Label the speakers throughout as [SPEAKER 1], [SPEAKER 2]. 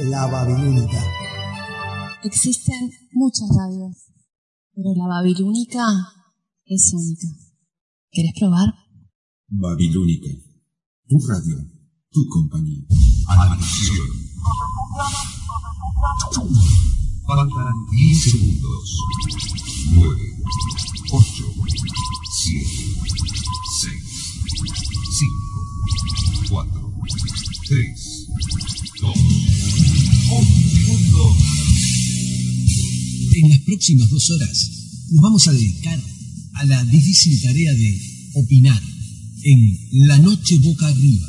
[SPEAKER 1] La Babilónica.
[SPEAKER 2] Existen muchas radios, pero la Babilónica es única. ¿Quieres probar?
[SPEAKER 3] Babilónica. Tu radio, tu compañía. Atención. Faltan 10 segundos. 9, 8, 7, 6, 5, 4, 3,
[SPEAKER 4] próximas dos horas nos vamos a dedicar a la difícil tarea de opinar en La Noche Boca Arriba.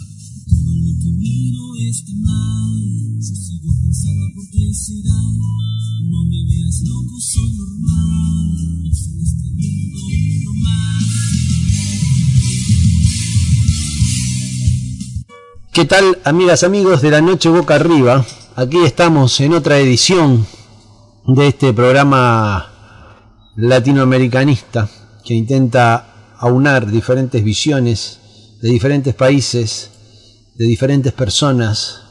[SPEAKER 5] ¿Qué tal, amigas, amigos de la Noche Boca Arriba? Aquí estamos en otra edición de este programa latinoamericanista que intenta aunar diferentes visiones de diferentes países, de diferentes personas,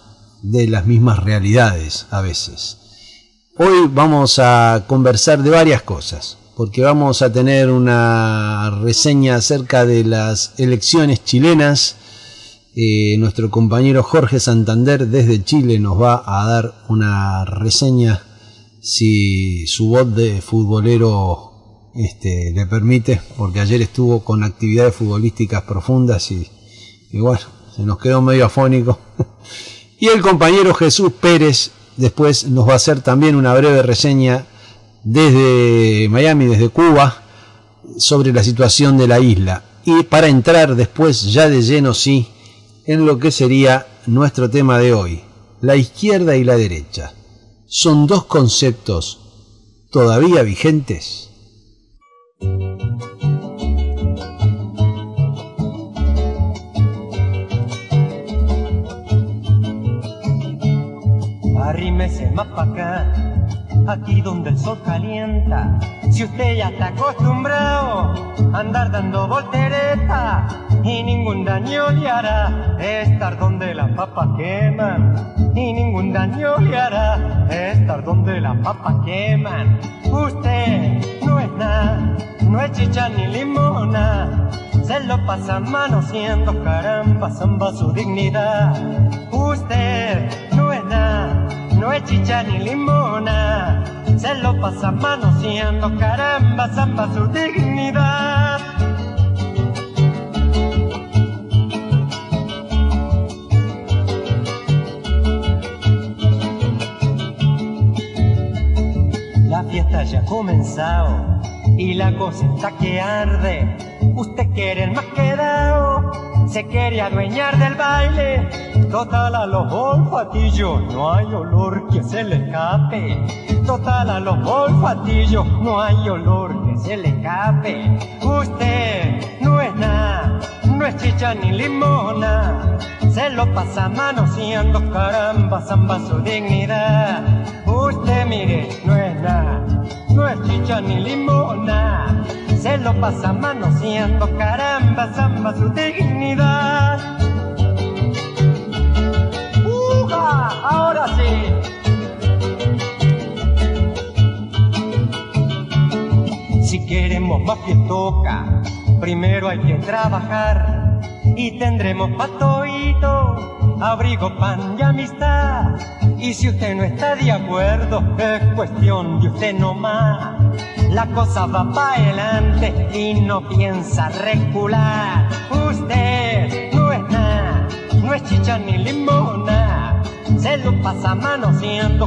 [SPEAKER 5] de las mismas realidades a veces. Hoy vamos a conversar de varias cosas, porque vamos a tener una reseña acerca de las elecciones chilenas. Eh, nuestro compañero Jorge Santander desde Chile nos va a dar una reseña si su voz de futbolero este, le permite, porque ayer estuvo con actividades futbolísticas profundas y, y bueno, se nos quedó medio afónico. y el compañero Jesús Pérez después nos va a hacer también una breve reseña desde Miami, desde Cuba, sobre la situación de la isla. Y para entrar después ya de lleno, sí, en lo que sería nuestro tema de hoy, la izquierda y la derecha. ¿Son dos conceptos todavía vigentes?
[SPEAKER 6] Arrímese más pa' acá, aquí donde el sol calienta. Si usted ya está acostumbrado a andar dando voltereta y ningún daño le hará estar donde las papas queman. Y ningún daño le hará estar donde las papas queman. Usted no es nada, no es chicha ni limona. Se lo pasa manoseando, caramba, zamba su dignidad. Usted no es nada, no es chicha ni limona. Se lo pasa manoseando, caramba, zamba su dignidad. La fiesta ya ha comenzado y la cosa está que arde. Usted quiere el más quedado, se quiere adueñar del baile. Total a los olfatillos, no hay olor que se le escape. Total a los olfatillos, no hay olor que se le escape. Usted no es nada, no es chicha ni limona. Se lo pasa manoseando, caramba, zamba su dignidad. Usted mire, no es nada, no es chicha ni limona. Se lo pasa manoseando, caramba, zamba su dignidad. ¡Uja! Ahora sí. Si queremos más fiestoca, primero hay que trabajar y tendremos patoito, abrigo, pan y amistad. Y si usted no está de acuerdo, es cuestión de usted nomás. La cosa va para adelante y no piensa recular. Usted no es nada, no es chicha ni limona. Se lo pasa manoseando,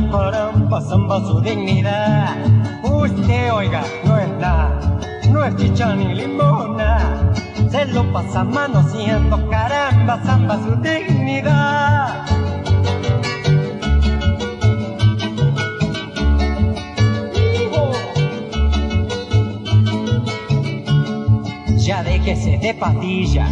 [SPEAKER 6] zamba su dignidad. Usted, oiga, no es nada, no es chicha ni limona. Se lo pasa manoseando, caramba, zamba su dignidad. Que se dé patilla,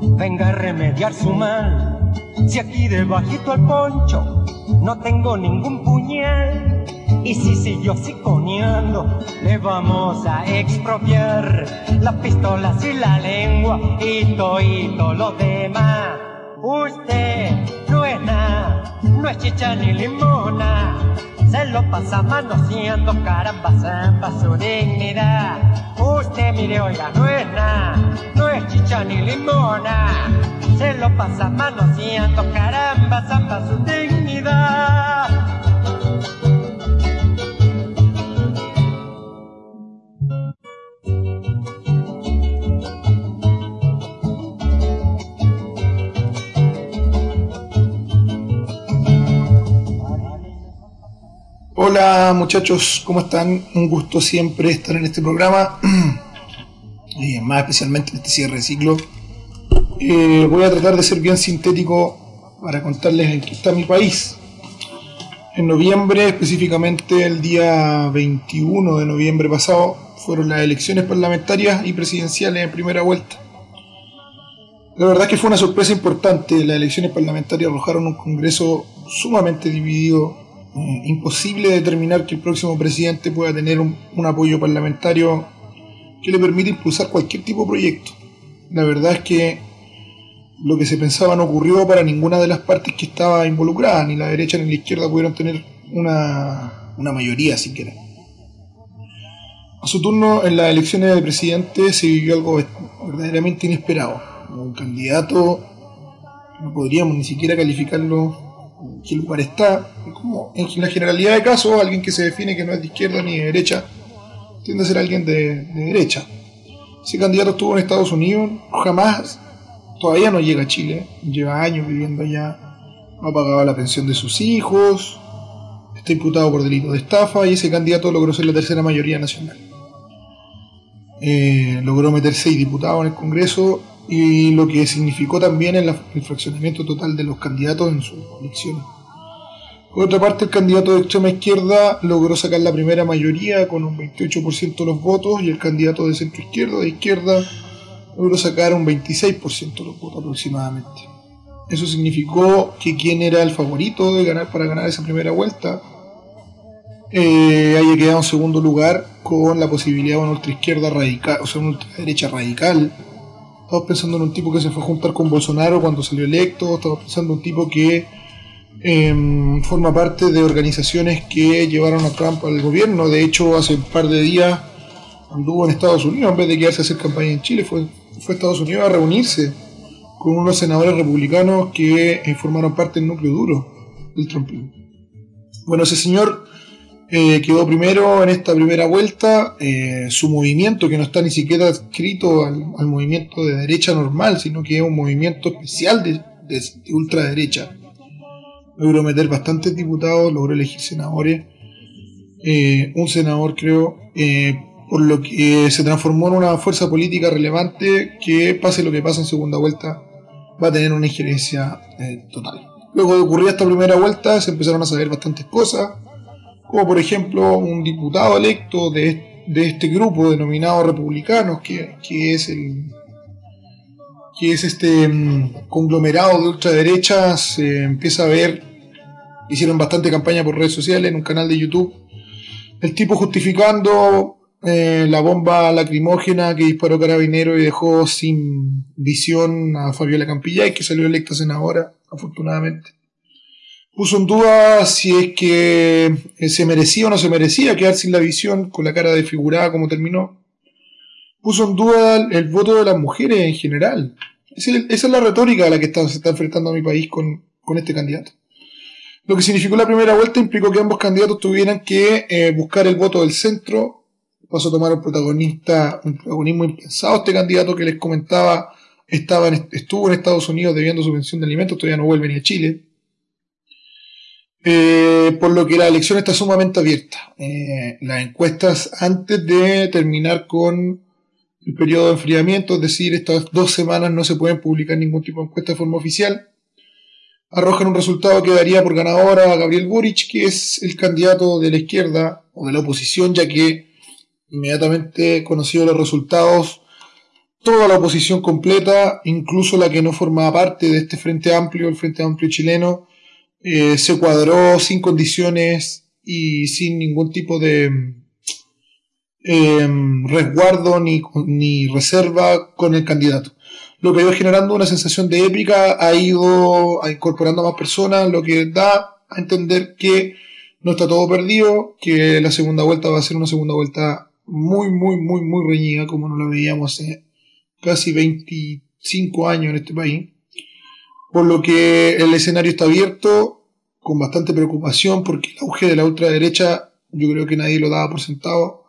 [SPEAKER 6] venga a remediar su mal. Si aquí debajito al poncho no tengo ningún puñal. Y si siguió siconeando, le vamos a expropiar las pistolas y la lengua y todo lo demás. Usted no es nada, no es chicha ni limona. Se lo pasa manoseando, caramba, zamba su dignidad. Usted mire, oiga, no es no es chicha ni limona. Se lo pasa manoseando, caramba, zamba su dignidad.
[SPEAKER 7] Hola muchachos, ¿cómo están? Un gusto siempre estar en este programa, y más especialmente en este cierre de ciclo. Eh, voy a tratar de ser bien sintético para contarles en qué está mi país. En noviembre, específicamente el día 21 de noviembre pasado, fueron las elecciones parlamentarias y presidenciales en primera vuelta. La verdad es que fue una sorpresa importante. Las elecciones parlamentarias arrojaron un Congreso sumamente dividido eh, imposible determinar que el próximo presidente pueda tener un, un, apoyo parlamentario que le permita impulsar cualquier tipo de proyecto. La verdad es que lo que se pensaba no ocurrió para ninguna de las partes que estaba involucrada, ni la derecha ni la izquierda pudieron tener una, una mayoría siquiera. A su turno, en las elecciones de presidente se vivió algo verdaderamente inesperado. Un candidato, no podríamos ni siquiera calificarlo qué lugar está. Como en la generalidad de casos, alguien que se define que no es de izquierda ni de derecha, tiende a ser alguien de, de derecha. Ese candidato estuvo en Estados Unidos, jamás, todavía no llega a Chile, lleva años viviendo allá, no ha pagado la pensión de sus hijos, está imputado por delito de estafa y ese candidato logró ser la tercera mayoría nacional. Eh, logró meter seis diputados en el Congreso y lo que significó también el, el fraccionamiento total de los candidatos en su elección. Por otra parte, el candidato de extrema izquierda logró sacar la primera mayoría con un 28% de los votos y el candidato de centro izquierda de izquierda logró sacar un 26% de los votos aproximadamente. Eso significó que quien era el favorito de ganar para ganar esa primera vuelta eh, haya quedado en segundo lugar con la posibilidad de una ultraizquierda radical, o sea, una ultraderecha radical. Estamos pensando en un tipo que se fue a juntar con Bolsonaro cuando salió electo, estamos pensando en un tipo que eh, forma parte de organizaciones que llevaron a Trump al gobierno. De hecho, hace un par de días anduvo en Estados Unidos, en vez de quedarse a hacer campaña en Chile, fue, fue a Estados Unidos a reunirse con unos senadores republicanos que eh, formaron parte del núcleo duro del Trumpismo. Bueno, ese señor eh, quedó primero en esta primera vuelta. Eh, su movimiento, que no está ni siquiera adscrito al, movimiento de derecha normal, sino que es un movimiento especial de ultraderecha, logró meter bastantes diputados, logró elegir senadores. Eh, un senador, creo, por lo que se transformó en una fuerza política relevante que, pase lo que pase en segunda vuelta, va a tener una injerencia total. Luego de ocurrir esta primera vuelta, se empezaron a saber bastantes cosas como por ejemplo un diputado electo de, de este grupo denominado republicanos, que, que, es el que es este um, conglomerado de ultraderecha, se empieza a ver, hicieron bastante campaña por redes sociales, en un canal de YouTube, el tipo justificando eh, la bomba lacrimógena que disparó Carabinero y dejó sin visión a Fabiola Campillay, que salió electa senadora, afortunadamente puso en duda si es que se merecía o no se merecía quedar sin la visión con la cara desfigurada como terminó. Puso en duda el voto de las mujeres en general. Esa es la retórica a la que está, se está enfrentando a mi país con, con, este candidato. Lo que significó la primera vuelta implicó que ambos candidatos tuvieran que eh, buscar el voto del centro. Pasó a tomar un protagonista, un protagonismo impensado. Este candidato que les comentaba estaba en, estuvo en Estados Unidos debiendo su pensión de alimentos, todavía no vuelve ni a Chile. Eh, por lo que la elección está sumamente abierta. Eh, las encuestas antes de terminar con el periodo de enfriamiento, es decir, estas dos semanas no se pueden publicar ningún tipo de encuesta de forma oficial, arrojan un resultado que daría por ganadora a Gabriel Boric, que es el candidato de la izquierda o de la oposición, ya que inmediatamente conocido los resultados, toda la oposición completa, incluso la que no formaba parte de este Frente Amplio, el Frente Amplio chileno, eh, se cuadró sin condiciones y sin ningún tipo de em, resguardo ni, ni reserva con el candidato. Lo que ha ido generando una sensación de épica, ha ido incorporando a más personas, lo que da a entender que no está todo perdido, que la segunda vuelta va a ser una segunda vuelta muy, muy, muy, muy reñida, como no la veíamos hace casi 25 años en este país. Por lo que el escenario está abierto, con bastante preocupación, porque el auge de la ultraderecha, yo creo que nadie lo daba por sentado.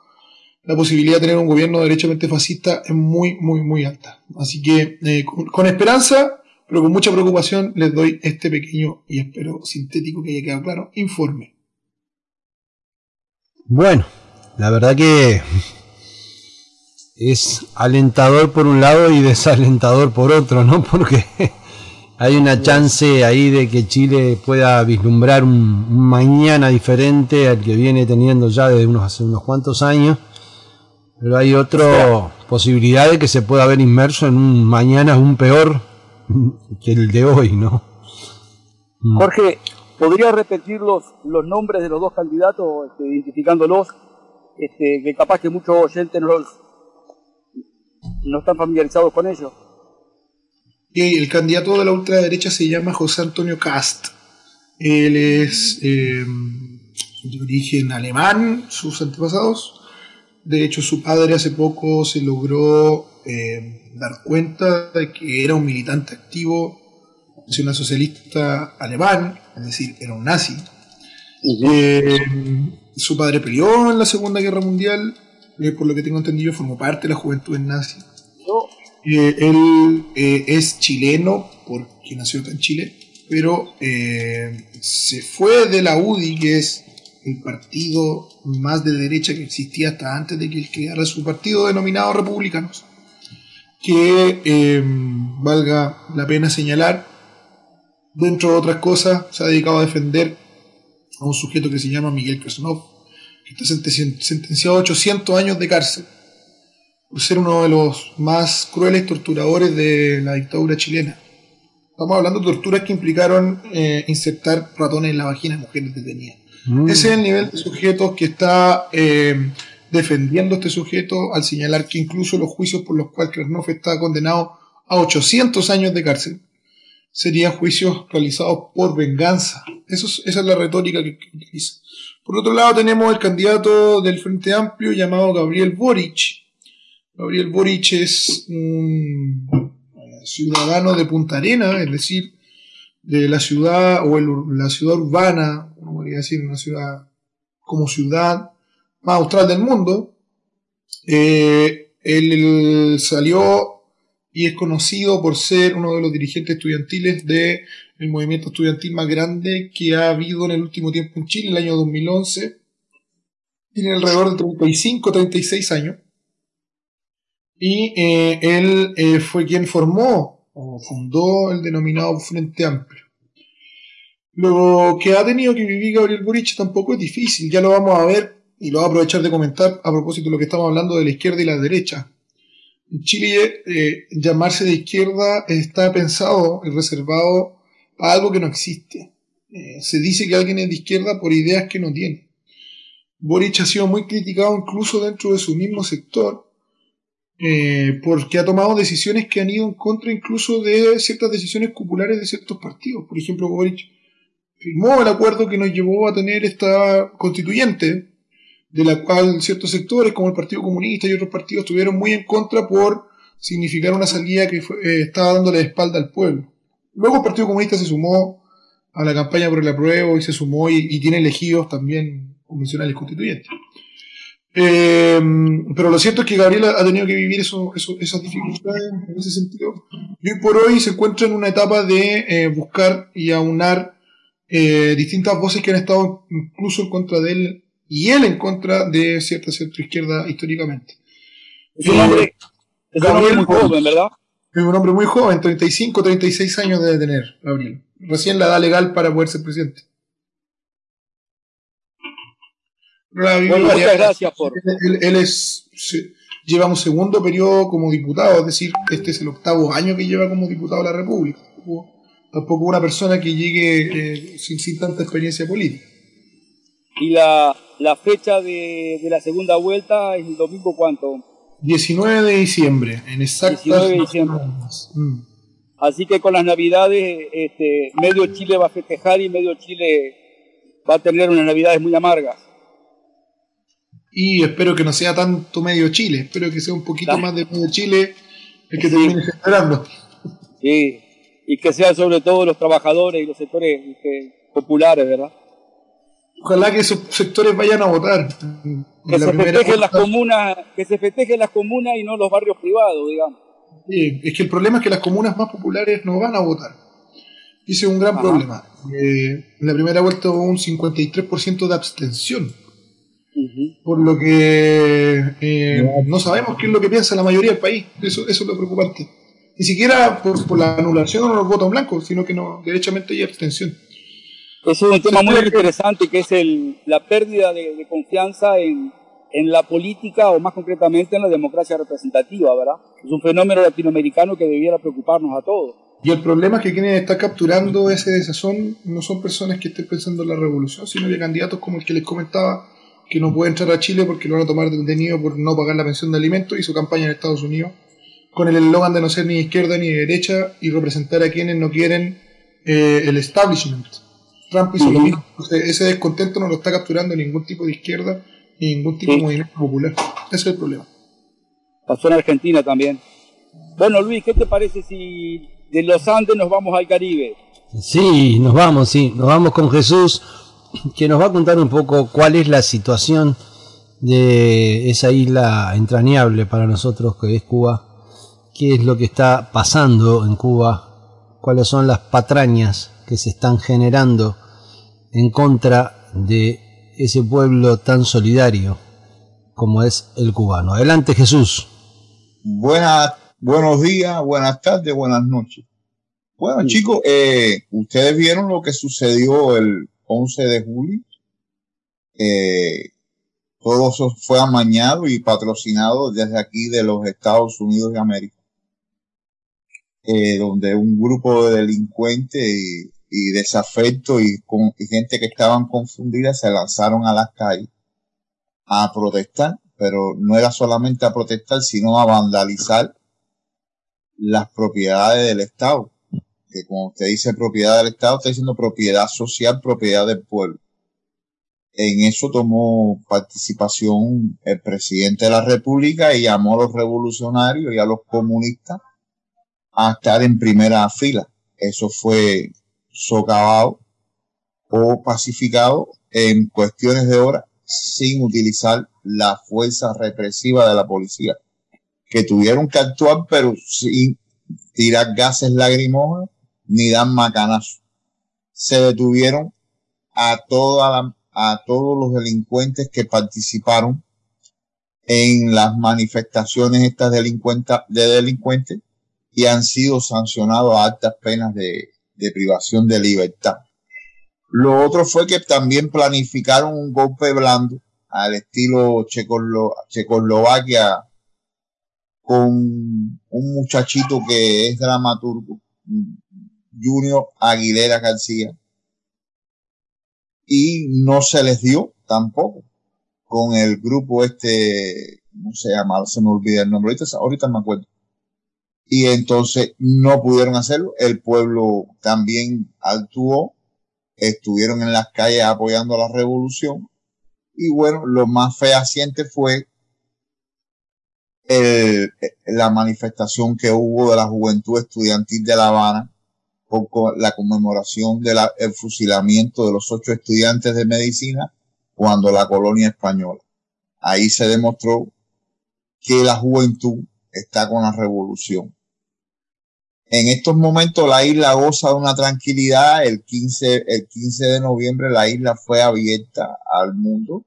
[SPEAKER 7] La posibilidad de tener un gobierno derechamente fascista es muy, muy, muy alta. Así que, eh, con, con esperanza, pero con mucha preocupación, les doy este pequeño y espero sintético que haya quedado claro informe.
[SPEAKER 5] Bueno, la verdad que es alentador por un lado y desalentador por otro, ¿no? Porque hay una chance ahí de que Chile pueda vislumbrar un, mañana diferente al que viene teniendo ya desde unos hace unos cuantos años. Pero hay otra posibilidad de que se pueda ver inmerso en un mañana aún peor que el de hoy, ¿no?
[SPEAKER 8] Mm. Jorge, ¿podría repetir los, los nombres de los dos candidatos, este, identificándolos? Este, que capaz que muchos oyentes no, no están familiarizados con ellos.
[SPEAKER 7] El candidato de la ultraderecha se llama José Antonio Cast. Él es eh, de origen alemán, sus antepasados. De hecho, su padre hace poco se logró eh, dar cuenta de que era un militante activo nacional socialista alemán, es decir, era un nazi. Eh, su padre peleó en la Segunda Guerra Mundial, por lo que tengo entendido, formó parte de la juventud nazi. Eh, él eh, es chileno porque nació en Chile, pero eh, se fue de la UDI, que es el partido más de derecha que existía hasta antes de que él creara su partido denominado Republicanos, que valga la pena señalar, dentro de otras cosas, se ha dedicado a defender a un sujeto que se llama Miguel Krasnov, que está sentenciado a 800 años de cárcel por ser uno de los más crueles torturadores de la dictadura chilena. Estamos hablando de torturas que implicaron eh, insertar ratones en la vagina de mujeres detenidas. Mm. Ese es el nivel de sujetos que está eh, defendiendo este sujeto al señalar que incluso los juicios por los cuales Krasnov está condenado a 800 años de cárcel serían juicios realizados por venganza. Eso esa es la retórica que, que utiliza. Por otro lado tenemos el candidato del Frente Amplio llamado Gabriel Boric, Gabriel Boric es un eh, ciudadano de Punta Arena, es decir, de la ciudad o la ciudad urbana, como podría decir, una ciudad como ciudad más austral del mundo. Eh, él, salió y es conocido por ser uno de los dirigentes estudiantiles del movimiento estudiantil más grande que ha habido en el último tiempo en Chile, el año 2011. Tiene alrededor de 35, 36 años y eh, él eh, fue quien formó o fundó el denominado Frente Amplio. Lo que ha tenido que vivir Gabriel Boric tampoco es difícil, ya lo vamos a ver y lo voy a aprovechar de comentar a propósito de lo que estamos hablando de la izquierda y la derecha. En Chile, eh, llamarse de izquierda está pensado y reservado a algo que no existe. se dice que alguien es de izquierda por ideas que no tiene. Boric ha sido muy criticado incluso dentro de su mismo sector eh, porque ha tomado decisiones que han ido en contra incluso de ciertas decisiones populares de ciertos partidos. Por ejemplo, Boric firmó el acuerdo que nos llevó a tener esta constituyente, de la cual ciertos sectores, como el Partido Comunista y otros partidos, estuvieron muy en contra por significar una salida que eh, estaba dándole espalda al pueblo. Luego el Partido Comunista se sumó a la campaña por el apruebo y se sumó y, y tiene elegidos también convencionales constituyentes. Eh, pero lo cierto es que Gabriel ha tenido que vivir eso, esas dificultades en ese sentido. Y hoy por hoy se encuentra en una etapa de eh, buscar y aunar eh, distintas voces que han estado incluso en contra de él y él en contra de cierta centro izquierda históricamente.
[SPEAKER 8] Es un hombre, muy joven, ¿verdad?
[SPEAKER 7] Es un hombre muy joven, 35, 36 años debe tener Gabriel. Recién la edad legal para poder ser presidente.
[SPEAKER 8] Muchas gracias por.
[SPEAKER 7] Él, es. lleva un segundo periodo como diputado, es decir, este es el octavo año que lleva como diputado de la República. Tampoco una persona que llegue eh, sin, sin, tanta experiencia política.
[SPEAKER 8] ¿Y la, la fecha de, de, la segunda vuelta es el domingo cuánto?
[SPEAKER 7] 19 de diciembre, en exactas
[SPEAKER 8] 19 de diciembre. Mm. Así que con las navidades, este, medio Chile va a festejar y medio Chile va a tener unas navidades muy amargas.
[SPEAKER 7] Y espero que no sea tanto medio Chile, espero que sea un poquito más de medio Chile el que sí. termine esperando.
[SPEAKER 8] Sí, y que sea sobre todo los trabajadores y los sectores este, populares, ¿verdad?
[SPEAKER 7] Ojalá que esos sectores vayan a votar.
[SPEAKER 8] Que se, festejen las comunas, que se festejen las comunas y no los barrios privados, digamos.
[SPEAKER 7] Sí, es que el problema es que las comunas más populares no van a votar. Ese es un gran Ajá. problema. Eh, en la primera vuelta hubo un 53% de abstención. Uh -huh. Por lo que eh, no sabemos qué es lo que piensa la mayoría del país. Eso, eso es lo preocupante. Ni siquiera por, por la anulación o los votos blancos, sino que no, derechamente hay abstención.
[SPEAKER 8] Eso es un tema muy interesante que es el, la pérdida de, de confianza en, en, la política o más concretamente en la democracia representativa, ¿verdad? Es un fenómeno latinoamericano que debiera preocuparnos a todos.
[SPEAKER 7] Y el problema es que quienes están capturando ese desazón no son personas que estén pensando en la revolución, sino que candidatos como el que les comentaba, que no puede entrar a Chile porque lo van a tomar detenido por no pagar la pensión de alimentos y su campaña en Estados Unidos, con el eslogan de no ser ni izquierda ni de derecha y representar a quienes no quieren eh, el establishment. Trump hizo uh -huh. lo mismo. Ese descontento no lo está capturando ningún tipo de izquierda ni ningún tipo sí. de movimiento popular. Ese es el problema.
[SPEAKER 8] Pasó en Argentina también. Bueno, Luis, ¿qué te parece si de los Andes nos vamos al Caribe?
[SPEAKER 5] Sí, nos vamos, sí. Nos vamos con Jesús, que nos va a contar un poco cuál es la situación de esa isla entrañable para nosotros que es Cuba. ¿Qué es lo que está pasando en Cuba? ¿Cuáles son las patrañas que se están generando en contra de ese pueblo tan solidario como es el cubano. Adelante Jesús.
[SPEAKER 9] Buenas, buenos días, buenas tardes, buenas noches. Bueno sí. chicos, eh, ustedes vieron lo que sucedió el 11 de julio. Eh, todo eso fue amañado y patrocinado desde aquí de los Estados Unidos de América. Eh, donde un grupo de delincuentes y y desafecto y, y gente que estaban confundidas se lanzaron a las calles a protestar, pero no era solamente a protestar, sino a vandalizar las propiedades del Estado. Que como usted dice propiedad del Estado, está diciendo propiedad social, propiedad del pueblo. En eso tomó participación el presidente de la República y llamó a los revolucionarios y a los comunistas a estar en primera fila. Eso fue socavado o pacificado en cuestiones de horas sin utilizar la fuerza represiva de la policía, que tuvieron que actuar pero sin tirar gases lagrimógenos ni dar macanazos. Se detuvieron a, toda la, a todos los delincuentes que participaron en las manifestaciones estas de delincuentes y han sido sancionados a altas penas de, de privación de libertad. Lo otro fue que también planificaron un golpe blando al estilo Checoslo Checoslovaquia con un muchachito que es dramaturgo, Junior Aguilera García, y no se les dio tampoco con el grupo este, no se llama, se me olvida el nombre, ahorita, ahorita me acuerdo. Y entonces no pudieron hacerlo. El pueblo también actuó, estuvieron en las calles apoyando la revolución. Y bueno, lo más fehaciente fue el, la manifestación que hubo de la juventud estudiantil de La Habana la conmemoración del de fusilamiento de los ocho estudiantes de medicina cuando la colonia española. Ahí se demostró que la juventud está con la revolución. En estos momentos la isla goza de una tranquilidad. El 15, el 15 de noviembre la isla fue abierta al mundo.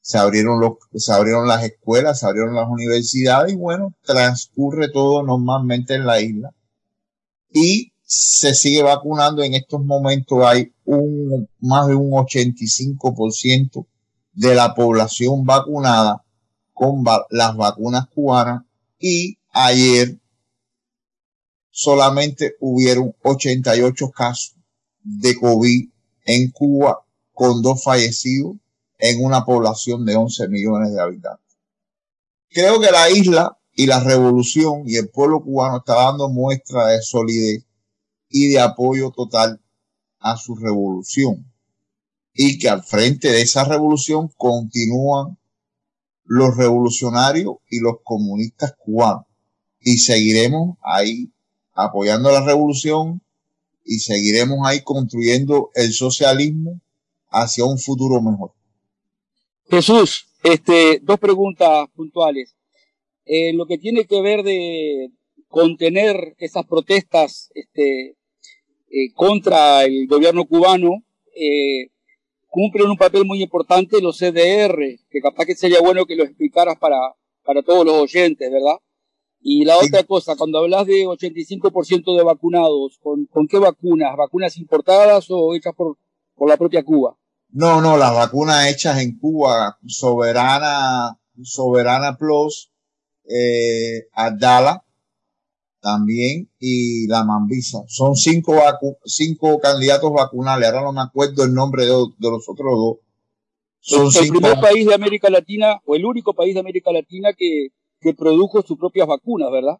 [SPEAKER 9] Se abrieron los, se abrieron las escuelas, se abrieron las universidades y bueno, transcurre todo normalmente en la isla. Y se sigue vacunando. En estos momentos hay un, más de un 85% de la población vacunada con las vacunas cubanas y ayer solamente hubieron 88 casos de COVID en Cuba con dos fallecidos en una población de 11 millones de habitantes. Creo que la isla y la revolución y el pueblo cubano está dando muestra de solidez y de apoyo total a su revolución. Y que al frente de esa revolución continúan los revolucionarios y los comunistas cubanos. Y seguiremos ahí apoyando la revolución y seguiremos ahí construyendo el socialismo hacia un futuro mejor.
[SPEAKER 8] Jesús, este, dos preguntas puntuales. Eh, lo que tiene que ver de contener esas protestas este, eh, contra el gobierno cubano, eh, cumplen un papel muy importante los CDR, que capaz que sería bueno que lo explicaras para, para todos los oyentes, ¿verdad? Y la otra cosa, cuando hablas de 85% de vacunados, ¿con, ¿con, qué vacunas? ¿Vacunas importadas o hechas por, por la propia Cuba?
[SPEAKER 9] No, no, las vacunas hechas en Cuba, Soberana, Soberana Plus, eh, Adala, también, y la Mambisa. Son cinco, cinco candidatos vacunales. Ahora no me acuerdo el nombre de, de los otros dos.
[SPEAKER 8] Son el primer país de América Latina, o el único país de América Latina que, que produjo sus propias vacunas, ¿verdad?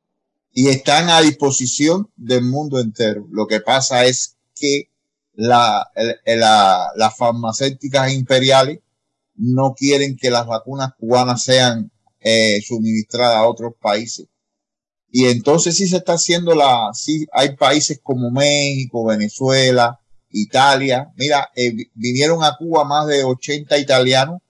[SPEAKER 9] Y están a disposición del mundo entero. Lo que pasa es que la, la, las farmacéuticas imperiales no quieren que las vacunas cubanas sean eh, suministradas a otros países. Y entonces sí se está haciendo la, sí hay países como México, Venezuela, Italia. Mira, eh, vinieron a Cuba más de 80 italianos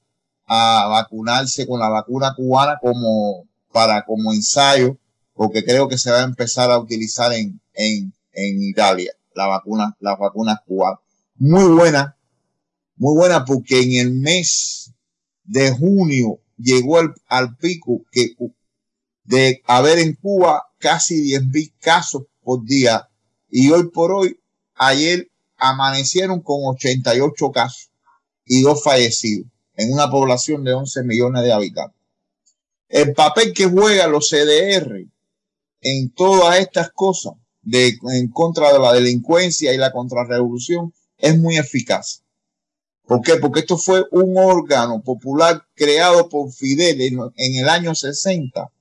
[SPEAKER 9] a vacunarse con la vacuna cubana como para como ensayo, porque creo que se va a empezar a utilizar en, en, en Italia la vacuna, las vacunas cubanas. Muy buena, muy buena porque en el mes de junio llegó al, al pico que de haber en Cuba casi 10.000 casos por día y hoy por hoy, ayer amanecieron con 88 casos y dos fallecidos en una población de 11 millones de habitantes. El papel que juegan los CDR en todas estas cosas de, en contra de la delincuencia y la contrarrevolución es muy eficaz. ¿Por qué? Porque esto fue un órgano popular creado por Fidel en, en el año 60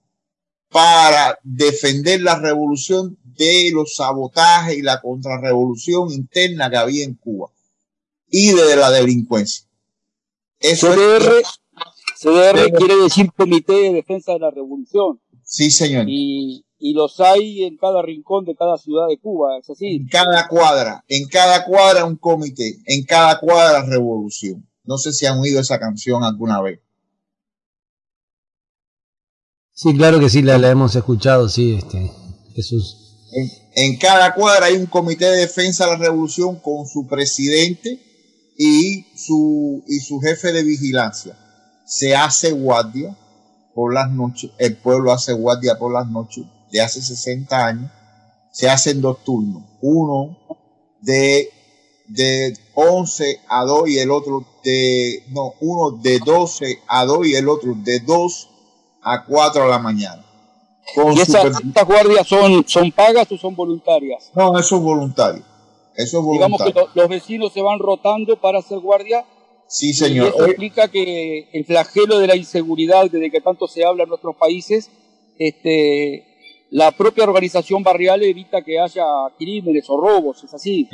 [SPEAKER 9] para defender la revolución de los sabotajes y la contrarrevolución interna que había en Cuba y de la delincuencia.
[SPEAKER 8] Eso CDR, CDR quiere decir Comité de Defensa de la Revolución.
[SPEAKER 9] Sí, señor.
[SPEAKER 8] Y, y los hay en cada rincón de cada ciudad de Cuba, ¿es así?
[SPEAKER 9] En cada cuadra, en cada cuadra un comité, en cada cuadra revolución. No sé si han oído esa canción alguna vez.
[SPEAKER 5] Sí, claro que sí, la, hemos escuchado, sí, este, Jesús.
[SPEAKER 9] En, en, cada cuadra hay un comité de defensa de la revolución con su presidente y su, y su jefe de vigilancia. Se hace guardia por las noches, el pueblo hace guardia por las noches de hace 60 años, se hacen dos turnos. Uno de, de 11 a 2 y el otro de, no, uno de 12 a 2 y el otro de 2 a 4 de la mañana.
[SPEAKER 8] ¿Y esas, guardias son, son pagas o son voluntarias?
[SPEAKER 9] No, eso es voluntario. Eso es voluntario.
[SPEAKER 8] Digamos que lo, los vecinos se van rotando para hacer guardia.
[SPEAKER 9] Sí, señor.
[SPEAKER 8] Y eso explica que el flagelo de la inseguridad, desde que tanto se habla en nuestros países, este, la propia organización barrial evita que haya crímenes o robos, ¿es así?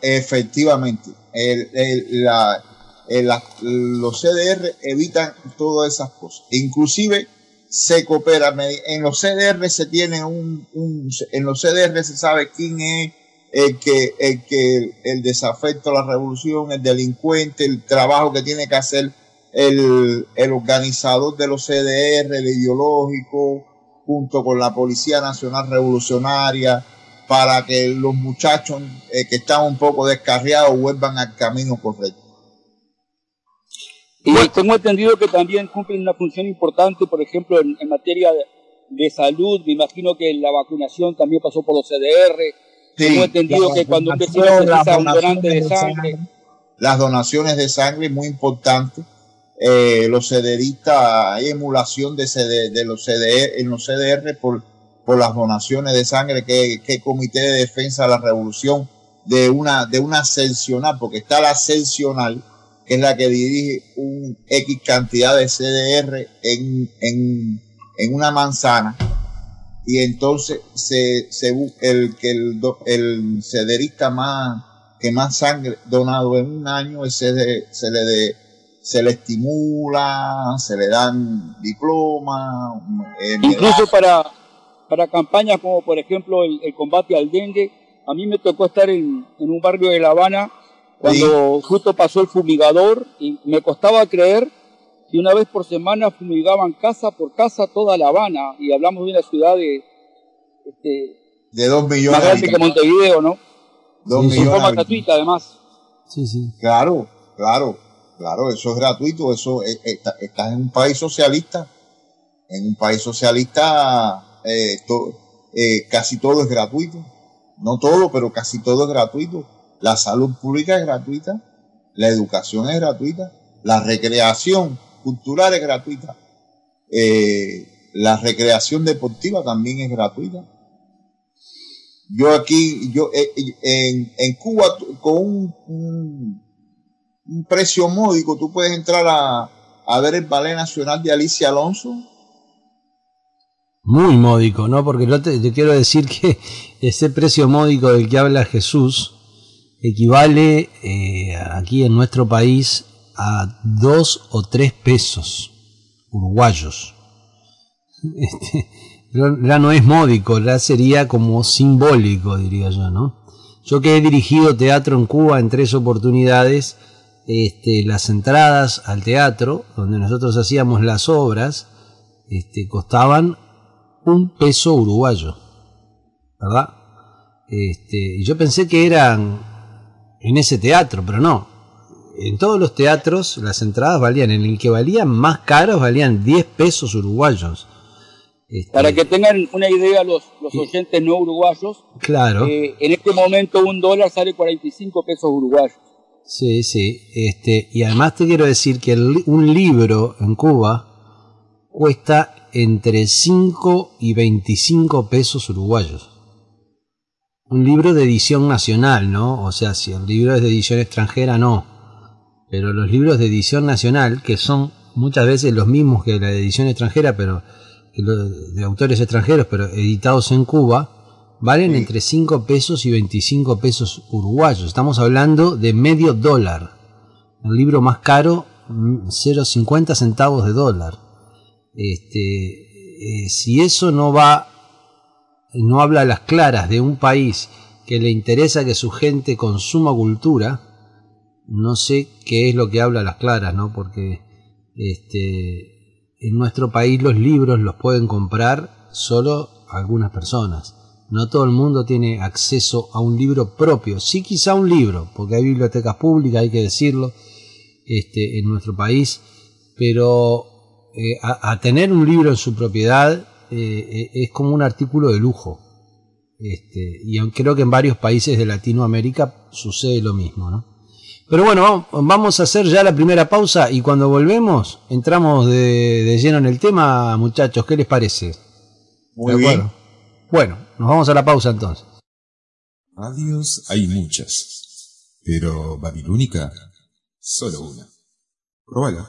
[SPEAKER 9] Efectivamente. El, el, la, el, la, los CDR evitan todas esas cosas. Inclusive se coopera. En los CDR se tiene un, un en los CDR se sabe quién es el que, el que el desafecto a la revolución, el delincuente, el trabajo que tiene que hacer el, el organizador de los CDR, el ideológico, junto con la Policía Nacional Revolucionaria, para que los muchachos eh, que están un poco descarriados vuelvan al camino correcto.
[SPEAKER 8] Y tengo entendido que también cumplen una función importante, por ejemplo, en, en materia de, de, salud. Me imagino que la vacunación también pasó por los CDR. Sí, tengo entendido que cuando un vecino necesita un donante de sangre.
[SPEAKER 9] Las donaciones de sangre, muy importante. eh, los cederistas, hay emulación de, CD, de los CDR, en los CDR por, por las donaciones de sangre que, que Comité de Defensa de la Revolución de una, de una ascensional, porque está la ascensional, que es la que dirige un X cantidad de CDR en, en, en una manzana, y entonces se, se el que el, el cederista más que más sangre donado en un año se, se le de, se le estimula, se le dan diplomas.
[SPEAKER 8] Eh, Incluso para, para campañas como por ejemplo el, combate al dengue, a mí me tocó estar en, en un barrio de La Habana cuando justo pasó el fumigador y me costaba creer que una vez por semana fumigaban casa por casa toda La Habana y hablamos de una ciudad de este,
[SPEAKER 9] de dos millones
[SPEAKER 8] más grande que Montevideo, ¿no? Dos millones. De forma gratuita además.
[SPEAKER 5] Sí, sí.
[SPEAKER 9] Claro, claro. Claro, eso es gratuito, eso está, estás en un país socialista. En un país socialista eh, eh, casi todo es gratuito. No todo, pero casi todo es gratuito. La salud pública es gratuita, la educación es gratuita, la recreación cultural es gratuita, eh, la recreación deportiva también es gratuita. Yo aquí, yo en, en Cuba con un precio módico, tú puedes entrar a, ver el ballet nacional de Alicia Alonso.
[SPEAKER 5] Muy módico, ¿no? Porque te, quiero decir que ese precio módico del que habla Jesús equivale eh, aquí en nuestro país a dos o tres pesos uruguayos. Este, ya no es módico, ya sería como simbólico, diría yo, ¿no? Yo que he dirigido teatro en Cuba en tres oportunidades, este, las entradas al teatro, donde nosotros hacíamos las obras, este, costaban un peso uruguayo, ¿verdad? Este, y yo pensé que eran en ese teatro, pero no. En todos los teatros las entradas valían, en el que valían más caros valían 10 pesos uruguayos.
[SPEAKER 8] Este, Para que tengan una idea los, los oyentes no uruguayos,
[SPEAKER 5] claro.
[SPEAKER 8] Eh, en este momento un dólar sale 45 pesos uruguayos.
[SPEAKER 5] Sí, sí. Este, y además te quiero decir que un libro en Cuba cuesta entre 5 y 25 pesos uruguayos. Un libro de edición nacional, ¿no? O sea, si el libro es de edición extranjera, no. Pero los libros de edición nacional, que son muchas veces los mismos que la de edición extranjera, pero de autores extranjeros, pero editados en Cuba, valen entre 5 pesos y 25 pesos uruguayos. Estamos hablando de medio dólar. El libro más caro, 0,50 mm, centavos de dólar. Este, eh, si eso no va, no habla a las claras de un país que le interesa que su gente consuma cultura, no sé qué es lo que habla a las claras, ¿no? Porque este, en nuestro país los libros los pueden comprar solo algunas personas no todo el mundo tiene acceso a un libro propio. Sí, quizá un libro, porque hay bibliotecas públicas, hay que decirlo, este, en nuestro país. Pero eh, a, tener un libro en su propiedad eh, eh, es como un artículo de lujo. Este, y creo que en varios países de Latinoamérica sucede lo mismo, ¿no? Pero bueno, vamos a hacer ya la primera pausa y cuando volvemos entramos de, de lleno en el tema, muchachos. ¿Qué les parece?
[SPEAKER 9] Muy bien.
[SPEAKER 5] Bueno, nos vamos a la pausa entonces.
[SPEAKER 3] Radios hay muchas, pero Babilónica, solo una. Probala.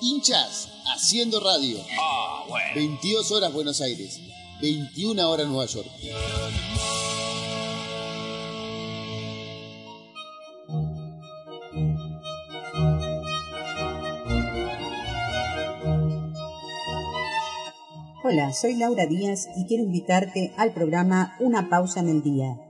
[SPEAKER 10] hinchas haciendo radio.
[SPEAKER 11] Ah, bueno.
[SPEAKER 10] 22 horas Buenos Aires, 21 horas Nueva York.
[SPEAKER 12] Hola, soy Laura Díaz y quiero invitarte al programa Una pausa en el día.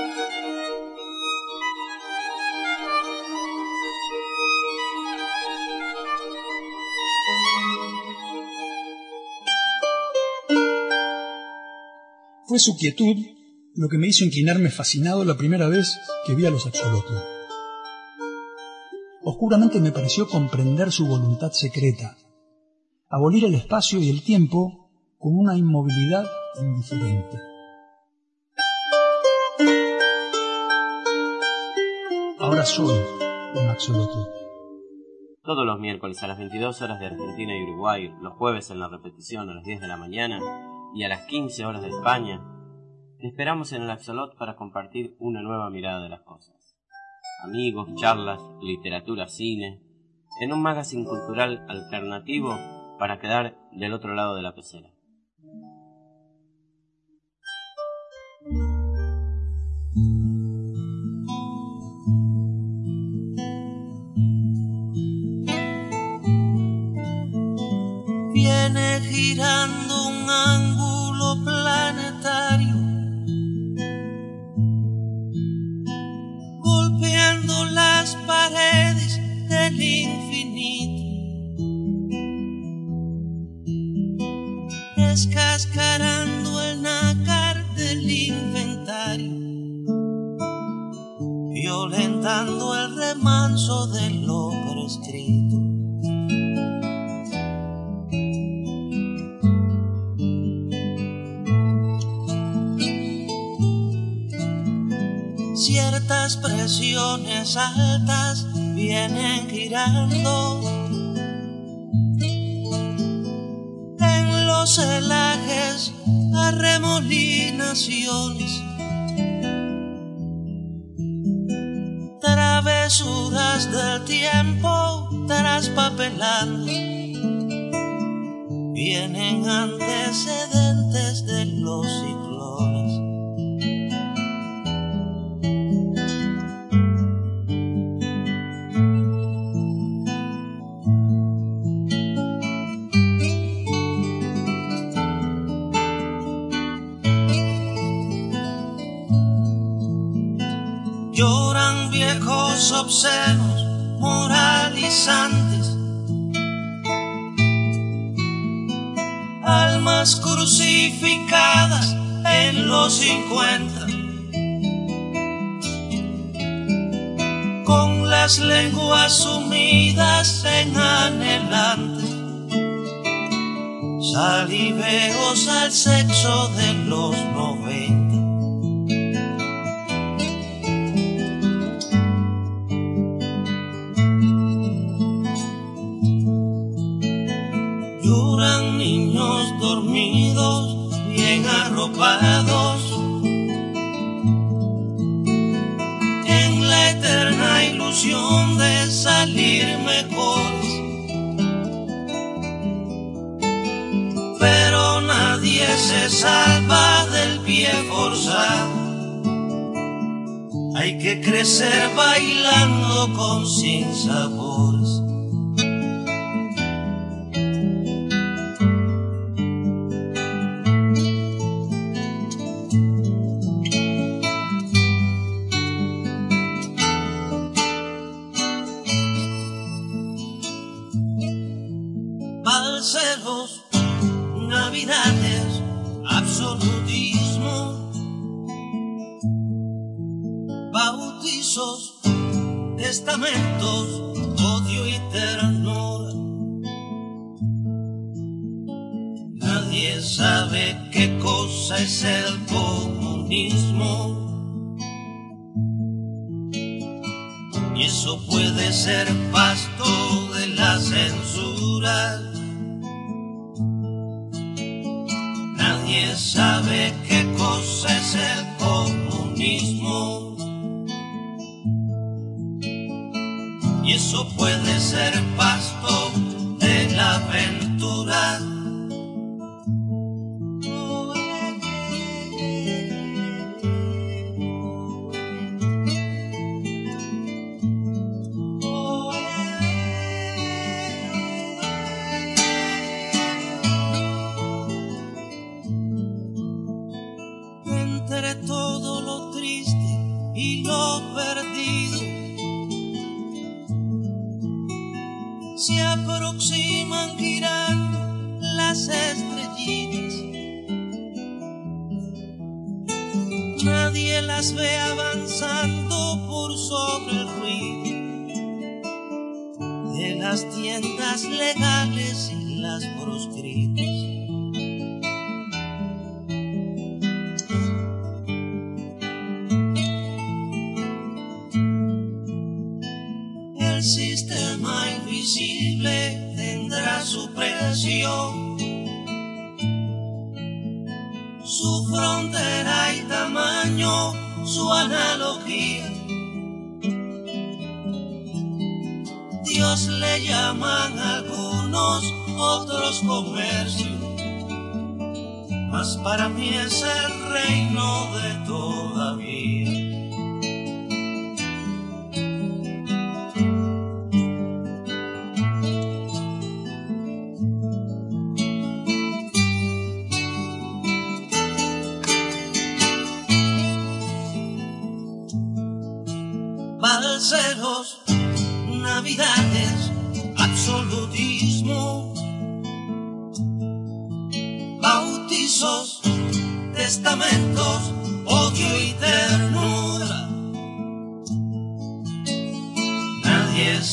[SPEAKER 13] Fue su quietud lo que me hizo inclinarme fascinado la primera vez que vi a los axolotos. Oscuramente me pareció comprender su voluntad secreta, abolir el espacio y el tiempo con una inmovilidad indiferente. Ahora soy un axolotl.
[SPEAKER 14] Todos los miércoles a las 22 horas de Argentina y Uruguay, los jueves en la repetición a las 10 de la mañana y a las 15 horas de España, te esperamos en el Axolot para compartir una nueva mirada de las cosas. Amigos, charlas, literatura, cine, en un magazine cultural alternativo para quedar del otro lado de la pecera.
[SPEAKER 15] Viene girando un ángulo planetario, golpeando las paredes del infinito, descascarando el nácar del inventario, violentando el remanso de lo prescrito. Ciertas presiones altas vienen girando en los celajes arremolinaciones. Travesuras del tiempo traspapelando vienen antecedentes de los ciclones. Viejos obscenos moralizantes. Almas crucificadas en los 50. Con las lenguas sumidas en anhelante. Saliveos al sexo de los crecer bailando con sinsabores. Balseros,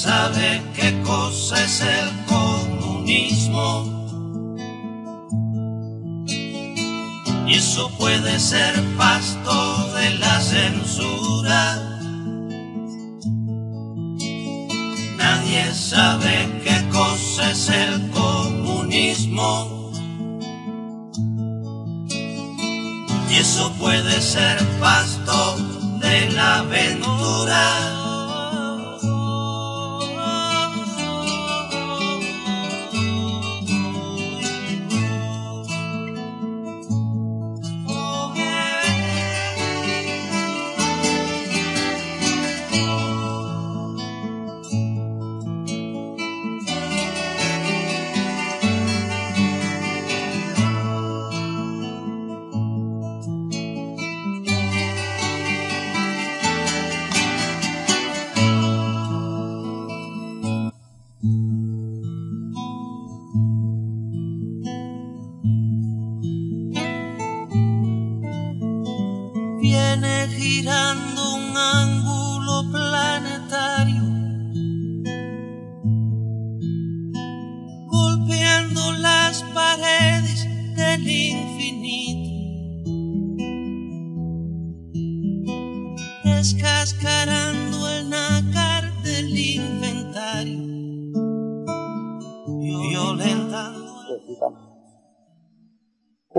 [SPEAKER 15] sabe qué cosa es el comunismo. Y eso puede ser pasto de la censura. Nadie sabe qué cosa es el comunismo. Y eso puede ser pasto de la aventura.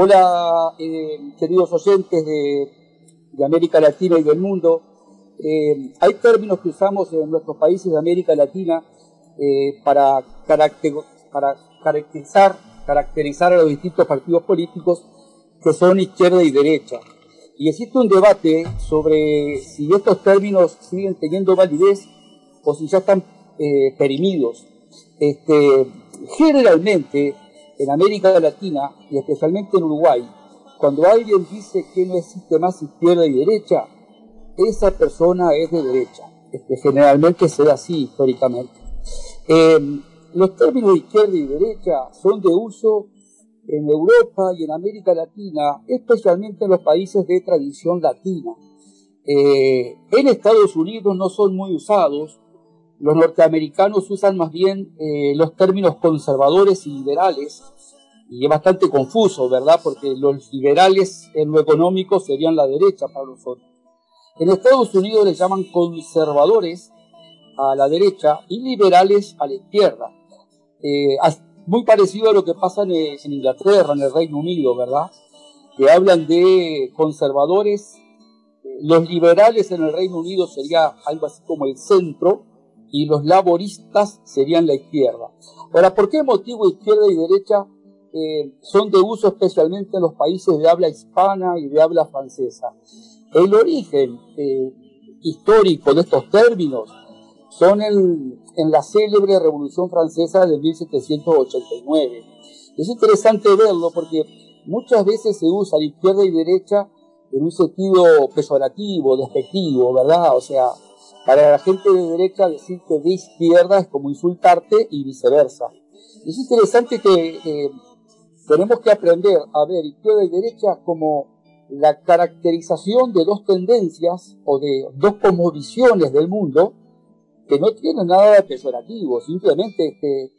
[SPEAKER 8] Hola, eh, queridos oyentes de, América Latina y del mundo. Eh, hay términos que usamos en nuestros países de América Latina eh, para, caracter- para caracterizar, caracterizar a los distintos partidos políticos que son izquierda y derecha. Y existe un debate sobre si estos términos siguen teniendo validez o si ya están perimidos. Este, generalmente, en América Latina y especialmente en Uruguay, cuando alguien dice que no existe más izquierda y derecha, esa persona es de derecha. Este, generalmente se da así históricamente. Eh, los términos izquierda y derecha son de uso en Europa y en América Latina, especialmente en los países de tradición latina. Eh, en Estados Unidos no son muy usados, los norteamericanos usan más bien eh, los términos conservadores y liberales, y es bastante confuso, ¿verdad? Porque los liberales en lo económico serían la derecha para nosotros. En Estados Unidos le llaman conservadores a la derecha y liberales a la izquierda. Eh, muy parecido a lo que pasa en, en, Inglaterra, en el Reino Unido, ¿verdad? Que hablan de conservadores. Los liberales en el Reino Unido sería algo así como el centro y los laboristas serían la izquierda. Ahora, ¿por qué motivo izquierda y derecha eh, son de uso especialmente en los países de habla hispana y de habla francesa? El origen eh, histórico de estos términos son en, en, la célebre Revolución Francesa de 1789. Es interesante verlo porque muchas veces se usa izquierda y derecha en un sentido peyorativo, despectivo, ¿verdad? O sea, para la gente de derecha decirte de izquierda es como insultarte y viceversa. Es interesante que eh, tenemos que aprender a ver izquierda y derecha como la caracterización de dos tendencias o de dos visiones del mundo que no tienen nada de peyorativo, simplemente que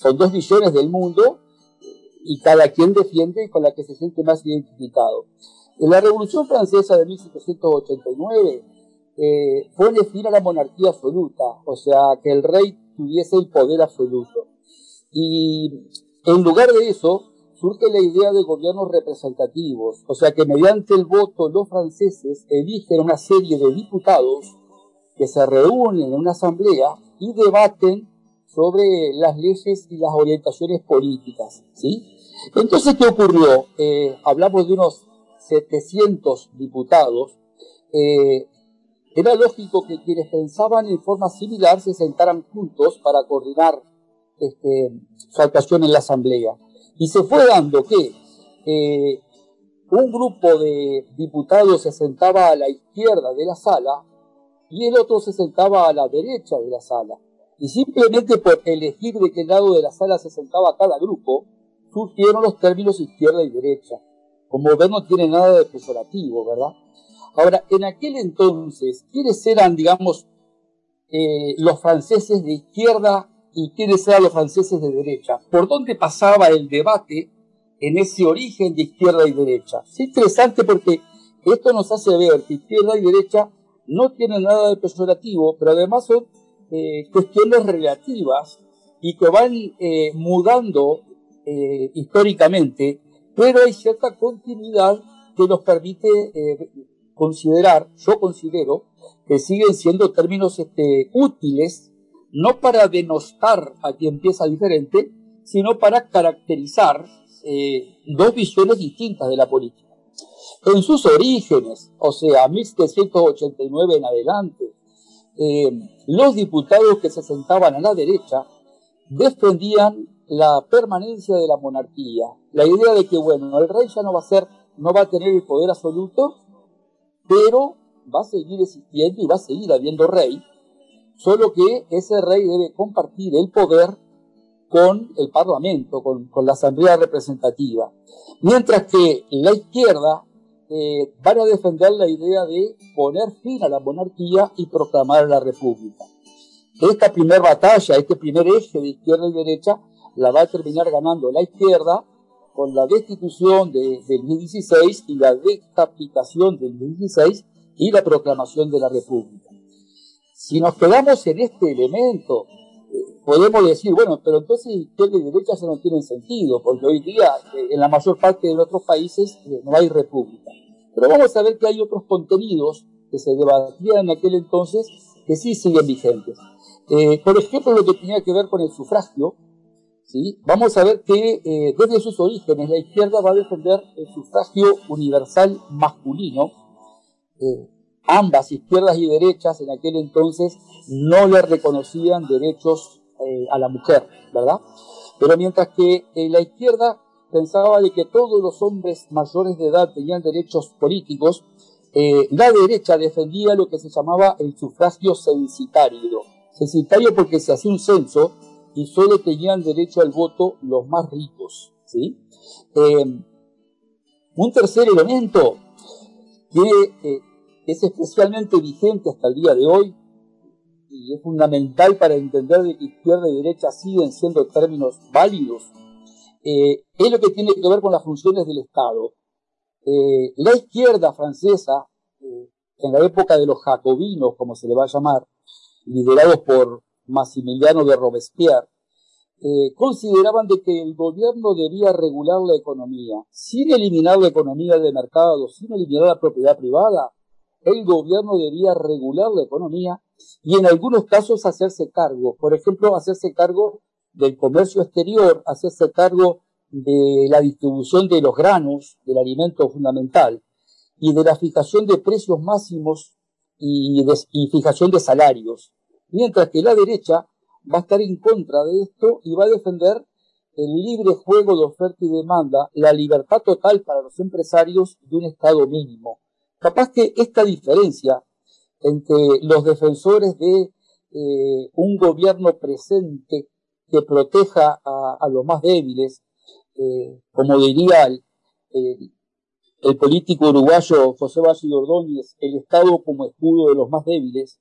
[SPEAKER 8] son dos visiones del mundo y cada quien defiende con la que se siente más identificado. En la Revolución Francesa de 1789 eh, pone fin a la monarquía absoluta, o sea, que el rey tuviese el poder absoluto. Y en lugar de eso, surge la idea de gobiernos representativos, o sea que mediante el voto los franceses eligen una serie de diputados que se reúnen en una asamblea y debaten sobre las leyes y las orientaciones políticas, ¿sí? Entonces, ¿qué ocurrió? Eh, hablamos de unos 700 diputados. Eh, era lógico que quienes pensaban en forma similar se sentaran juntos para coordinar este, su actuación en la asamblea. Y se fue dando que eh, un grupo de diputados se sentaba a la izquierda de la sala y el otro se sentaba a la derecha de la sala. Y simplemente por elegir de qué lado de la sala se sentaba cada grupo, surgieron los términos izquierda y derecha. Como ver, no tiene nada de peyorativo, ¿verdad? Ahora, en aquel entonces, ¿quiénes eran, digamos, eh, los franceses de izquierda y quiénes eran los franceses de derecha? ¿Por dónde pasaba el debate en ese origen de izquierda y derecha? Es interesante porque esto nos hace ver que izquierda y derecha no tienen nada de peyorativo, pero además son eh, cuestiones relativas y que van eh, mudando históricamente, pero hay cierta continuidad que nos permite considerar, yo considero, que siguen siendo términos este, útiles, no para denostar a quien piensa diferente, sino para caracterizar eh, dos visiones distintas de la política. En sus orígenes, o sea, 1789 en adelante, los diputados que se sentaban a la derecha defendían la permanencia de la monarquía, la idea de que, bueno, el rey ya no va a ser, no va a tener el poder absoluto, pero va a seguir existiendo y va a seguir habiendo rey, solo que ese rey debe compartir el poder con el Parlamento, con, con la Asamblea Representativa. Mientras que la izquierda eh, van a defender la idea de poner fin a la monarquía y proclamar la República. Esta primera batalla, este primer eje de izquierda y derecha, la va a terminar ganando la izquierda con la destitución de, del 2016 y la decapitación del 2016 y la proclamación de la República. Si nos quedamos en este elemento, eh, podemos decir, bueno, pero entonces izquierda y derecha ya no tienen sentido, porque hoy día eh, en la mayor parte de nuestros países eh, no hay república. Pero vamos a ver que hay otros contenidos que se debatían en aquel entonces que sí siguen vigentes. por ejemplo, lo que tenía que ver con el sufragio, ¿sí? vamos a ver que eh, desde sus orígenes la izquierda va a defender el sufragio universal masculino. Eh, ambas, izquierdas y derechas, en aquel entonces no le reconocían derechos eh, a la mujer, ¿verdad? Pero mientras que la izquierda pensaba de que todos los hombres mayores de edad tenían derechos políticos, la derecha defendía lo que se llamaba el sufragio censitario. Censitario porque se hacía un censo y solo tenían derecho al voto los más ricos. ¿sí? Eh, un tercer elemento que eh, es especialmente vigente hasta el día de hoy y es fundamental para entender de que izquierda y derecha siguen siendo términos válidos, eh, es lo que tiene que ver con las funciones del Estado. Eh, la izquierda francesa, en la época de los jacobinos, como se le va a llamar, liderados por Massimiliano de Robespierre, eh, consideraban de que el gobierno debía regular la economía, sin eliminar la economía de mercado, sin eliminar la propiedad privada, el gobierno debía regular la economía y en algunos casos hacerse cargo, por ejemplo, hacerse cargo del comercio exterior, hacerse cargo de la distribución de los granos, del alimento fundamental, y de la fijación de precios máximos y, de, y fijación de salarios. Mientras que la derecha va a estar en contra de esto y va a defender el libre juego de oferta y demanda, la libertad total para los empresarios de un Estado mínimo. Capaz que esta diferencia entre los defensores de eh, un gobierno presente que proteja a, los más débiles, eh, como diría el, el, político uruguayo José Valle Ordóñez, el Estado como escudo de los más débiles,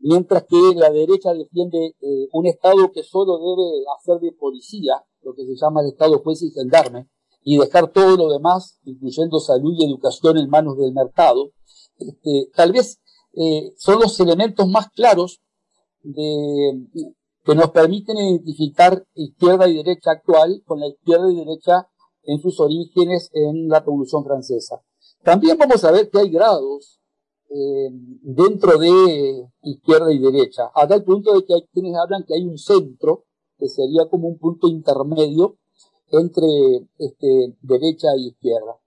[SPEAKER 8] mientras que la derecha defiende eh, un Estado que solo debe hacer de policía, lo que se llama el Estado juez y gendarme, y dejar todo lo demás, incluyendo salud y educación, en manos del mercado. Este, tal vez eh, son los elementos más claros de, que nos permiten identificar izquierda y derecha actual con la izquierda y derecha en sus orígenes en la Revolución Francesa. También vamos a ver que hay grados eh, dentro de izquierda y derecha, a tal punto de que hay quienes hablan que hay un centro, que sería como un punto intermedio entre este, derecha y izquierda.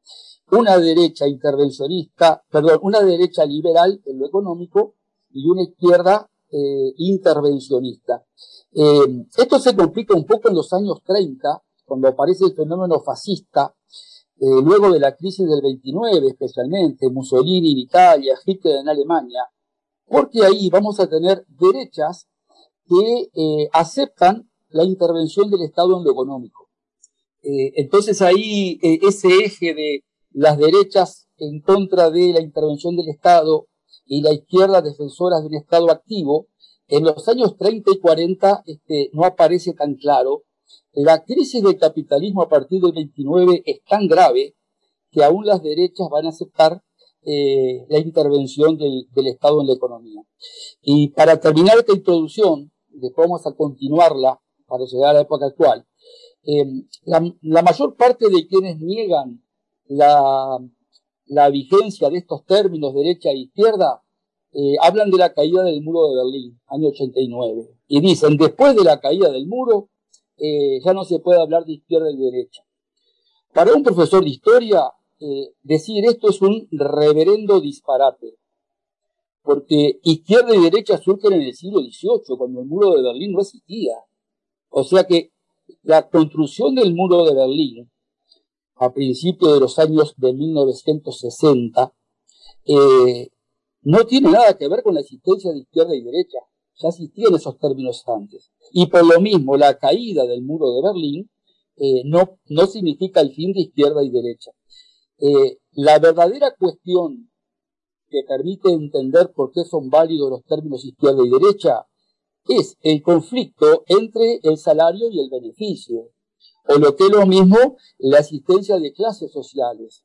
[SPEAKER 8] Una derecha intervencionista, perdón, una derecha liberal en lo económico y una izquierda eh, intervencionista. Eh, esto se complica un poco en los años 30, cuando aparece el fenómeno fascista, eh, luego de la crisis del 29 especialmente, Mussolini en Italia, Hitler en Alemania, porque ahí vamos a tener derechas que eh, aceptan la intervención del Estado en lo económico. Eh, entonces ahí ese eje de las derechas en contra de la intervención del Estado y la izquierda defensoras de un Estado activo, en los años 30 y 40 este, no aparece tan claro. La crisis del capitalismo a partir del 29 es tan grave que aún las derechas van a aceptar eh, la intervención del, Estado en la economía. Y para terminar esta introducción, después vamos a continuarla para llegar a la época actual, eh, la, mayor parte de quienes niegan la, la vigencia de estos términos derecha e izquierda eh, hablan de la caída del muro de Berlín, año 89, y dicen, después de la caída del muro, eh, ya no se puede hablar de izquierda y derecha. Para un profesor de historia, eh, decir esto es un reverendo disparate, porque izquierda y derecha surgen en el siglo XVIII, cuando el muro de Berlín no existía. O sea que la construcción del muro de Berlín, a principios de los años de 1960, eh, no tiene nada que ver con la existencia de izquierda y derecha. Ya existían esos términos antes. Y por lo mismo, la caída del muro de Berlín eh, no, no significa el fin de izquierda y derecha. Eh, la verdadera cuestión que permite entender por qué son válidos los términos izquierda y derecha es el conflicto entre el salario y el beneficio, o lo que es lo mismo, la existencia de clases sociales.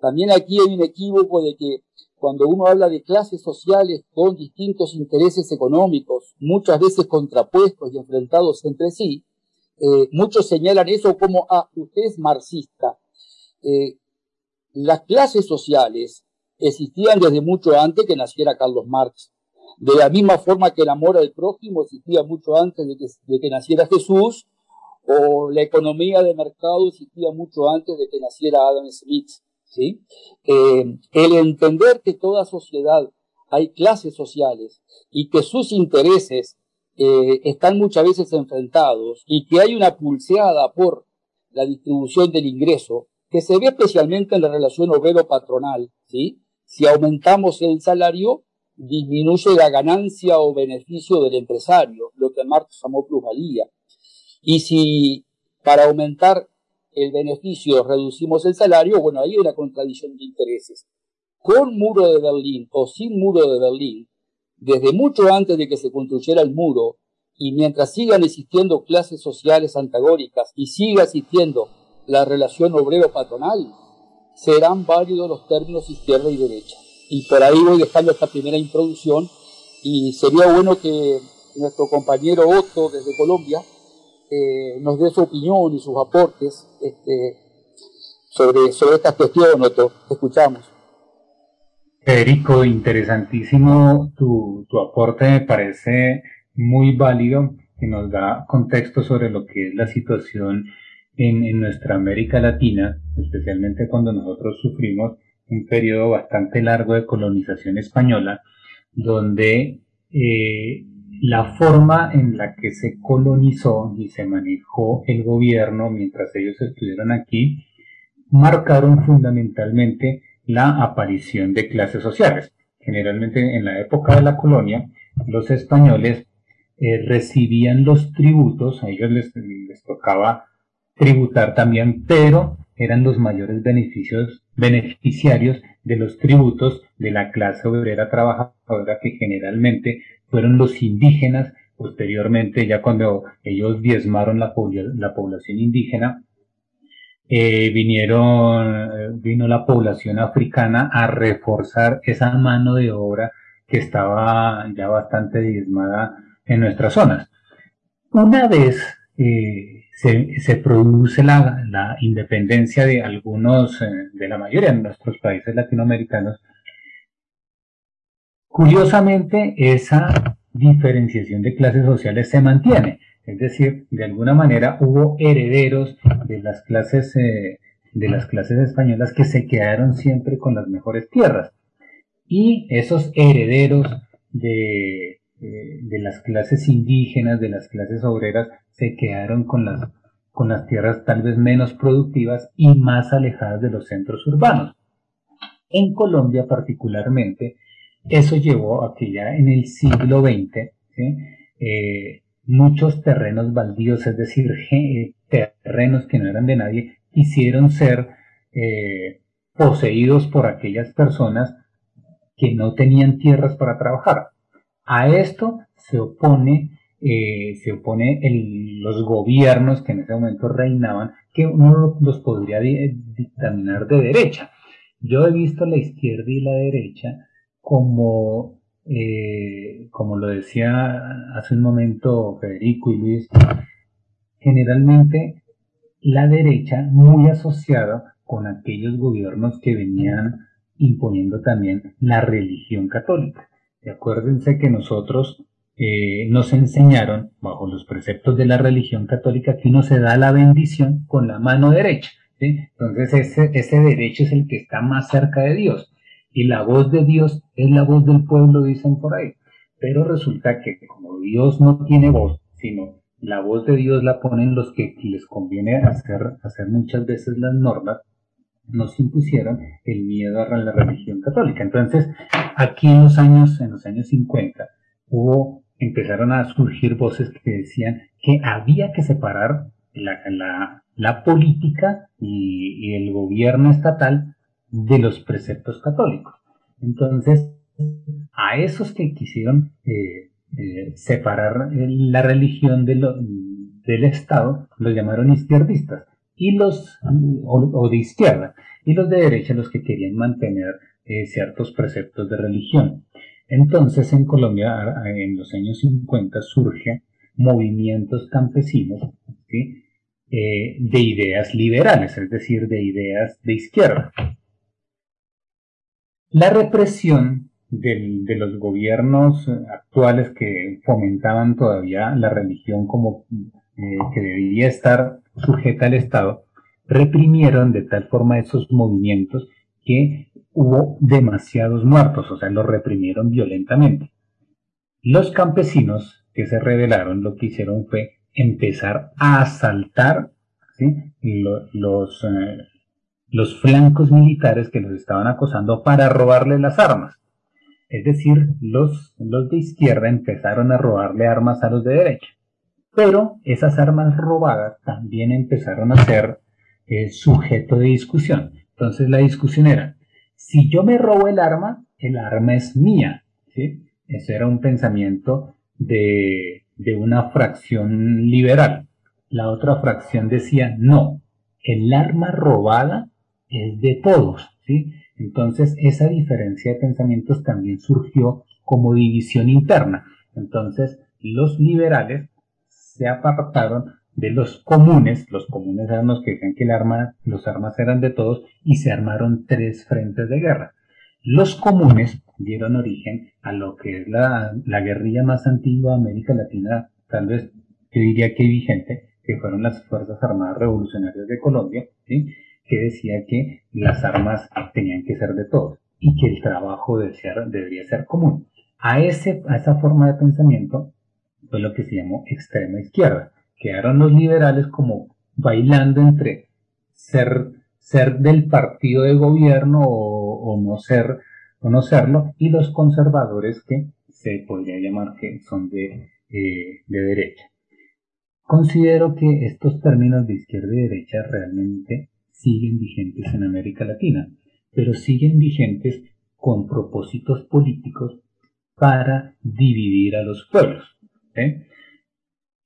[SPEAKER 8] También aquí hay un equívoco de que cuando uno habla de clases sociales con distintos intereses económicos, muchas veces contrapuestos y enfrentados entre sí, eh, muchos señalan eso como, ah, usted es marxista. Eh, las clases sociales existían desde mucho antes que naciera Carlos Marx. De la misma forma que el amor al prójimo existía mucho antes de que, de que naciera Jesús, o la economía de mercado existía mucho antes de que naciera Adam Smith. Eh, el entender que toda sociedad hay clases sociales y que sus intereses eh, están muchas veces enfrentados y que hay una pulseada por la distribución del ingreso que se ve especialmente en la relación obrero-patronal. Si aumentamos el salario, disminuye la ganancia o beneficio del empresario, lo que Marx llamó plusvalía. Y si para aumentar el beneficio reducimos el salario, bueno, ahí hay una contradicción de intereses. Con muro de Berlín o sin muro de Berlín, desde mucho antes de que se construyera el muro, y mientras sigan existiendo clases sociales antagónicas y siga existiendo la relación obrero-patronal, serán válidos los términos izquierda y derecha. Y por ahí voy dejando esta primera introducción y sería bueno que nuestro compañero Otto desde Colombia eh, nos dé su opinión y sus aportes este, sobre, sobre esta cuestión, escuchamos.
[SPEAKER 16] Federico, interesantísimo tu, aporte, me parece muy válido, que nos da contexto sobre lo que es la situación en, en nuestra América Latina, especialmente cuando nosotros sufrimos un periodo bastante largo de colonización española, donde eh, la forma en la que se colonizó y se manejó el gobierno mientras ellos estuvieron aquí, marcaron fundamentalmente la aparición de clases sociales. Generalmente en la época de la colonia, los españoles eh, recibían los tributos, a ellos les, les tocaba tributar también, pero eran los mayores beneficios, beneficiarios de los tributos de la clase obrera trabajadora que generalmente fueron los indígenas, posteriormente ya cuando ellos diezmaron la, la población indígena, eh, vinieron, vino la población africana a reforzar esa mano de obra que estaba ya bastante diezmada en nuestras zonas. Una vez eh, se, produce la, la, independencia de algunos, eh, de la mayoría de nuestros países latinoamericanos, curiosamente esa diferenciación de clases sociales se mantiene. Es decir, de alguna manera hubo herederos de las clases, eh, de las clases españolas que se quedaron siempre con las mejores tierras. Y esos herederos de, de las clases indígenas, de las clases obreras, se quedaron con las, con las tierras tal vez menos productivas y más alejadas de los centros urbanos. En Colombia particularmente, eso llevó a que ya en el siglo XX eh, muchos terrenos baldíos, es decir, terrenos que no eran de nadie, quisieron ser eh, poseídos por aquellas personas que no tenían tierras para trabajar. A esto se opone eh, se opone los gobiernos que en ese momento reinaban, que uno los podría dictaminar de derecha. Yo he visto la izquierda y la derecha como, eh, como lo decía hace un momento Federico y Luis, generalmente la derecha muy asociada con aquellos gobiernos que venían imponiendo también la religión católica. Y acuérdense que nosotros eh, nos enseñaron, bajo los preceptos de la religión católica, que uno se da la bendición con la mano derecha. Entonces ese, ese derecho es el que está más cerca de Dios. Y la voz de Dios es la voz del pueblo, dicen por ahí. Pero resulta que como Dios no tiene voz, sino la voz de Dios la ponen los que les conviene hacer, hacer muchas veces las normas, nos impusieron el miedo a la religión católica. Entonces, aquí en los años, en los años 50, hubo empezaron a surgir voces que decían que había que separar la, política y, el gobierno estatal de los preceptos católicos. Entonces, a esos que quisieron eh, eh, separar la religión de del Estado, los llamaron izquierdistas, y los, o, de izquierda, y los de derecha los que querían mantener eh, ciertos preceptos de religión. Entonces en Colombia en los años 50 surgen movimientos campesinos eh, de ideas liberales, es decir, de ideas de izquierda. La represión de los gobiernos actuales que fomentaban todavía la religión como eh, que debía estar sujeta al Estado, reprimieron de tal forma esos movimientos que hubo demasiados muertos, o sea, los reprimieron violentamente. Los campesinos que se rebelaron lo que hicieron fue empezar a asaltar los, eh, los flancos militares que los estaban acosando para robarle las armas. Es decir, los, los de izquierda empezaron a robarle armas a los de derecha. Pero esas armas robadas también empezaron a ser eh, sujeto de discusión. Entonces la discusión era, si yo me robo el arma, el arma es mía. ¿sí? Ese era un pensamiento de, de una fracción liberal. La otra fracción decía, no, el arma robada es de todos, ¿sí? Entonces, esa diferencia de pensamientos también surgió como división interna. Entonces, los liberales se apartaron de los comunes, los comunes eran los que decían que el arma, los armas eran de todos, y se armaron tres frentes de guerra. Los comunes dieron origen a lo que es la, la guerrilla más antigua de América Latina, tal vez yo diría que vigente, que fueron las Fuerzas Armadas Revolucionarias de Colombia, ¿sí? Que decía que las armas tenían que ser de todos y que el trabajo debería ser común. A, ese, a esa forma de pensamiento fue lo que se llamó extrema izquierda. Quedaron los liberales como bailando entre ser, ser del partido de gobierno o, no ser o no serlo, y los conservadores que se podría llamar que son de, eh, de derecha. Considero que estos términos de izquierda y derecha realmente siguen vigentes en América Latina, pero siguen vigentes con propósitos políticos para dividir a los pueblos.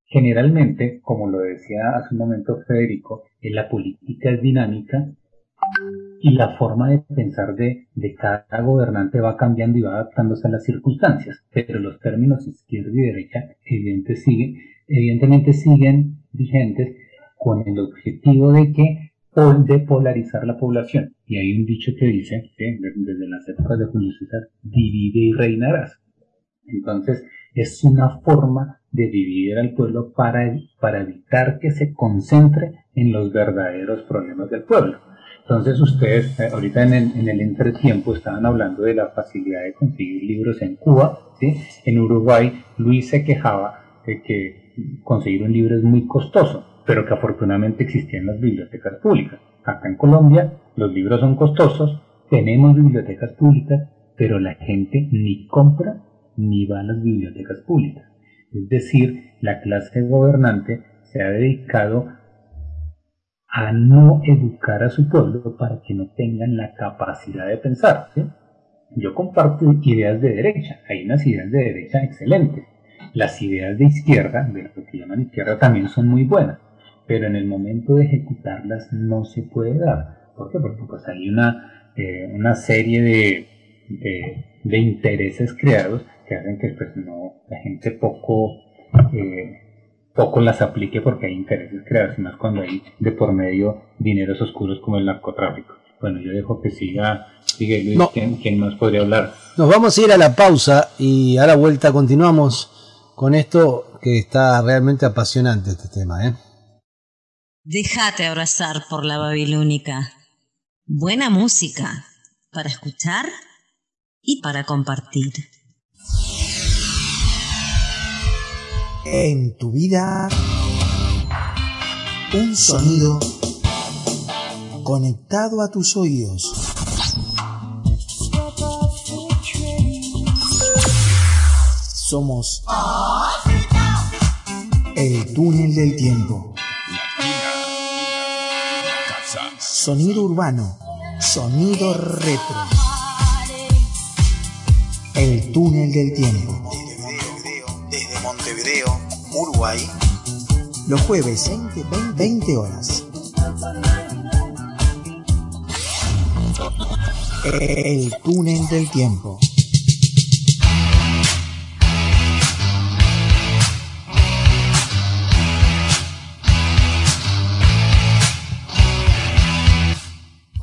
[SPEAKER 16] Generalmente, como lo decía hace un momento Federico, en la política es dinámica y la forma de pensar de, cada gobernante va cambiando y va adaptándose a las circunstancias, pero los términos izquierda y derecha evidentemente siguen vigentes con el objetivo de que de polarizar la población. Y hay un dicho que dice, desde las épocas de Julio César, divide y reinarás. Entonces, es una forma de dividir al pueblo para, para evitar que se concentre en los verdaderos problemas del pueblo. Entonces ustedes eh, ahorita en el, en entretiempo estaban hablando de la facilidad de conseguir libros en Cuba, ¿sí? En Uruguay Luis se quejaba de que conseguir un libro es muy costoso, pero que afortunadamente existían las bibliotecas públicas. Acá en Colombia los libros son costosos, tenemos bibliotecas públicas, pero la gente ni compra ni va a las bibliotecas públicas. Es decir, la clase gobernante se ha dedicado a no educar a su pueblo para que no tengan la capacidad de pensar. Yo comparto ideas de derecha, hay unas ideas de derecha excelentes. Las ideas de izquierda, de lo que llaman izquierda, también son muy buenas, pero en el momento de ejecutarlas no se puede dar. ¿Por qué? Porque pues hay una, eh, una serie de, de intereses creados que hacen que pues, no, la gente poco, eh, poco las aplique porque hay intereses creados, más cuando hay de por medio dineros oscuros como el narcotráfico. Bueno, yo dejo que siga, sigue Luis, ¿quién, más podría hablar?
[SPEAKER 5] Nos vamos a ir a la pausa y a la vuelta continuamos con esto que está realmente apasionante este tema, ¿eh?
[SPEAKER 17] Déjate abrazar por la babilónica. Buena música para escuchar y para compartir.
[SPEAKER 1] En tu vida, un sonido conectado a tus oídos. Somos el túnel del tiempo. Sonido urbano, sonido retro. El túnel del tiempo. Uruguay. Los jueves, 20, 20, horas. El túnel del tiempo.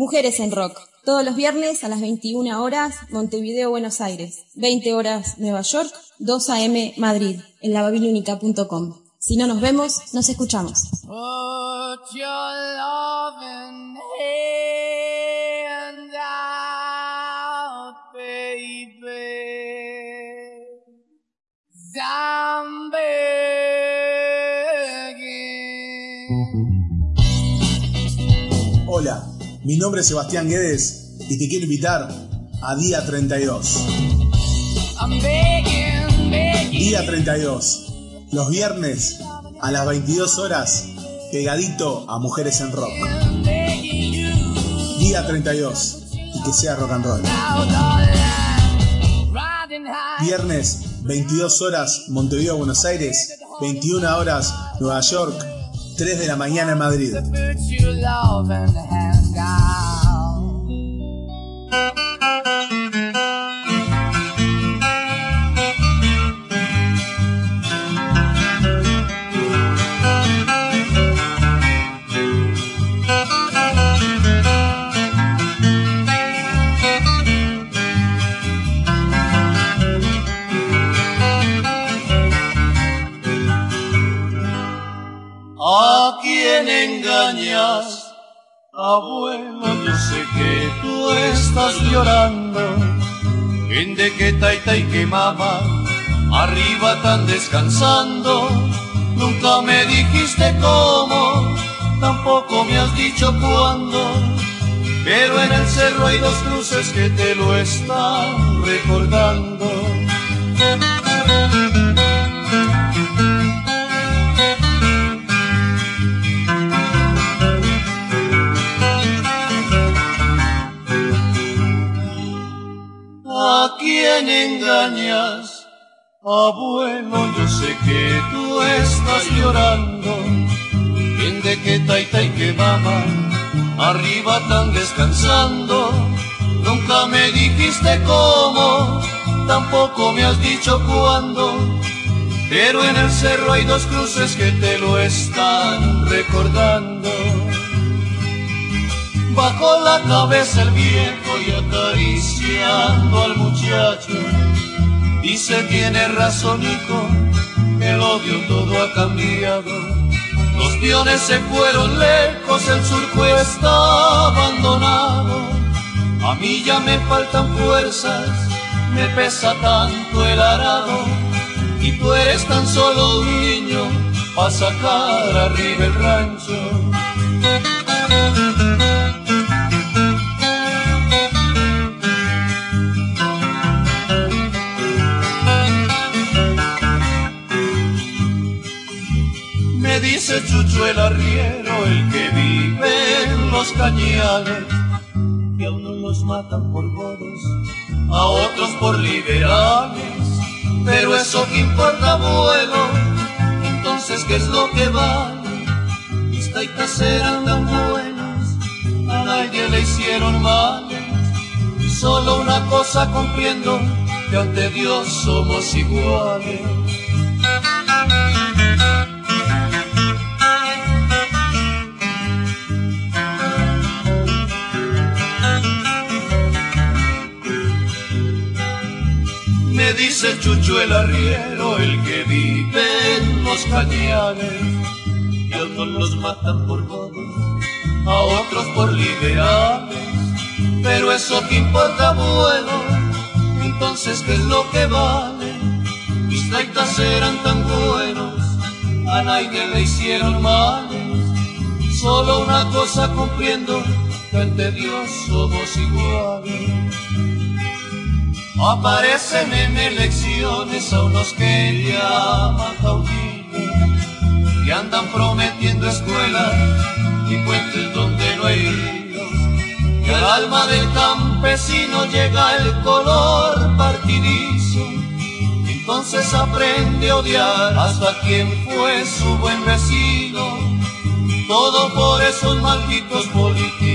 [SPEAKER 18] Mujeres en Rock, todos los viernes a las 21 horas, Montevideo, Buenos Aires, 20 horas, Nueva York, 2 a.m. Madrid, en lavabilúnica.com. Si no nos vemos, nos escuchamos.
[SPEAKER 19] Mi nombre es Sebastián Guedes y te quiero invitar a Día 32. Día 32. Los viernes a las 22 horas, pegadito a Mujeres en Rock. Día 32. Y que sea rock and roll. Viernes, 22 horas, Montevideo, Buenos Aires. 21 horas, Nueva York. 3 de la mañana en Madrid.
[SPEAKER 20] ¿A quién engañas? Abuelo, yo sé que tú estás llorando. En de que taita y que mamá, arriba tan descansando. Nunca me dijiste cómo, tampoco me has dicho cuándo. Pero en el cerro hay dos cruces que te lo están recordando. ¿A quién engañas? Abuelo, yo sé que tú estás llorando. Bien de que taita y que mamá, arriba tan descansando. Nunca me dijiste cómo, tampoco me has dicho cuándo. Pero en el cerro hay dos cruces que te lo están recordando. Bajó la cabeza el viejo y acariciando al muchacho. Dice, tiene razón, hijo, el odio todo ha cambiado. Los piones se fueron lejos, el surco está abandonado. A mí ya me faltan fuerzas, me pesa tanto el arado. Y tú eres tan solo un niño, para sacar arriba el rancho. Dice Chucho el arriero, el que vive en los cañales, que a unos los matan por godos, a otros por liberales, pero eso que importa, abuelo, entonces ¿qué es lo que vale? Mis taitas eran tan buenas, a nadie le hicieron males, y solo una cosa comprendo, que ante Dios somos iguales. Dice Chucho el arriero, el que vive en los cañares, que a unos los matan por godos, a otros por liberales, pero eso que importa, bueno, entonces ¿qué es lo que vale? Mis taitas eran tan buenos, a nadie le hicieron males, solo una cosa comprendo, que ante Dios somos iguales. Aparecen en elecciones a unos que llaman caudillos y andan prometiendo escuelas y puentes donde no hay ríos. Y al alma del campesino llega el color partidizo. Entonces aprende a odiar hasta quien fue su buen vecino. Todo por esos malditos politiqueros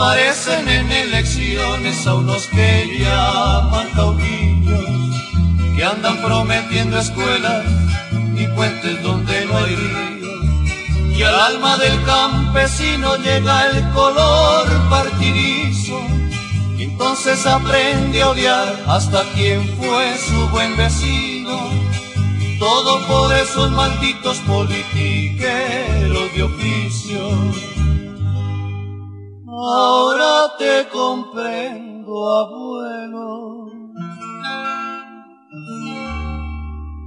[SPEAKER 20] Aparecen en elecciones a unos que llaman caudillos, que andan prometiendo escuelas y puentes donde no hay ríos. Y al alma del campesino llega el color partidizo, y entonces aprende a odiar hasta quien fue su buen vecino. Todo por esos malditos politiqueros de oficio. Ahora te comprendo, abuelo.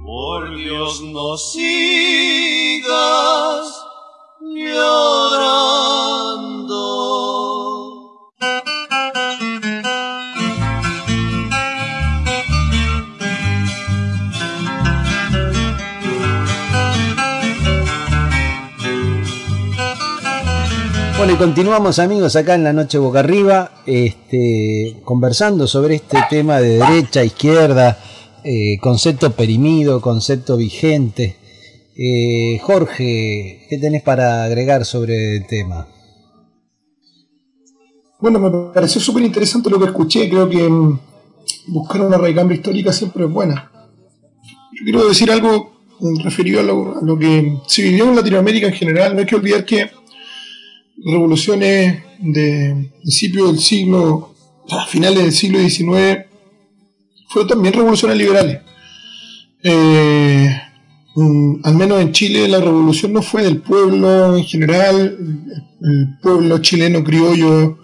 [SPEAKER 20] Por Dios no sigas llorando.
[SPEAKER 5] Bueno, y continuamos amigos acá en la noche boca arriba, este, conversando sobre este tema de derecha, izquierda, eh, concepto perimido, concepto vigente. Eh, Jorge, ¿qué tenés para agregar sobre el tema?
[SPEAKER 7] Bueno, me pareció súper interesante lo que escuché. Creo que mm, buscar una raicambia histórica siempre es buena. Yo quiero decir algo mm, referido a lo, a lo que se vivió en Latinoamérica en general. No hay que olvidar que revoluciones de principio del siglo, a finales del siglo XIX, fueron también revoluciones liberales. Eh, al menos en Chile la revolución no fue del pueblo en general, el pueblo chileno criollo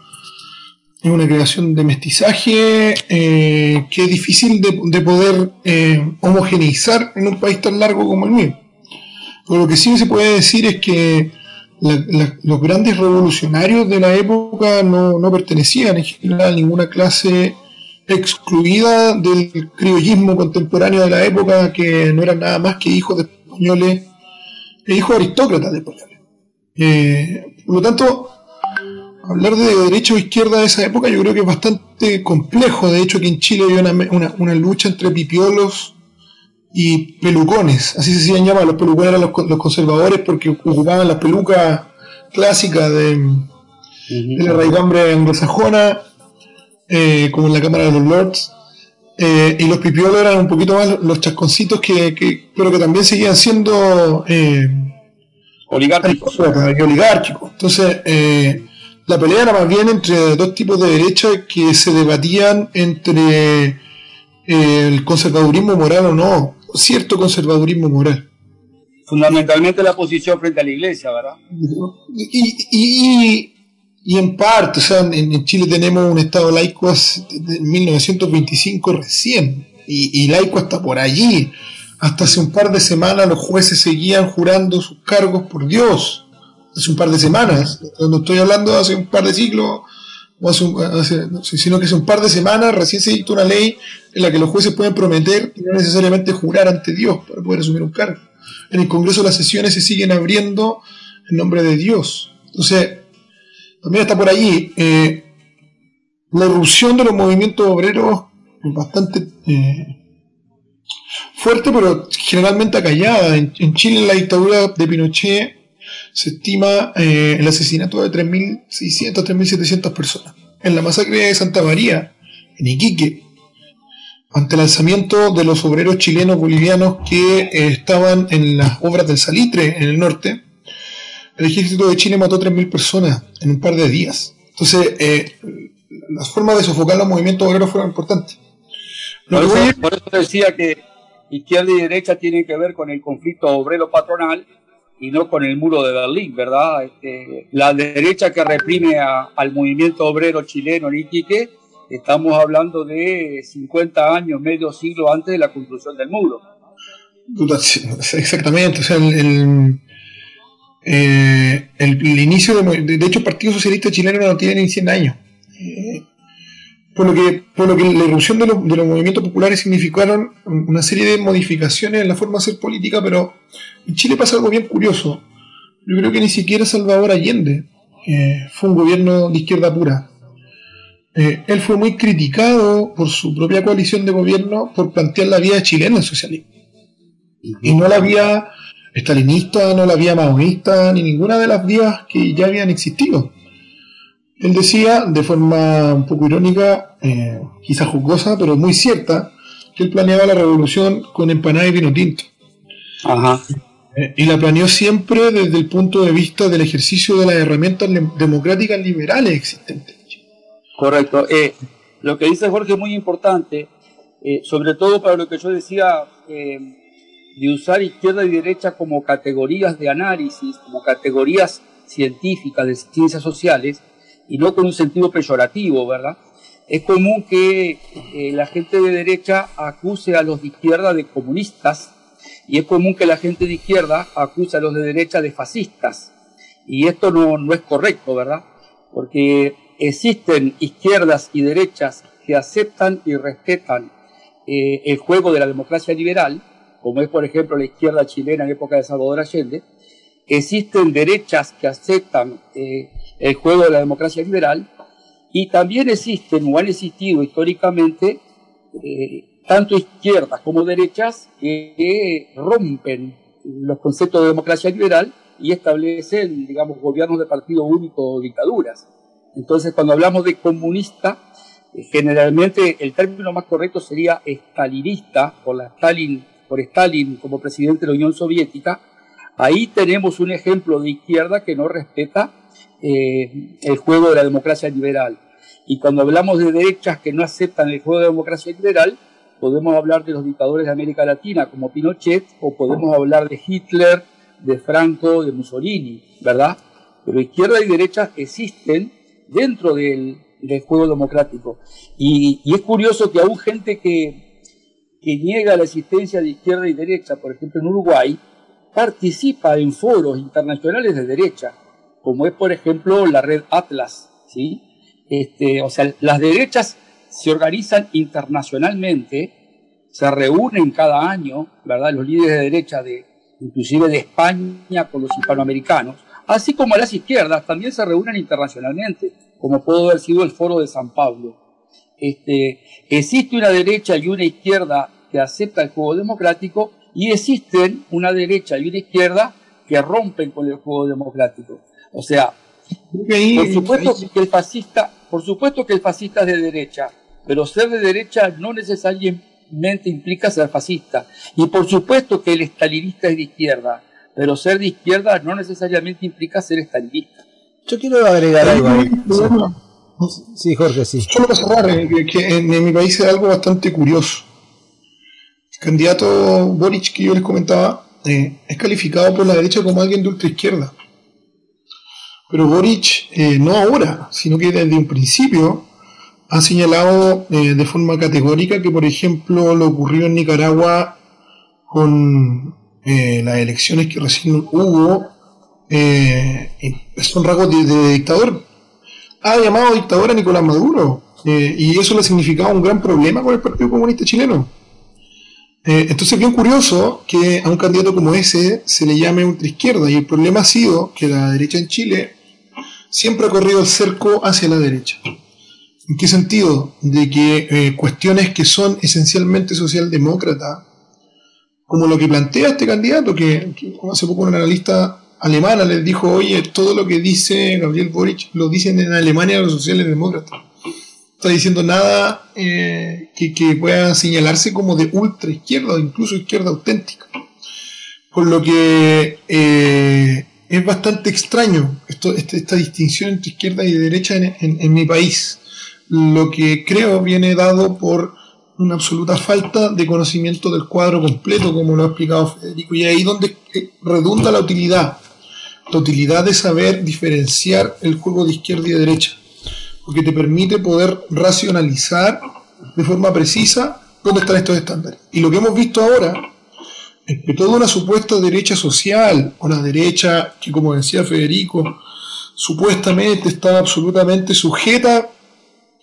[SPEAKER 7] es una creación de mestizaje eh, que es difícil de, de poder eh, homogeneizar en un país tan largo como el mío. Pero lo que sí se puede decir es que la- la- los grandes revolucionarios de la época no, no pertenecían en general a ninguna clase excluida del criollismo contemporáneo de la época, que no eran nada más que hijos de españoles, e hijos aristócratas de españoles. Eh, por lo tanto, hablar de derecha o izquierda de esa época yo creo que es bastante complejo. De hecho, aquí en Chile había una, una- una lucha entre pipiolos y pelucones, así se hacían llamar. Los pelucones eran los, los conservadores porque ocupaban la peluca clásica de, de la raicambre anglosajona, eh, como en la Cámara de los Lords. Eh, y los pipiolos eran un poquito más los chasconcitos que, que- pero que también seguían siendo eh,
[SPEAKER 8] oligárquicos.
[SPEAKER 7] oligárquicos. Entonces, la pelea era más bien entre dos tipos de derecha que se debatían entre el conservadurismo moral o no, cierto conservadurismo moral.
[SPEAKER 8] Fundamentalmente la posición frente a la iglesia, ¿verdad?
[SPEAKER 7] Y, y- y- y en parte, o sea, en, en Chile tenemos un Estado laico de 1925 recién, y, y laico hasta por allí. Hasta hace un par de semanas los jueces seguían jurando sus cargos por Dios. Hace un par de semanas, no estoy hablando de hace un par de siglos, o hace un- hace- no sé, sino que hace un par de semanas recién se dictó una ley en la que los jueces pueden prometer y no necesariamente jurar ante Dios para poder asumir un cargo. En el Congreso las sesiones se siguen abriendo en nombre de Dios. Entonces, también está por allí. eh, la erupción de los movimientos obreros bastante eh, fuerte, pero generalmente acallada. En, en Chile, en la dictadura de Pinochet, se estima eh, el asesinato de 3.600, 3.700 personas. En la masacre de Santa María, en Iquique, ante el alzamiento de los obreros chilenos bolivianos que eh, estaban en las obras del salitre en el norte, el ejército de Chile mató a 3.000 personas en un par de días. Entonces, eh, las formas de sofocar los movimientos obreros fueron importantes.
[SPEAKER 8] Por eso, por eso decía que izquierda y derecha tienen que ver con el conflicto obrero-patronal y no con el muro de Berlín, ¿verdad? Este, la derecha que reprime a- al movimiento obrero chileno en Iquique, estamos hablando de 50 años, medio siglo antes de la construcción del muro.
[SPEAKER 7] Exactamente, o sea, el, eh, inicio de de hecho el Partido Socialista Chileno no tiene ni 100 años. Eh, por lo que, por lo que la irrupción de los, de los movimientos populares significaron una serie de modificaciones en la forma de hacer política, pero en Chile pasa algo bien curioso. Yo creo que ni siquiera Salvador Allende eh, fue un gobierno de izquierda pura. Eh, él fue muy criticado por su propia coalición de gobierno por plantear la vía chilena al socialismo y no la vía estalinista, no la vía maoísta, ni ninguna de las vías que ya habían existido. Él decía, de forma un poco irónica, eh, quizás jugosa, pero muy cierta, que él planeaba la revolución con empanada y vino tinto. Eh, y la planeó siempre desde el punto de vista del ejercicio de las herramientas democráticas liberales existentes.
[SPEAKER 8] Correcto. Eh, lo que dice Jorge es muy importante, eh, sobre todo para lo que yo decía, eh, de usar izquierda y derecha como categorías de análisis, como categorías científicas de ciencias sociales, y no con un sentido peyorativo, ¿verdad? Es común que la gente de derecha acuse a los de izquierda de comunistas y es común que la gente de izquierda acuse a los de derecha de fascistas. Y esto no, no es correcto, ¿verdad? Porque existen izquierdas y derechas que aceptan y respetan eh, el juego de la democracia liberal, como es por ejemplo la izquierda chilena en época de Salvador Allende, existen derechas que aceptan eh, el juego de la democracia liberal y también existen o han existido históricamente eh, tanto izquierdas como derechas que rompen los conceptos de democracia liberal y establecen, digamos, gobiernos de partido único o dictaduras. Entonces, cuando hablamos de comunista, eh, generalmente el término más correcto sería stalinista, por, la Stalin, por Stalin como presidente de la Unión Soviética. Ahí tenemos un ejemplo de izquierda que no respeta eh, el juego de la democracia liberal. Y cuando hablamos de derechas que no aceptan el juego de la democracia liberal, podemos hablar de los dictadores de América Latina como Pinochet o podemos hablar de Hitler, de Franco, de Mussolini, ¿verdad? Pero izquierda y derecha existen dentro del, juego democrático. Y, es curioso que aún gente que, que niega la existencia de izquierda y derecha, por ejemplo en Uruguay, participa en foros internacionales de derecha, como es por ejemplo la red Atlas, ¿sí? Este, o sea, las derechas se organizan internacionalmente, se reúnen cada año, ¿verdad? Los líderes de derecha de, inclusive de España con los hispanoamericanos, así como las izquierdas también se reúnen internacionalmente, como puede haber sido el foro de San Pablo. Este, existe una derecha y una izquierda que acepta el juego democrático y existen una derecha y una izquierda que rompen con el juego democrático. O sea, por supuesto que el fascista, por supuesto que el fascista es de derecha, pero ser de derecha no necesariamente implica ser fascista. Y por supuesto que el estalinista es de izquierda, pero ser de izquierda no necesariamente implica ser estalinista.
[SPEAKER 5] Yo quiero agregar algo ahí. Sí. Jorge, sí.
[SPEAKER 7] Solo para cerrar, eh, que en, mi país es algo bastante curioso. El candidato Boric que yo les comentaba eh, es calificado por la derecha como alguien de ultra izquierda. Pero Boric, eh, no ahora, sino que desde un principio, ha señalado de forma categórica que, por ejemplo, lo ocurrió en Nicaragua con las elecciones que recién hubo eh, son rasgos de, dictador. Ha llamado dictador a Nicolás Maduro eh, y eso le significaba un gran problema con el Partido Comunista Chileno. Eh, entonces es bien curioso que a un candidato como ese se le llame ultraizquierda y el problema ha sido que la derecha en Chile siempre ha corrido el cerco hacia la derecha. ¿En qué sentido? De que eh, cuestiones que son esencialmente socialdemócratas, como lo que plantea este candidato, que, que hace poco un analista alemana les dijo, oye, todo lo que dice Gabriel Boric lo dicen en Alemania los sociales demócratas. Está diciendo nada eh, que, pueda señalarse como de ultra izquierda o incluso izquierda auténtica. Por lo que eh, es bastante extraño esto, este, esta distinción entre izquierda y derecha en, en mi país. Lo que creo viene dado por una absoluta falta de conocimiento del cuadro completo, como lo ha explicado Federico, y ahí donde eh, redunda la utilidad la utilidad de saber diferenciar el juego de izquierda y de derecha, porque te permite poder racionalizar de forma precisa dónde están estos estándares. Y lo que hemos visto ahora es que toda una supuesta derecha social, o una derecha que, como decía Federico, supuestamente está absolutamente sujeta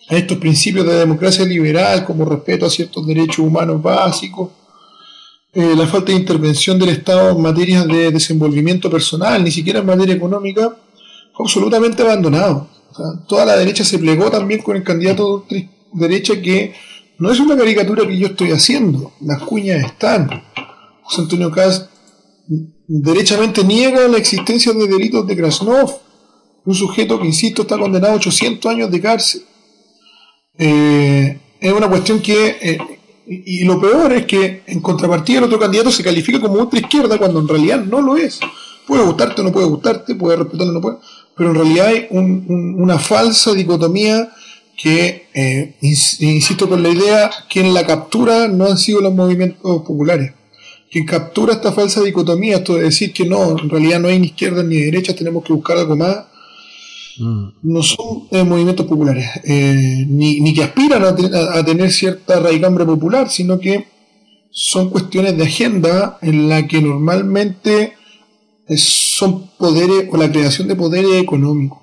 [SPEAKER 7] a estos principios de democracia liberal, como respeto a ciertos derechos humanos básicos, eh, la falta de intervención del Estado en materia de desenvolvimiento personal, ni siquiera en materia económica, fue absolutamente abandonado. toda la derecha se plegó también con el candidato de derecha que no es una caricatura que yo estoy haciendo, las cuñas están. José Antonio Cast derechamente niega la existencia de delitos de Krasnov, un sujeto que, insisto, está condenado a 800 años de cárcel. Eh, es una cuestión que eh, y, lo peor es que en contrapartida el otro candidato se califica como ultra izquierda cuando en realidad no lo es. Puede gustarte o no puede gustarte, puede respetarlo o no puede, pero en realidad hay una falsa dicotomía que, eh, insisto con la idea, que en la captura no han sido los movimientos populares. Quien captura esta falsa dicotomía, esto de decir que no, en realidad no hay ni izquierda ni derecha, tenemos que buscar algo más,
[SPEAKER 5] Mm.
[SPEAKER 7] no son eh, movimientos populares, eh, ni, ni que aspiran a, te- a- a tener cierta raicambre popular, sino que son cuestiones de agenda en la que normalmente eh, son poderes o la creación de poderes económicos,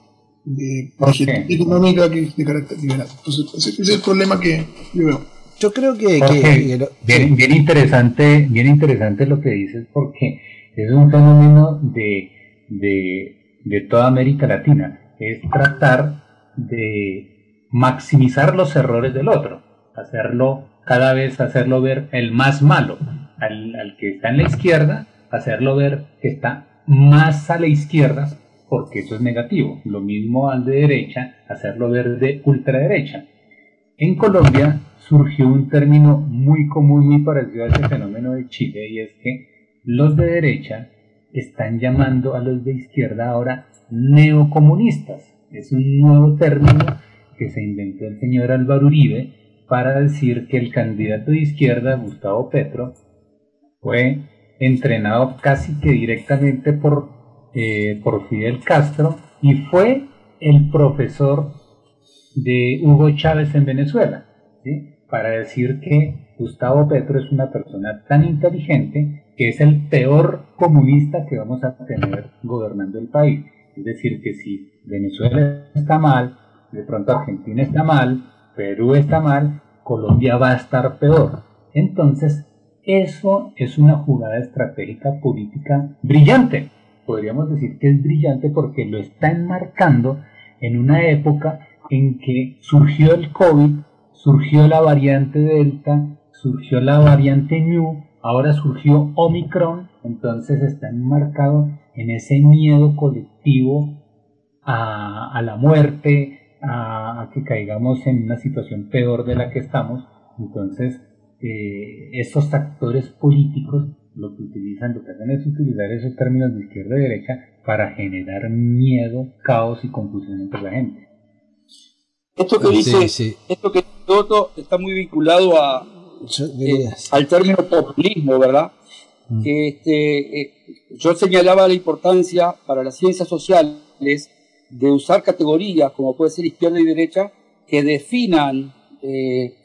[SPEAKER 7] de, agenda económica que es de carácter liberal. Entonces, ese es el problema que yo veo.
[SPEAKER 5] Yo creo que,
[SPEAKER 16] Jorge,
[SPEAKER 5] que-
[SPEAKER 16] bien, bien interesante, bien interesante lo que dices porque es un fenómeno de, de, de toda América Latina. Es tratar de maximizar los errores del otro, hacerlo cada vez hacerlo ver el más malo, al, que está en la izquierda, hacerlo ver que está más a la izquierda porque eso es negativo. Lo mismo al de derecha, hacerlo ver de ultraderecha. En Colombia surgió un término muy común, muy parecido a ese fenómeno de Chile, y es que los de derecha están llamando a los de izquierda ahora neocomunistas. Es un nuevo término que se inventó el señor Álvaro Uribe para decir que el candidato de izquierda, Gustavo Petro, fue entrenado casi que directamente por, eh, por Fidel Castro y fue el profesor de Hugo Chávez en Venezuela, para decir que Gustavo Petro es una persona tan inteligente que es el peor comunista que vamos a tener gobernando el país. Es decir, que si Venezuela está mal, de pronto Argentina está mal, Perú está mal, Colombia va a estar peor. Entonces, eso es una jugada estratégica política brillante. Podríamos decir que es brillante porque lo está enmarcando en una época en que surgió el COVID, surgió la variante Delta, surgió la variante New, ahora surgió Omicron, entonces está enmarcado en ese miedo colectivo a, a la muerte, a, a que caigamos en una situación peor de la que estamos. Entonces, eh, estos actores políticos lo que utilizan, lo que hacen es utilizar esos términos de izquierda y derecha para generar miedo, caos y confusión entre la gente.
[SPEAKER 8] Esto que
[SPEAKER 5] Sí,
[SPEAKER 8] dice,
[SPEAKER 5] sí.
[SPEAKER 8] esto que Toto está muy vinculado a, eh, al término populismo, ¿verdad? Este, eh, yo señalaba la importancia para las ciencias sociales de usar categorías como puede ser izquierda y derecha que definan eh,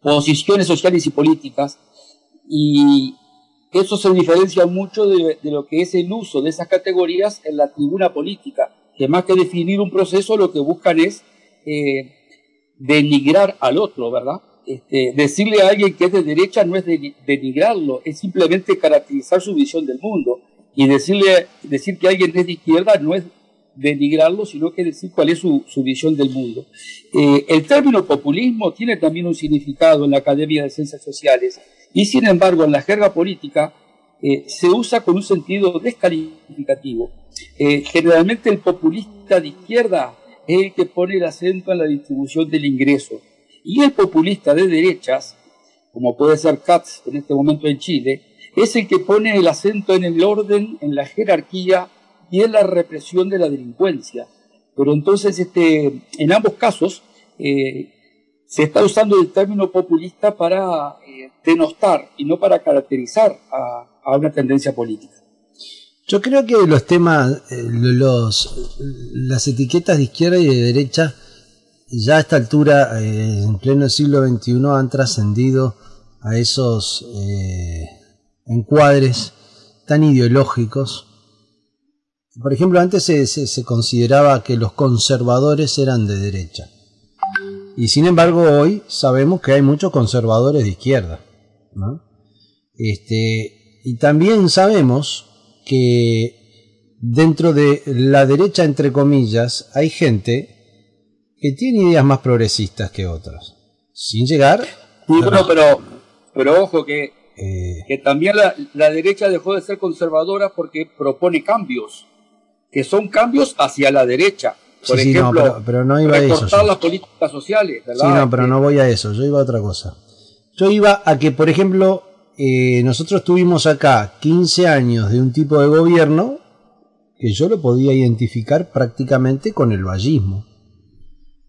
[SPEAKER 8] posiciones sociales y políticas y eso se diferencia mucho de, de lo que es el uso de esas categorías en la tribuna política, que más que definir un proceso lo que buscan es eh, denigrar al otro, ¿verdad? Este, decirle a alguien que es de derecha no es de- denigrarlo, es simplemente caracterizar su visión del mundo. Y decirle, decir que alguien es de izquierda no es denigrarlo, sino que decir cuál es su, su visión del mundo. Eh, el término populismo tiene también un significado en la Academia de Ciencias Sociales y sin embargo en la jerga política eh, se usa con un sentido descalificativo. Eh, generalmente el populista de izquierda es el que pone el acento en la distribución del ingreso y el populista de derechas, como puede ser Katz en este momento en Chile, es el que pone el acento en el orden, en la jerarquía y en la represión de la delincuencia. Pero entonces, este, en ambos casos, eh, se está usando el término populista para eh, denostar y no para caracterizar a, una tendencia política.
[SPEAKER 5] Yo creo que los temas, eh, los, las etiquetas de izquierda y de derecha, ya a esta altura, eh, en pleno siglo XXI, han trascendido a esos eh, encuadres tan ideológicos. Por ejemplo, antes se, se- se consideraba que los conservadores eran de derecha. Y sin embargo, hoy sabemos que hay muchos conservadores de izquierda. ¿no? Este, y también sabemos que dentro de la derecha, entre comillas, hay gente que tiene ideas más progresistas que otras. Sin llegar.
[SPEAKER 8] Sí, bueno, pero, pero ojo que,
[SPEAKER 5] Eh,
[SPEAKER 8] que también la, la derecha dejó de ser conservadora porque propone cambios, que son cambios hacia la derecha. Por
[SPEAKER 5] sí, sí, no,
[SPEAKER 8] ejemplo,
[SPEAKER 5] pero, pero no iba a eso. yo.
[SPEAKER 8] las políticas sociales,
[SPEAKER 5] Sí, no, pero no voy a eso. Yo iba a otra cosa. Yo iba a que, por ejemplo, eh, nosotros tuvimos acá 15 años de un tipo de gobierno que yo lo podía identificar prácticamente con el vallismo.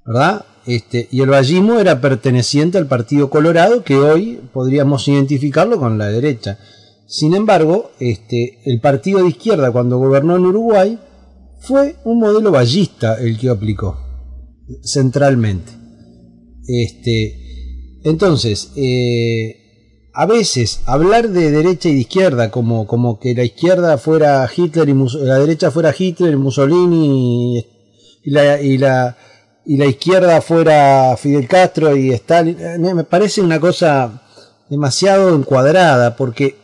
[SPEAKER 5] ¿Verdad? Este, y el vallismo era perteneciente al Partido Colorado, que hoy podríamos identificarlo con la derecha. Sin embargo, este, el partido de izquierda, cuando gobernó en Uruguay, fue un modelo ballista el que aplicó centralmente. Este, entonces, eh, a veces hablar de derecha y de izquierda como, como que la izquierda fuera Hitler y la derecha fuera Hitler y Mussolini y, la, y la izquierda fuera Fidel Castro y Stalin, eh, me parece una cosa demasiado encuadrada porque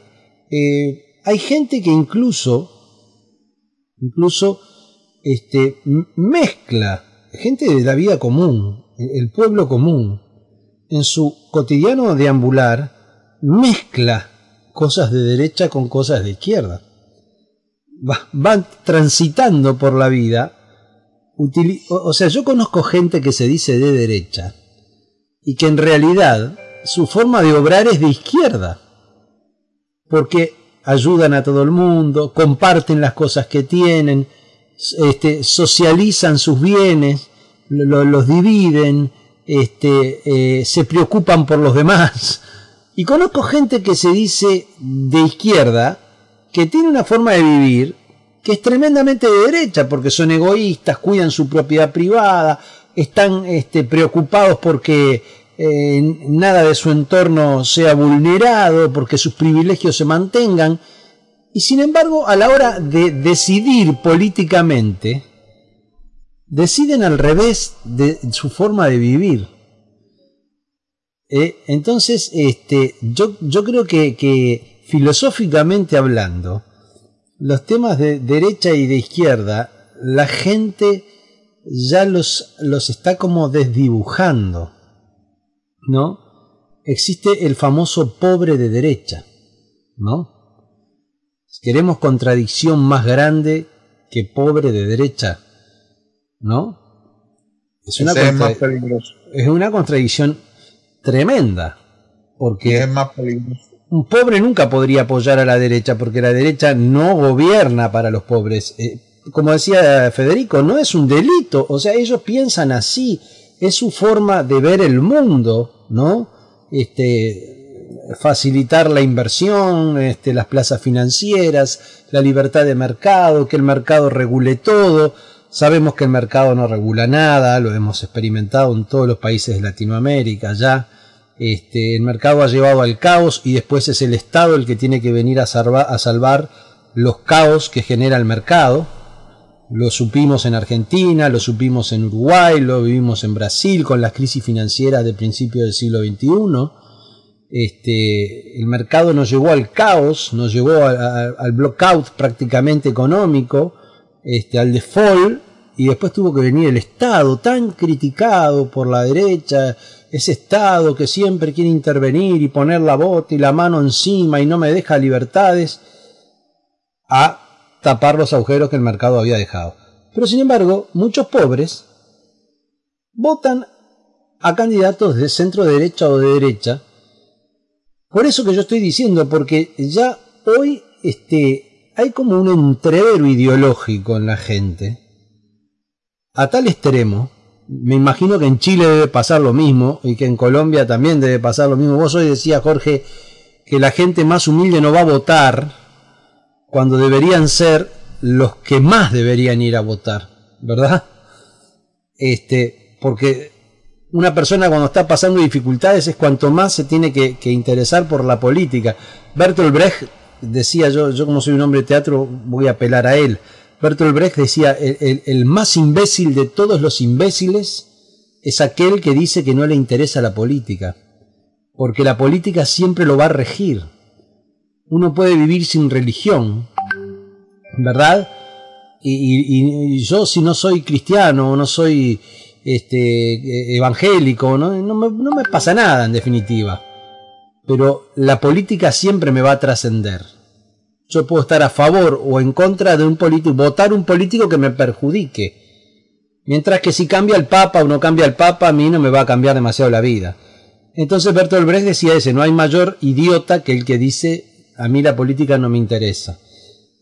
[SPEAKER 5] eh, hay gente que incluso incluso este, mezcla gente de la vida común, el pueblo común, en su cotidiano deambular, mezcla cosas de derecha con cosas de izquierda. van transitando por la vida. O sea, yo conozco gente que se dice de derecha y que en realidad su forma de obrar es de izquierda. Porque ayudan a todo el mundo, comparten las cosas que tienen, este, socializan sus bienes, los dividen, este, eh, se preocupan por los demás. Y conozco gente que se dice de izquierda, que tiene una forma de vivir que es tremendamente de derecha, porque son egoístas, cuidan su propiedad privada, están este, preocupados porque eh, nada de su entorno sea vulnerado, porque sus privilegios se mantengan. Y sin embargo, a la hora de decidir políticamente, deciden al revés de su forma de vivir. Eh, entonces, este, yo, yo creo que, que, filosóficamente hablando, los temas de derecha y de izquierda, la gente ya los, los está como desdibujando. ¿No? Existe el famoso pobre de derecha. ¿No? Queremos contradicción más grande que pobre de derecha, ¿no? Es una, es, una contradicción tremenda, porque
[SPEAKER 9] es más peligroso.
[SPEAKER 5] Un pobre nunca podría apoyar a la derecha, porque la derecha no gobierna para los pobres. Eh, como decía Federico, no es un delito, o sea, ellos piensan así, es su forma de ver el mundo, ¿no? Este, facilitar la inversión, este, las plazas financieras, la libertad de mercado, que el mercado regule todo. Sabemos que el mercado no regula nada, lo hemos experimentado en todos los países de Latinoamérica ya. Este, el mercado ha llevado al caos y después es el Estado el que tiene que venir a, a salvar los caos que genera el mercado. Lo supimos en Argentina, lo supimos en Uruguay, lo vivimos en Brasil con las crisis financieras de principios del siglo XXI este, el mercado nos llevó al caos, nos llevó al blockout prácticamente económico, este, al default, y después tuvo que venir el Estado, tan criticado por la derecha, ese Estado que siempre quiere intervenir y poner la bota y la mano encima y no me deja libertades, a tapar los agujeros que el mercado había dejado. Pero sin embargo, muchos pobres votan a candidatos de centro derecha o de derecha, por eso que yo estoy diciendo, porque ya hoy este, hay como un entrevero ideológico en la gente, a tal extremo, me imagino que en Chile debe pasar lo mismo y que en Colombia también debe pasar lo mismo. Vos hoy decías, Jorge, que la gente más humilde no va a votar cuando deberían ser los que más deberían ir a votar, ¿verdad? Este, porque una persona cuando está pasando dificultades es cuanto más se tiene que, interesar por la política. Bertolt Brecht decía, yo, yo como soy un hombre de teatro voy a apelar a él. Bertolt Brecht decía, el, más imbécil de todos los imbéciles es aquel que dice que no le interesa la política, porque la política siempre lo va a regir. Uno puede vivir sin religión, ¿verdad? Y, yo si no soy cristiano o no soy este, evangélico, no me pasa nada en definitiva. Pero la política siempre me va a trascender. Yo puedo estar a favor o en contra de un político, votar un político que me perjudique. Mientras que si cambia el Papa o no cambia el Papa, a mí no me va a cambiar demasiado la vida. Entonces Bertolt Brecht decía ese, no hay mayor idiota que el que dice, a mí la política no me interesa.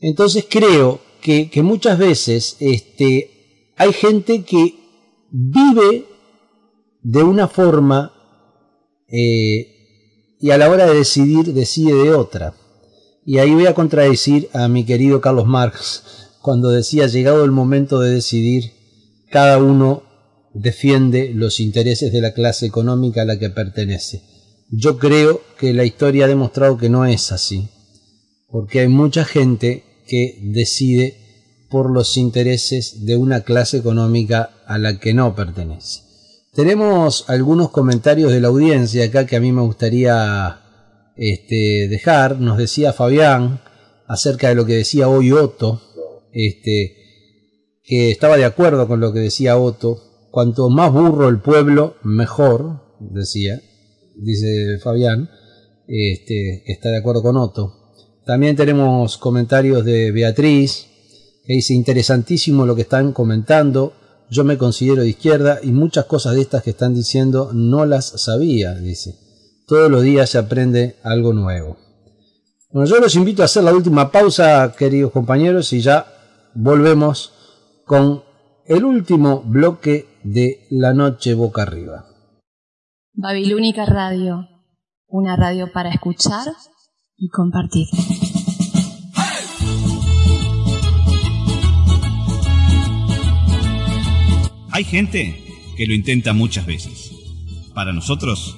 [SPEAKER 5] Entonces creo que, que muchas veces este, hay gente que vive de una forma eh, y a la hora de decidir decide de otra. Y ahí voy a contradecir a mi querido Carlos Marx cuando decía llegado el momento de decidir, cada uno defiende los intereses de la clase económica a la que pertenece. Yo creo que la historia ha demostrado que no es así, porque hay mucha gente que decide por los intereses de una clase económica a la que no pertenece. Tenemos algunos comentarios de la audiencia acá que a mí me gustaría este, dejar. Nos decía Fabián acerca de lo que decía hoy Otto, este, que estaba de acuerdo con lo que decía Otto. Cuanto más burro el pueblo, mejor, decía, dice Fabián, este, que está de acuerdo con Otto. También tenemos comentarios de Beatriz, que dice interesantísimo lo que están comentando. Yo me considero de izquierda y muchas cosas de estas que están diciendo no las sabía, dice. Todos los días se aprende algo nuevo. Bueno, yo los invito a hacer la última pausa, queridos compañeros, y ya volvemos con el último bloque de La Noche Boca Arriba.
[SPEAKER 2] Babilónica Radio, una radio para escuchar y compartir.
[SPEAKER 21] Hay gente que lo intenta muchas veces. Para nosotros,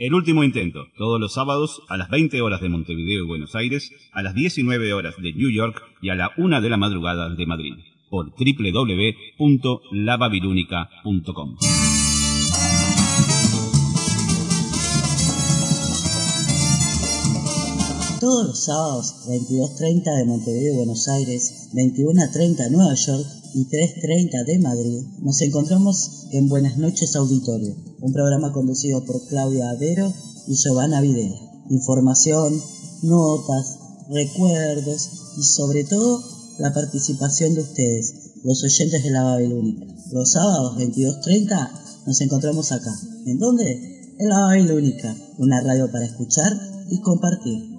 [SPEAKER 21] El último intento, todos los sábados a las 20 horas de Montevideo y Buenos Aires, a las 19 horas de New York y a la 1 de la madrugada de Madrid, por www.lababilúnica.com.
[SPEAKER 22] Todos los sábados, 22.30 de Montevideo y Buenos Aires, 21.30 de Nueva York y 3.30 de Madrid, nos encontramos en Buenas noches Auditorio, un programa conducido por Claudia Avero y Giovanna Videla. Información, notas, recuerdos y sobre todo la participación de ustedes, los oyentes de la Babilónica. Los sábados 22.30 nos encontramos acá. ¿En dónde? En la Babilónica, una radio para escuchar y compartir.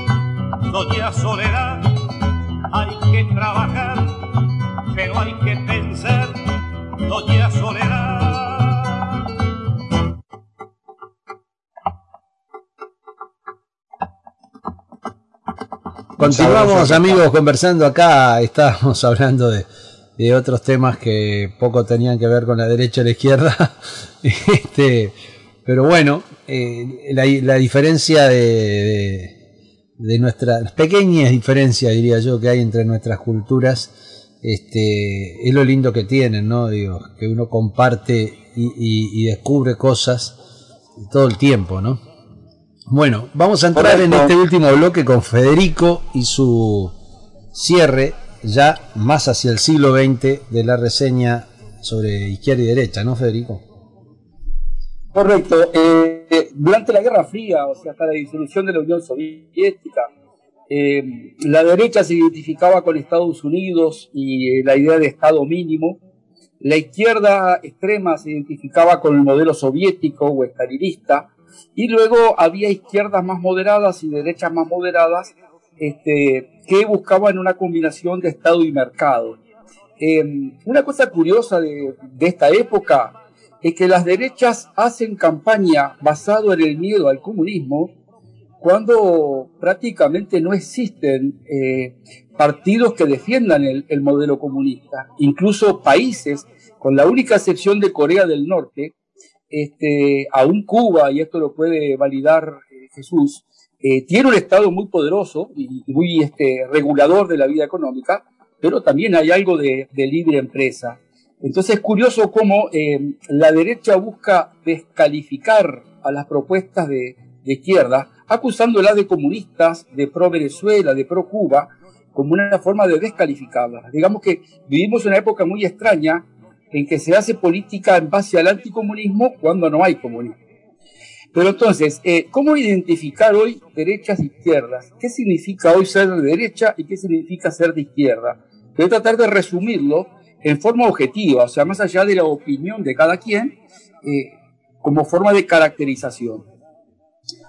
[SPEAKER 23] doña Soledad, hay que trabajar, pero hay que pensar, doña Soledad.
[SPEAKER 5] Continuamos amigos conversando acá, estábamos hablando de, de otros temas que poco tenían que ver con la derecha y la izquierda. Este, pero bueno, eh, la, diferencia de, de, nuestras pequeñas diferencias, diría yo, que hay entre nuestras culturas, este, es lo lindo que tienen, ¿no? Digo, que uno comparte y, descubre cosas todo el tiempo, ¿no? Bueno, vamos a entrar en este último bloque con Federico y su cierre ya más hacia el siglo XX de la reseña sobre izquierda y derecha, ¿no, Federico?
[SPEAKER 8] Correcto. Eh, durante la Guerra Fría, o sea, hasta la disolución de la Unión Soviética, eh, la derecha se identificaba con Estados Unidos y eh, la idea de Estado mínimo. La izquierda extrema se identificaba con el modelo soviético o estalinista. Y luego había izquierdas más moderadas y derechas más moderadas este, que buscaban una combinación de Estado y mercado. una cosa curiosa de, de esta época es que las derechas hacen campaña basado en el miedo al comunismo cuando prácticamente no existen eh, partidos que defiendan el, modelo comunista. Incluso países, con la única excepción de Corea del Norte, este, aún Cuba, y esto lo puede validar eh, Jesús, eh, tiene un Estado muy poderoso y muy este, regulador de la vida económica, pero también hay algo de libre empresa. Entonces es curioso cómo eh, la derecha busca descalificar a las propuestas de, izquierda, acusándolas de comunistas, de pro Venezuela, de pro Cuba, como una forma de descalificarlas. Digamos que vivimos una época muy extraña en que se hace política en base al anticomunismo cuando no hay comunismo. Pero entonces, eh, ¿cómo identificar hoy derechas e izquierdas? ¿Qué significa hoy ser de derecha y qué significa ser de izquierda? Voy a tratar de resumirlo en forma objetiva, o sea, más allá de la opinión de cada quien, eh, como forma de caracterización.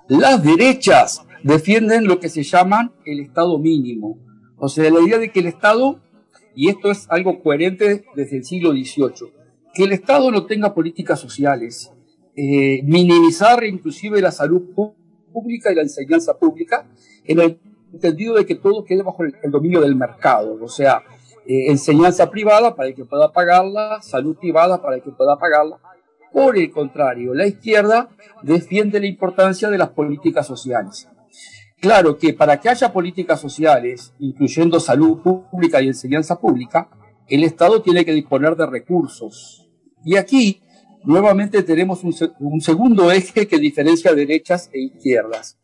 [SPEAKER 8] Las derechas defienden lo que se llama el Estado mínimo, o sea, la idea de que el Estado, y esto es algo coherente desde el siglo XVIII, que el Estado no tenga políticas sociales, eh, minimizar inclusive la salud pública y la enseñanza pública, en el entendido de que todo quede bajo el dominio del mercado, o sea, eh, enseñanza privada para el que pueda pagarla, salud privada para el que pueda pagarla. Por el contrario, la izquierda defiende la importancia de las políticas sociales. Claro que para que haya políticas sociales, incluyendo salud pública y enseñanza pública, el Estado tiene que disponer de recursos. Y aquí, nuevamente, tenemos un, segundo eje que diferencia derechas e izquierdas.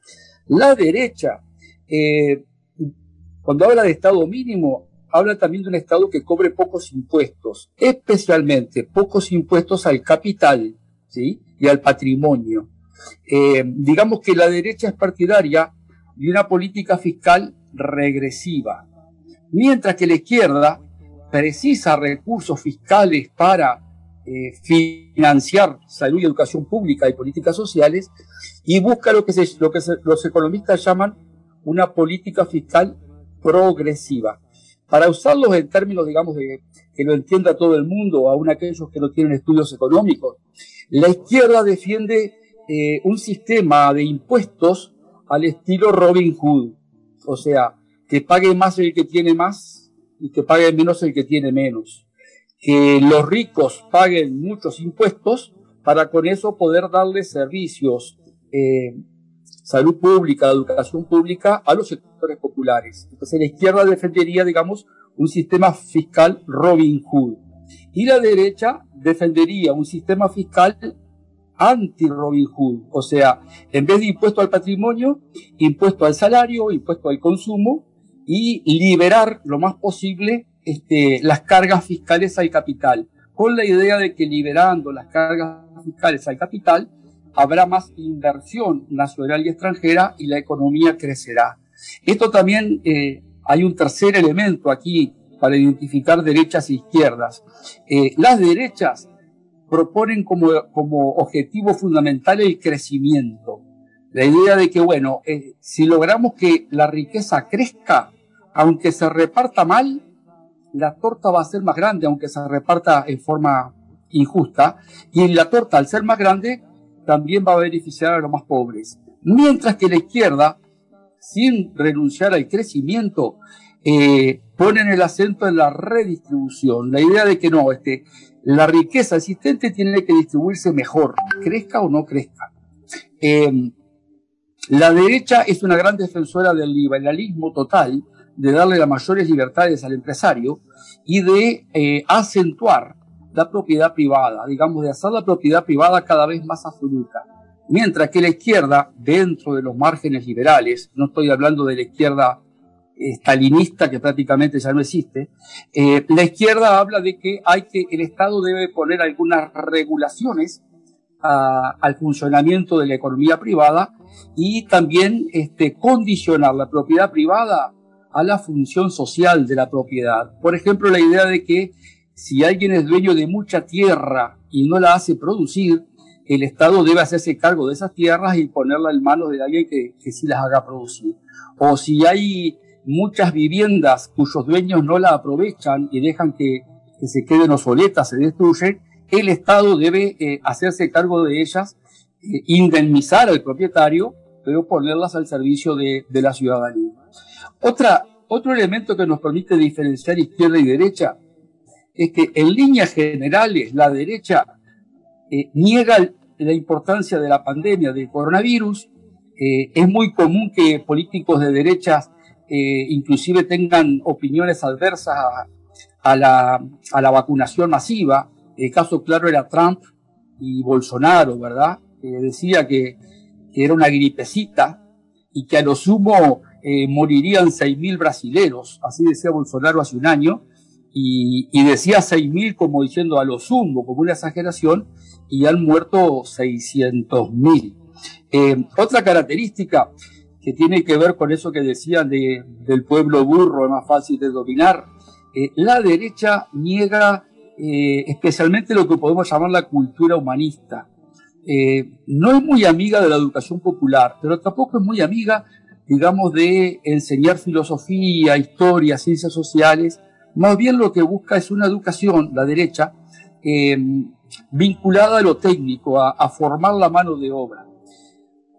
[SPEAKER 8] La derecha, eh, cuando habla de Estado mínimo, habla también de un Estado que cobre pocos impuestos, especialmente pocos impuestos al capital ¿sí? y al patrimonio. Eh, digamos que la derecha es partidaria de una política fiscal regresiva, mientras que la izquierda precisa recursos fiscales para eh, financiar salud y educación pública y políticas sociales y busca lo que, lo que los economistas llaman una política fiscal progresiva para usarlos en términos, digamos, que lo entienda todo el mundo, aún aquellos que no tienen estudios económicos, la izquierda defiende eh, un sistema de impuestos al estilo Robin Hood. O sea, que pague más el que tiene más y que pague menos el que tiene menos. Que los ricos paguen muchos impuestos para con eso poder darle servicios, eh, salud pública, educación pública a los sectores populares. Entonces la izquierda defendería, digamos, un sistema fiscal Robin Hood. Y la derecha defendería un sistema fiscal anti-Robin Hood, o sea, en vez de impuesto al patrimonio, impuesto al salario, impuesto al consumo y liberar lo más posible este, las cargas fiscales al capital, con la idea de que liberando las cargas fiscales al capital habrá más inversión nacional y extranjera y la economía crecerá. Esto también eh, hay un tercer elemento aquí para identificar derechas e izquierdas. Eh, las derechas proponen como, como objetivo fundamental el crecimiento. La idea de que, bueno, eh, si logramos que la riqueza crezca, aunque se reparta mal, la torta va a ser más grande, aunque se reparta en forma injusta, y la torta, al ser más grande, también va a beneficiar a los más pobres. Mientras que la izquierda, sin renunciar al crecimiento, eh, ponen el acento en la redistribución, la idea de que no, este, la riqueza existente tiene que distribuirse mejor, crezca o no crezca. Eh, la derecha es una gran defensora del liberalismo total, de darle las mayores libertades al empresario y de eh, acentuar la propiedad privada, digamos, de hacer la propiedad privada cada vez más absoluta. Mientras que la izquierda, dentro de los márgenes liberales, no estoy hablando de la izquierda estalinista que prácticamente ya no existe, eh, la izquierda habla de que hay que, el Estado debe poner algunas regulaciones al funcionamiento de la economía privada y también este, condicionar la propiedad privada a la función social de la propiedad. Por ejemplo, la idea de que si alguien es dueño de mucha tierra y no la hace producir, el Estado debe hacerse cargo de esas tierras y ponerla en manos de alguien que, que sí las haga producir. O si hay muchas viviendas cuyos dueños no la aprovechan y dejan que, se queden obsoletas, se destruyen, el Estado debe eh, hacerse cargo de ellas, eh, indemnizar al propietario, pero ponerlas al servicio de, la ciudadanía. Otra, otro elemento que nos permite diferenciar izquierda y derecha es que en líneas generales la derecha eh, niega la importancia de la pandemia del coronavirus. es muy común que políticos de derechas eh, inclusive tengan opiniones adversas a, la, vacunación masiva. El caso claro era Trump y Bolsonaro, ¿verdad? Decía que, que, era una gripecita y que a lo sumo eh, morirían 6.000 brasileros, así decía Bolsonaro hace un año, y, y decía 6.000 como diciendo a lo sumo, como una exageración, y han muerto 600.000. Eh, otra característica que tiene que ver con eso que decían de, del pueblo burro, es más fácil de dominar. Eh, la derecha niega eh, especialmente lo que podemos llamar la cultura humanista. Eh, no es muy amiga de la educación popular, pero tampoco es muy amiga, digamos, de enseñar filosofía, historia, ciencias sociales. Más bien lo que busca es una educación, la derecha, vinculada a lo técnico, a formar la mano de obra.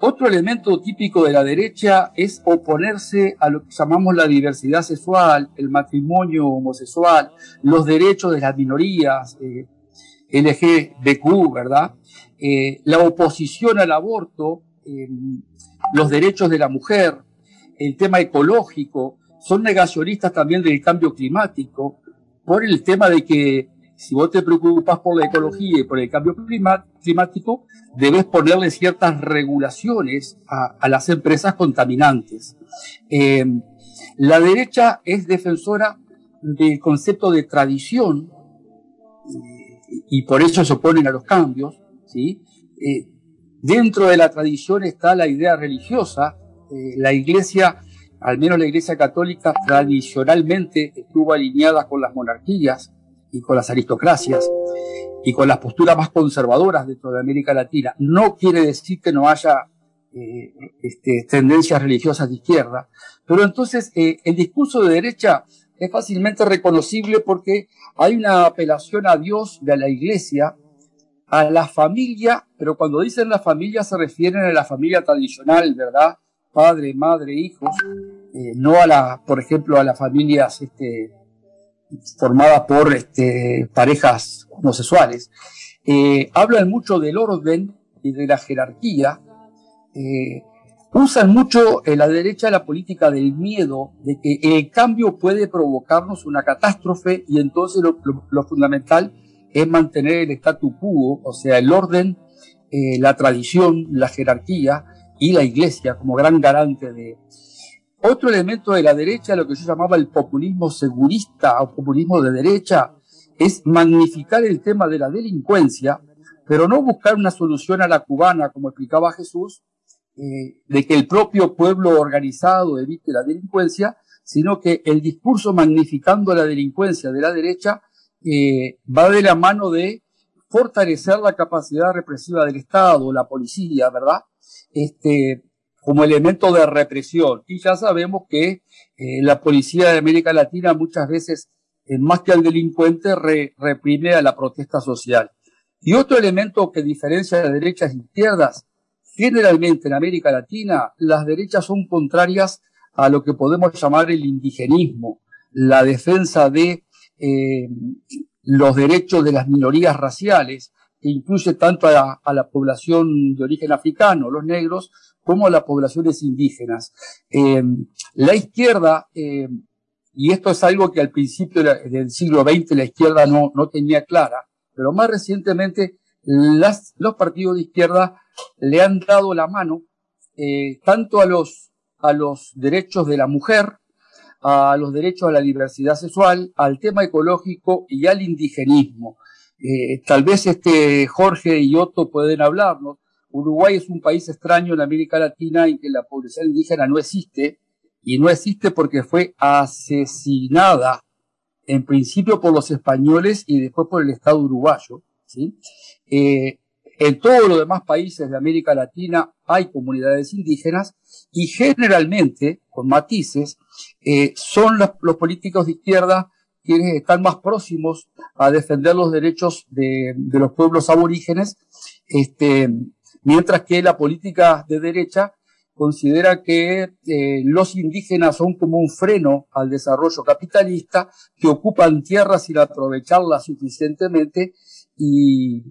[SPEAKER 8] Otro elemento típico de la derecha es oponerse a lo que llamamos la diversidad sexual, el matrimonio homosexual, los derechos de las minorías, eh, LGBTQ, ¿verdad? Eh, la oposición al aborto, em, los derechos de la mujer, el tema ecológico, son negacionistas también del cambio climático, por el tema de que si vos te preocupas por la ecología y por el cambio climático, debes ponerle ciertas regulaciones a, las empresas contaminantes. Eh, la derecha es defensora del concepto de tradición y por eso se oponen a los cambios. Eh, dentro de la tradición está la idea religiosa. Eh, la iglesia, al menos la iglesia católica, tradicionalmente estuvo alineada con las monarquías y con las aristocracias y con las posturas más conservadoras dentro de América Latina. No quiere decir que no haya eh, este, tendencias religiosas de izquierda, pero entonces eh, el discurso de derecha es fácilmente reconocible porque hay una apelación a Dios de la iglesia, a la familia, pero cuando dicen la familia se refieren a la familia tradicional, ¿verdad? Padre, madre, hijos, eh, no a la, por ejemplo, a las familias este, formadas por este, parejas homosexuales. Eh, hablan mucho del orden y de la jerarquía. Eh, usan mucho en la derecha la política del miedo, de que el cambio puede provocarnos una catástrofe y entonces lo, lo- lo fundamental es mantener el statu quo, o sea, el orden, la tradición, la jerarquía y la iglesia como gran garante de... Otro elemento de la derecha, lo que yo llamaba el populismo segurista o populismo de derecha, es magnificar el tema de la delincuencia, pero no buscar una solución a la cubana, como explicaba Jesús, eh, de que el propio pueblo organizado evite la delincuencia, sino que el discurso magnificando la delincuencia de la derecha eh, va de la mano de fortalecer la capacidad represiva del Estado, la policía, ¿verdad? Este, como elemento de represión. Y ya sabemos que eh, la policía de América Latina muchas veces, eh, más que al delincuente, re- reprime a la protesta social. Y otro elemento que diferencia las derechas e izquierdas, generalmente en América Latina, las derechas son contrarias a lo que podemos llamar el indigenismo, la defensa de eh, los derechos de las minorías raciales, incluye tanto a la, a la población de origen africano, los negros, como a las poblaciones indígenas. Eh, la izquierda, eh, y esto es algo que al principio del siglo XX la izquierda no, no tenía clara, pero más recientemente las, los partidos de izquierda le han dado la mano eh, tanto a los, a los derechos de la mujer, a los derechos a la diversidad sexual, al tema ecológico y al indigenismo. Eh, tal vez este Jorge y Otto pueden hablarnos. Uruguay es un país extraño en América Latina en que la población indígena no existe y no existe porque fue asesinada en principio por los españoles y después por el Estado uruguayo. ¿sí? Eh, en todos los demás países de América Latina hay comunidades indígenas y generalmente, con matices, eh, son los políticos de izquierda quienes están más próximos a defender los derechos de, de los pueblos aborígenes, este, mientras que la política de derecha considera que eh, los indígenas son como un freno al desarrollo capitalista, que ocupan tierras sin aprovecharlas suficientemente y,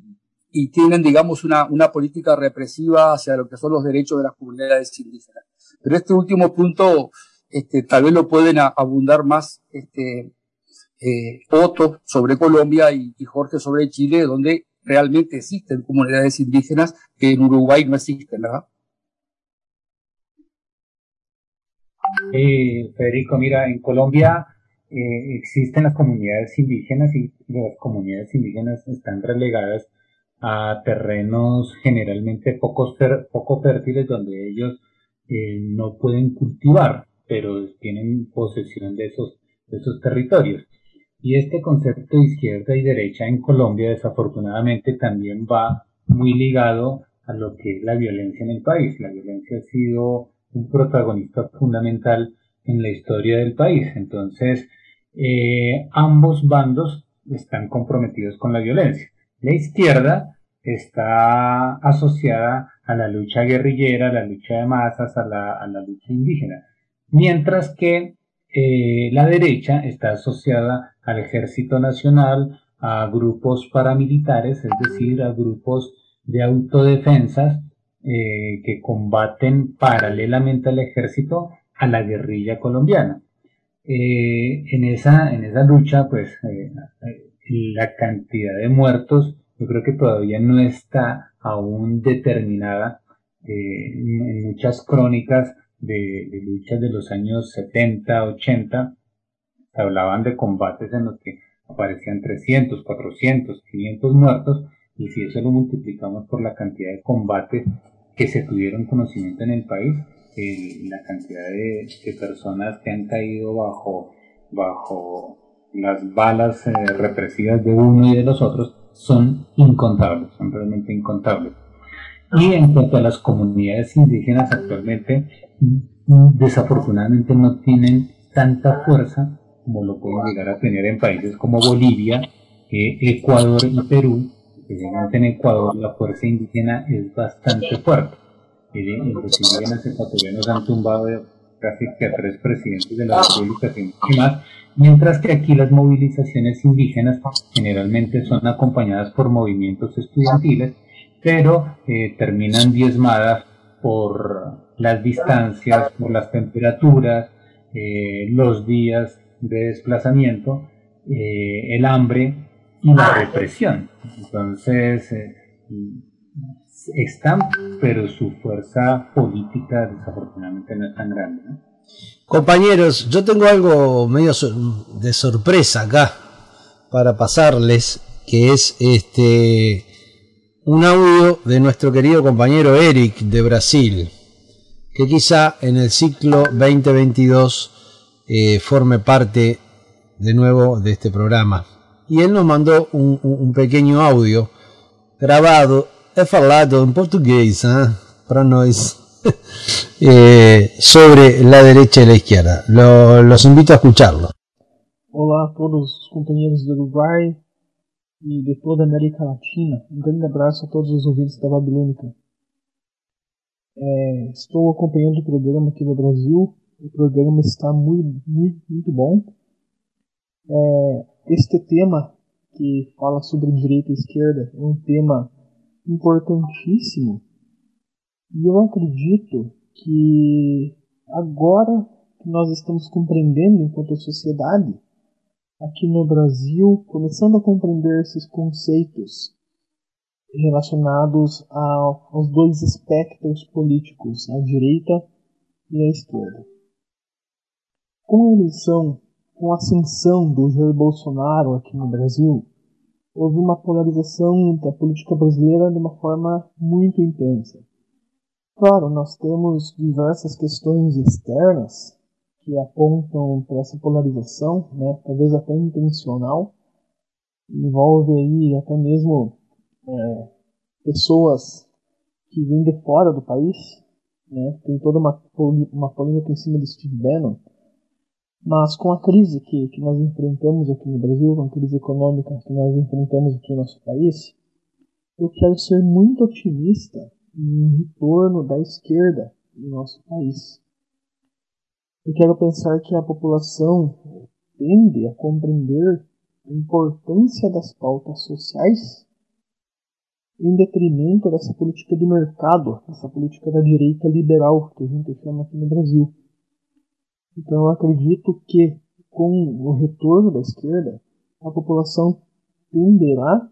[SPEAKER 8] y tienen, digamos, una, una política represiva hacia lo que son los derechos de las comunidades indígenas. Pero este último punto, este, tal vez lo pueden abundar más, este, eh, Otto sobre Colombia y, Jorge sobre Chile, donde realmente existen comunidades indígenas que en Uruguay no existen, ¿verdad?
[SPEAKER 16] Eh, Federico, mira, en Colombia eh, existen las comunidades indígenas y las comunidades indígenas están relegadas a terrenos generalmente pocos fer- poco fértiles donde ellos eh, no pueden cultivar, pero tienen posesión de esos, de esos territorios. Y este concepto de izquierda y derecha en Colombia desafortunadamente también va muy ligado a lo que es la violencia en el país. La violencia ha sido un protagonista fundamental en la historia del país. Entonces, eh, ambos bandos están comprometidos con la violencia. La izquierda está asociada a la lucha guerrillera, a la lucha de masas, a la, a la lucha indígena, mientras que eh, la derecha está asociada al ejército nacional, a grupos paramilitares, es decir, a grupos de autodefensas eh, que combaten paralelamente al ejército a la guerrilla colombiana. Eh, en, esa, en esa lucha, pues la cantidad de muertos yo creo que todavía no está aún determinada. En muchas crónicas de, de luchas de los años 70, 80, se hablaban de combates en los que aparecían 300, 400, 500 muertos, y si eso lo multiplicamos por la cantidad de combates que se tuvieron conocimiento en el país, eh, la cantidad de, de, personas que han caído bajo, bajo las balas eh, represivas de uno y de los otros son incontables, son realmente incontables. Y en cuanto a las comunidades indígenas actualmente, desafortunadamente no tienen tanta fuerza como lo pueden llegar a tener en países como Bolivia, eh, Ecuador y Perú. Especialmente en Ecuador la fuerza indígena es bastante fuerte. y los indígenas ecuatorianos han tumbado casi que a tres presidentes de la República y más, mientras que aquí las movilizaciones indígenas generalmente son acompañadas por movimientos estudiantiles, pero eh, terminan diezmadas por las distancias, por las temperaturas, eh, los días de desplazamiento, eh, el hambre y la represión. Entonces, están, pero su fuerza política desafortunadamente no es tan grande.
[SPEAKER 5] Compañeros, yo tengo algo medio de sorpresa acá para pasarles, que es este un audio de nuestro querido compañero Eric de Brasil, que quizá en el ciclo 2022 eh, forme parte de nuevo de este programa. Y él nos mandó un, un pequeño audio grabado é falado en portugués ¿eh? para nos eh, sobre la derecha y la izquierda. Lo, los invito a escucharlo.
[SPEAKER 24] Olá a todos os companheiros do Uruguai e de toda América Latina. Um grande abraço a todos os ouvintes da Babilônica. É, estou acompanhando o programa aqui no Brasil. O programa está muito, muito, muito bom. É, este tema que fala sobre direita e esquerda é um tema importantíssimo. E eu acredito que agora que nós estamos compreendendo enquanto sociedade, aqui no Brasil, começando a compreender esses conceitos relacionados aos dois espectros políticos, a direita e a esquerda. Com a eleição, com a ascensão do Jair Bolsonaro aqui no Brasil, houve uma polarização da política brasileira de uma forma muito intensa. Claro, nós temos diversas questões externas que apontam para essa polarização, né, talvez até intencional, envolve aí até mesmo é, pessoas que vêm de fora do país, né, tem toda uma, uma polêmica em cima do Steve Bannon, mas com a crise que, que nós enfrentamos aqui no Brasil, com a crise econômica que nós enfrentamos aqui no nosso país, eu quero ser muito otimista em retorno da esquerda no nosso país. Eu quero pensar que a população tende a compreender a importância das pautas sociais em detrimento dessa política de mercado, essa política da direita liberal que a gente chama aqui no Brasil. Então eu acredito que com o retorno da esquerda, a população tenderá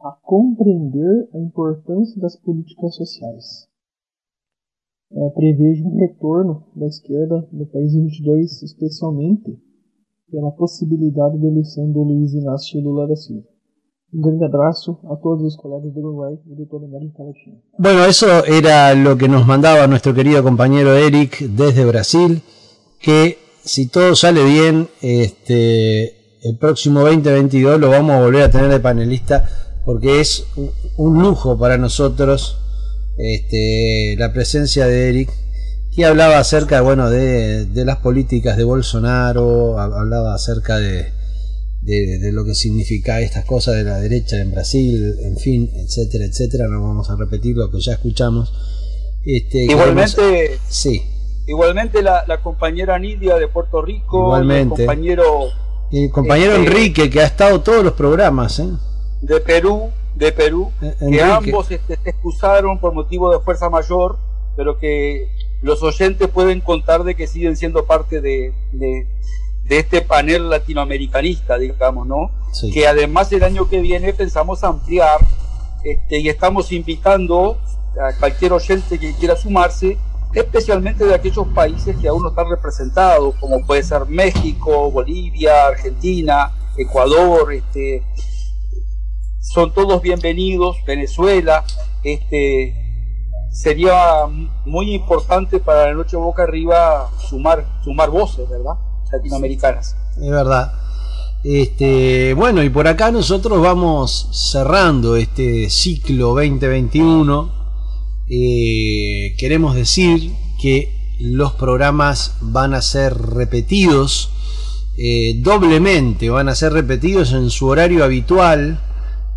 [SPEAKER 24] a compreender a importância das políticas sociais. É, prevejo um retorno da esquerda no país em 22, especialmente pela possibilidade de eleição do Luiz Inácio Lula da Silva. Un a todos los de Uruguay de.
[SPEAKER 5] Bueno, eso era lo que nos mandaba nuestro querido compañero Eric desde Brasil. que si todo sale bien, este, el próximo 2022 lo vamos a volver a tener de panelista porque es un, lujo para nosotros este, la presencia de Eric que hablaba acerca bueno de, las políticas de Bolsonaro hablaba acerca de, de, lo que significa estas cosas de la derecha en Brasil en fin etcétera etcétera. No vamos a repetir lo que ya escuchamos.
[SPEAKER 8] Este, igualmente sí. Igualmente la, compañera Nidia de Puerto Rico, el compañero,
[SPEAKER 5] el compañero este, Enrique que ha estado todos los programas, ¿eh?
[SPEAKER 8] de Perú, de Perú, eh, que ambos este, se excusaron por motivo de fuerza mayor, pero que los oyentes pueden contar de que siguen siendo parte de, de, este panel latinoamericanista, digamos, ¿no? Que además el año que viene pensamos ampliar este, y estamos invitando a cualquier oyente que quiera sumarse especialmente de aquellos países que aún no están representados, como puede ser México, Bolivia, Argentina, Ecuador, este, son todos bienvenidos, Venezuela, este, sería muy importante para la noche boca arriba sumar, sumar voces, ¿verdad? Latinoamericanas.
[SPEAKER 5] Es verdad. Este, bueno, y por acá nosotros vamos cerrando este ciclo 2021 eh, queremos decir que los programas van a ser repetidos eh, doblemente, van a ser repetidos en su horario habitual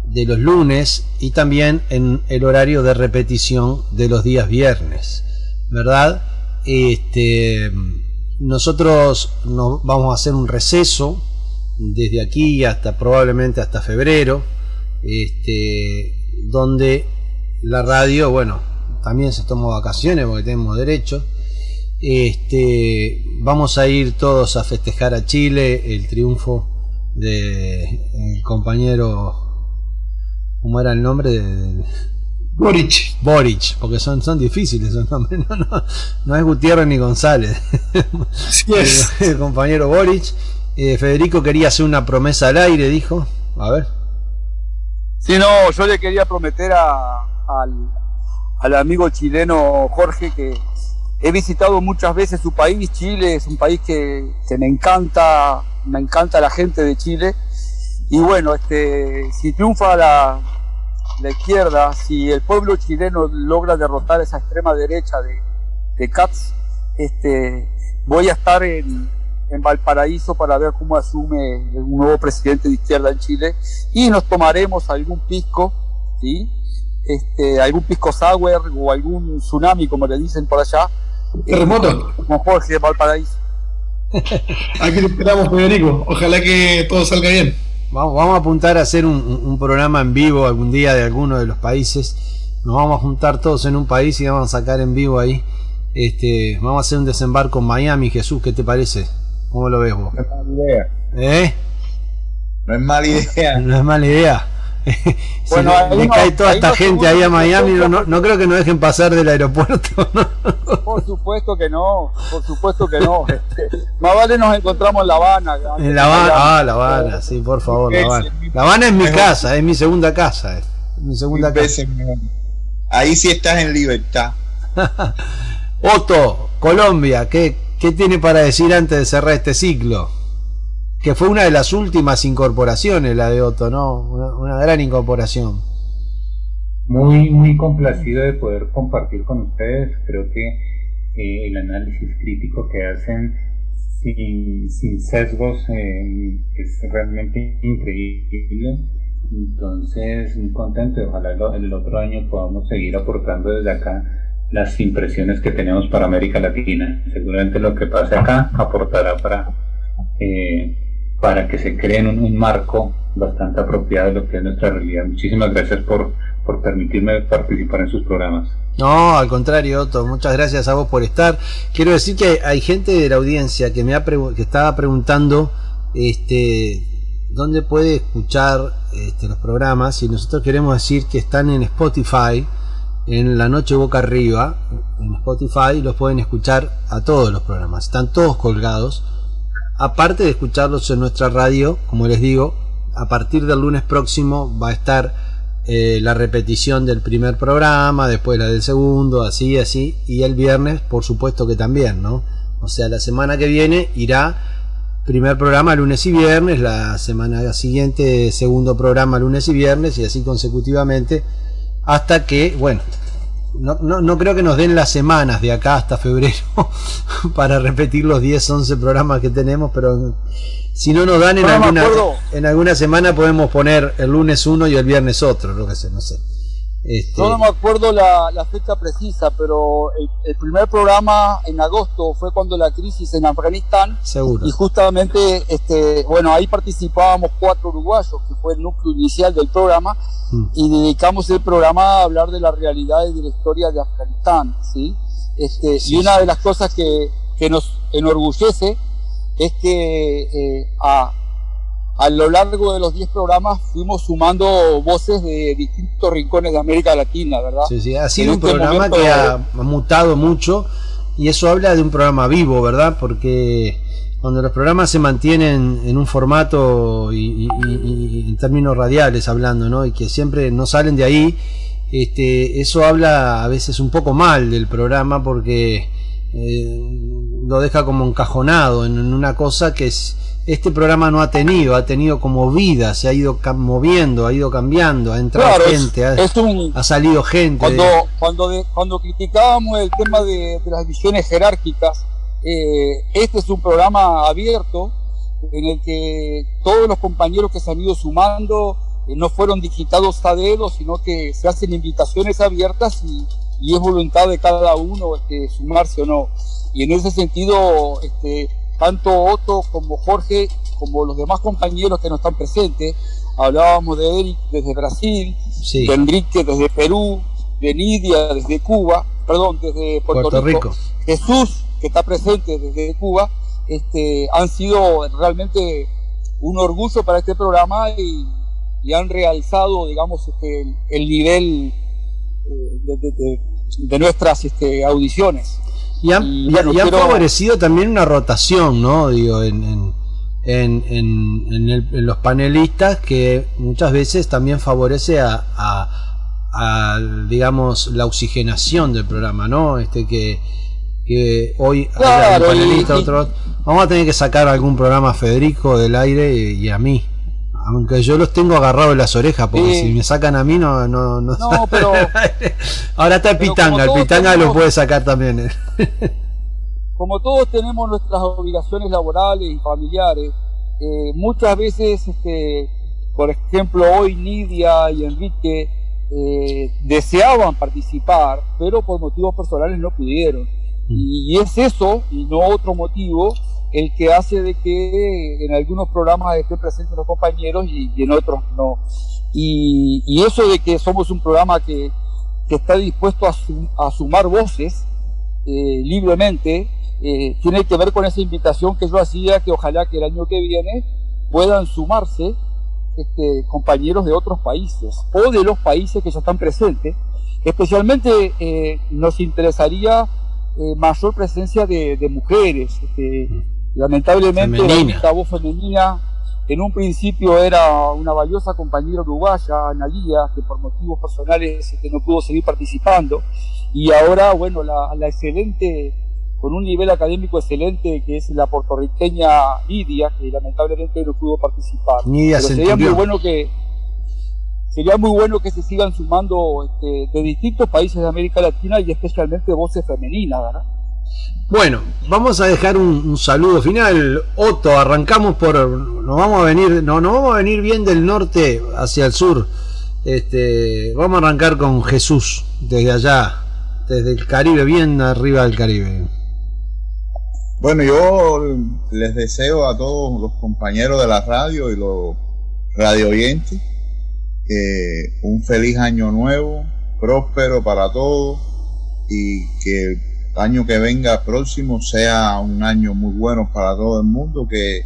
[SPEAKER 5] de los lunes y también en el horario de repetición de los días viernes, ¿verdad? Este, nosotros nos vamos a hacer un receso desde aquí hasta probablemente hasta febrero, este, donde la radio, bueno, también se toma vacaciones porque tenemos derecho. Este, vamos a ir todos a festejar a Chile el triunfo de compañero, ¿cómo era el nombre? De,
[SPEAKER 7] Boric.
[SPEAKER 5] Boric, porque son, son difíciles esos nombres, no, no, no es Gutiérrez ni González. el compañero Boric. Eh, Federico quería hacer una promesa al aire, dijo. A ver.
[SPEAKER 8] Sí, no, yo le quería prometer a, al, al amigo chileno Jorge que he visitado muchas veces su país, Chile, es un país que, que me encanta, me encanta la gente de Chile. Y bueno, este, si triunfa la, la izquierda, si el pueblo chileno logra derrotar esa extrema derecha de, de Katz, este, voy a estar en, en Valparaíso para ver cómo asume un nuevo presidente de izquierda en Chile y nos tomaremos algún pisco, ¿sí? este, algún pisco sour o algún tsunami, como le dicen por allá.
[SPEAKER 7] Terremoto.
[SPEAKER 8] Como Jorge de Valparaíso.
[SPEAKER 7] Aquí te esperamos, Federico. Ojalá que todo salga bien.
[SPEAKER 5] Vamos, vamos a apuntar a hacer un, un, programa en vivo algún día de alguno de los países. Nos vamos a juntar todos en un país y vamos a sacar en vivo ahí. Este, vamos a hacer un desembarco en Miami, Jesús, ¿qué te parece? ¿Cómo lo ves vos?
[SPEAKER 9] No es mala idea.
[SPEAKER 5] ¿Eh?
[SPEAKER 9] No es mala idea.
[SPEAKER 5] No es mala idea. si
[SPEAKER 8] Bueno,
[SPEAKER 5] le,
[SPEAKER 8] no-
[SPEAKER 5] cae toda esta
[SPEAKER 8] no
[SPEAKER 5] gente ahí a
[SPEAKER 8] que
[SPEAKER 5] Miami, no, no, no creo que nos dejen pasar del aeropuerto. ¿no?
[SPEAKER 8] Por supuesto que no, por supuesto que no. Este, más vale nos encontramos en La Habana.
[SPEAKER 5] En La Habana, ah, La Habana, sí, por favor, La Habana. La Habana es mi casa, es mi segunda casa. Es mi segunda
[SPEAKER 9] Mil
[SPEAKER 5] casa.
[SPEAKER 9] veces mejor. Ahí sí estás en libertad.
[SPEAKER 5] Otto, Colombia, ¿qué, ¿qué tiene para decir antes de cerrar este ciclo? Que fue una de las últimas incorporaciones, la de Otto, ¿no? Una, gran incorporación.
[SPEAKER 16] Muy, muy complacido de poder compartir con ustedes. Creo que eh, el análisis crítico que hacen sin, sin sesgos eh, es realmente increíble. Entonces, muy contento. Ojalá el otro año podamos seguir aportando desde acá las impresiones que tenemos para América Latina. Seguramente lo que pase acá aportará para, eh, para que se creen un, marco bastante apropiado de lo que es nuestra realidad. Muchísimas gracias por, por permitirme participar en sus programas.
[SPEAKER 5] No, al contrario, Otto, muchas gracias a vos por estar. Quiero decir que hay gente de la audiencia que me ha que estaba preguntando este dónde puede escuchar este, los programas y nosotros queremos decir que están en Spotify, en la noche boca arriba, en Spotify los pueden escuchar a todos los programas, están todos colgados. Aparte de escucharlos en nuestra radio, como les digo, a partir del lunes próximo va a estar eh, la repetición del primer programa, después la del segundo, así, así, y el viernes, por supuesto que también, ¿no? O sea, la semana que viene irá primer programa lunes y viernes, la semana siguiente segundo programa lunes y viernes, y así consecutivamente, hasta que, bueno, no, no, no creo que nos den las semanas de acá hasta febrero para repetir los 10, 11 programas que tenemos, pero si no nos dan en,
[SPEAKER 8] No,
[SPEAKER 5] alguna, en alguna semana podemos poner el lunes uno y el viernes otro, lo que sé, no sé. Este,
[SPEAKER 8] Yo no me acuerdo la, la fecha precisa, pero el, el primer programa en agosto fue cuando la crisis en Afganistán
[SPEAKER 5] seguro.
[SPEAKER 8] y justamente, este, bueno, ahí participábamos cuatro uruguayos, que fue el núcleo inicial del programa,
[SPEAKER 5] Mm.
[SPEAKER 8] y dedicamos el programa a hablar de la realidad y de la historia de Afganistán, ¿sí? Este, y una de las cosas que, que nos enorgullece es que eh, a, a lo largo de los 10 programas fuimos sumando voces de distintos rincones de América Latina, ¿verdad?
[SPEAKER 5] Sí, sí, ha
[SPEAKER 8] En
[SPEAKER 5] sido un
[SPEAKER 8] este
[SPEAKER 5] programa
[SPEAKER 8] momento-
[SPEAKER 5] que ha mutado mucho y eso habla de un programa vivo, ¿verdad? Porque cuando los programas se mantienen en un formato y, y- y- y en términos radiales hablando, ¿no? Y que siempre no salen de ahí, este, eso habla a veces un poco mal del programa porque eh, lo deja como encajonado en, en una cosa que es, este programa no ha tenido, ha tenido como vida, se ha ido moviendo, ha ido cambiando, ha entrado
[SPEAKER 8] Claro, es-
[SPEAKER 5] gente, ha,
[SPEAKER 8] es un-
[SPEAKER 5] ha salido gente.
[SPEAKER 8] Cuando, cuando, de- cuando criticábamos el tema de, de las visiones jerárquicas, eh, este es un programa abierto en el que todos los compañeros que se han ido sumando no fueron digitados a dedo, sino que se hacen invitaciones abiertas y, y es voluntad de cada uno este, sumarse o no. Y en ese sentido, este, tanto Otto como Jorge, como los demás compañeros que no están presentes, hablábamos de Eric desde Brasil, de Enrique desde Perú, de Nidia desde Cuba, perdón, desde Puerto, Rico. Jesús, que está presente desde Cuba, este, han sido realmente un orgullo para este programa y, han realzado, digamos, este, el, nivel eh, de, nuestras este, audiciones.
[SPEAKER 5] Y han, favorecido también una rotación, ¿no? Digo, en, en, en, los panelistas que muchas veces también favorece a, a, digamos, la oxigenación del programa, ¿no? Este que, que hoy hay un panelista, otro... Vamos a tener que sacar algún programa a Federico del aire y, a mí. Aunque yo los tengo agarrados en las orejas, porque si me sacan a mí no... no, no,
[SPEAKER 8] pero...
[SPEAKER 5] Ahora está el Pitanga, el Pitanga lo puede sacar también. ¿eh?
[SPEAKER 8] como todos tenemos nuestras obligaciones laborales y familiares, eh, muchas veces, este, por ejemplo, hoy Nidia y Enrique eh, deseaban participar, pero por motivos personales no pudieron. Mm. Y es eso, y no otro motivo, el que hace de que en algunos programas estén presentes los compañeros y, en otros no. Y, eso de que somos un programa que, está dispuesto a, sumar voces eh, libremente, eh, tiene que ver con esa invitación que yo hacía, que ojalá que el año que viene puedan sumarse este, compañeros de otros países o de los países que ya están presentes. Especialmente eh, nos interesaría eh, mayor presencia de, mujeres. Este, lamentablemente la voz femenina en un principio era una valiosa compañera uruguaya, Analía, que por motivos personales este, no pudo seguir participando. Y ahora, bueno, la, la excelente con un nivel académico excelente que es la puertorriqueña Nidia, que lamentablemente no pudo participar. Pero sería muy bueno que sería muy bueno que se sigan sumando este, de distintos países de América Latina y especialmente voces femeninas, ¿verdad?
[SPEAKER 5] Bueno, vamos a dejar un, saludo final. Otto, arrancamos por. Nos vamos a venir. No, nos vamos a venir bien del norte hacia el sur. Este, vamos a arrancar con Jesús, desde allá, desde el Caribe, bien arriba del Caribe.
[SPEAKER 9] Bueno, yo les deseo a todos los compañeros de la radio y los radio oyentes un feliz año nuevo, próspero para todos y que año que venga próximo sea un año muy bueno para todo el mundo, que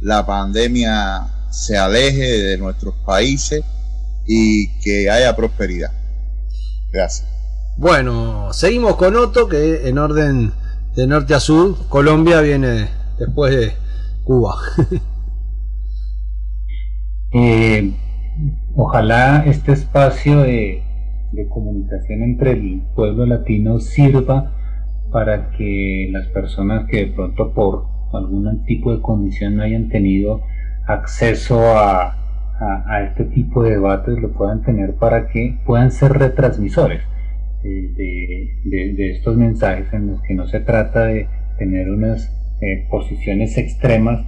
[SPEAKER 9] la pandemia se aleje de nuestros países y que haya prosperidad. Gracias.
[SPEAKER 5] Bueno, seguimos con Otto, que en orden de norte a sur, Colombia viene después de Cuba.
[SPEAKER 16] Eh, ojalá este espacio de, comunicación entre el pueblo latino sirva para que las personas que de pronto por algún tipo de condición no hayan tenido acceso a, este tipo de debates lo puedan tener para que puedan ser retransmisores de, estos mensajes en los que no se trata de tener unas eh, posiciones extremas,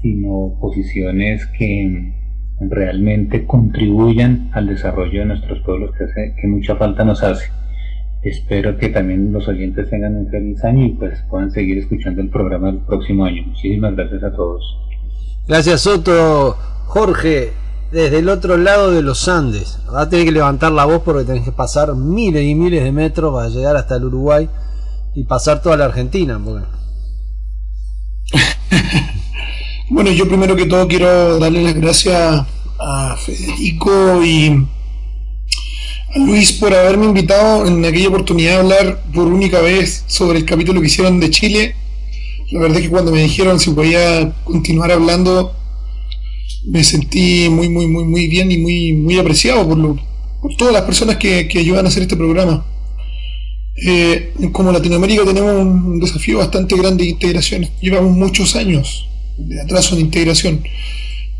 [SPEAKER 16] sino posiciones que realmente contribuyan al desarrollo de nuestros pueblos que, hace, que mucha falta nos hace. Espero que también los oyentes tengan un feliz año y pues puedan seguir escuchando el programa el próximo año. Muchísimas gracias a todos.
[SPEAKER 5] Gracias Soto. Jorge, desde el otro lado de los Andes. Va a tener que levantar la voz porque tenés que pasar miles y miles de metros para llegar hasta el Uruguay y pasar toda la Argentina.
[SPEAKER 7] bueno, yo primero que todo quiero darle las gracias a Federico y Luis por haberme invitado en aquella oportunidad a hablar por única vez sobre el capítulo que hicieron de Chile. La verdad es que cuando me dijeron si podía continuar hablando me sentí muy, muy, muy, muy bien y muy, muy apreciado por, lo, por todas las personas que, ayudan a hacer este programa. Eh, como Latinoamérica tenemos un desafío bastante grande de integración. Llevamos muchos años de atraso en integración.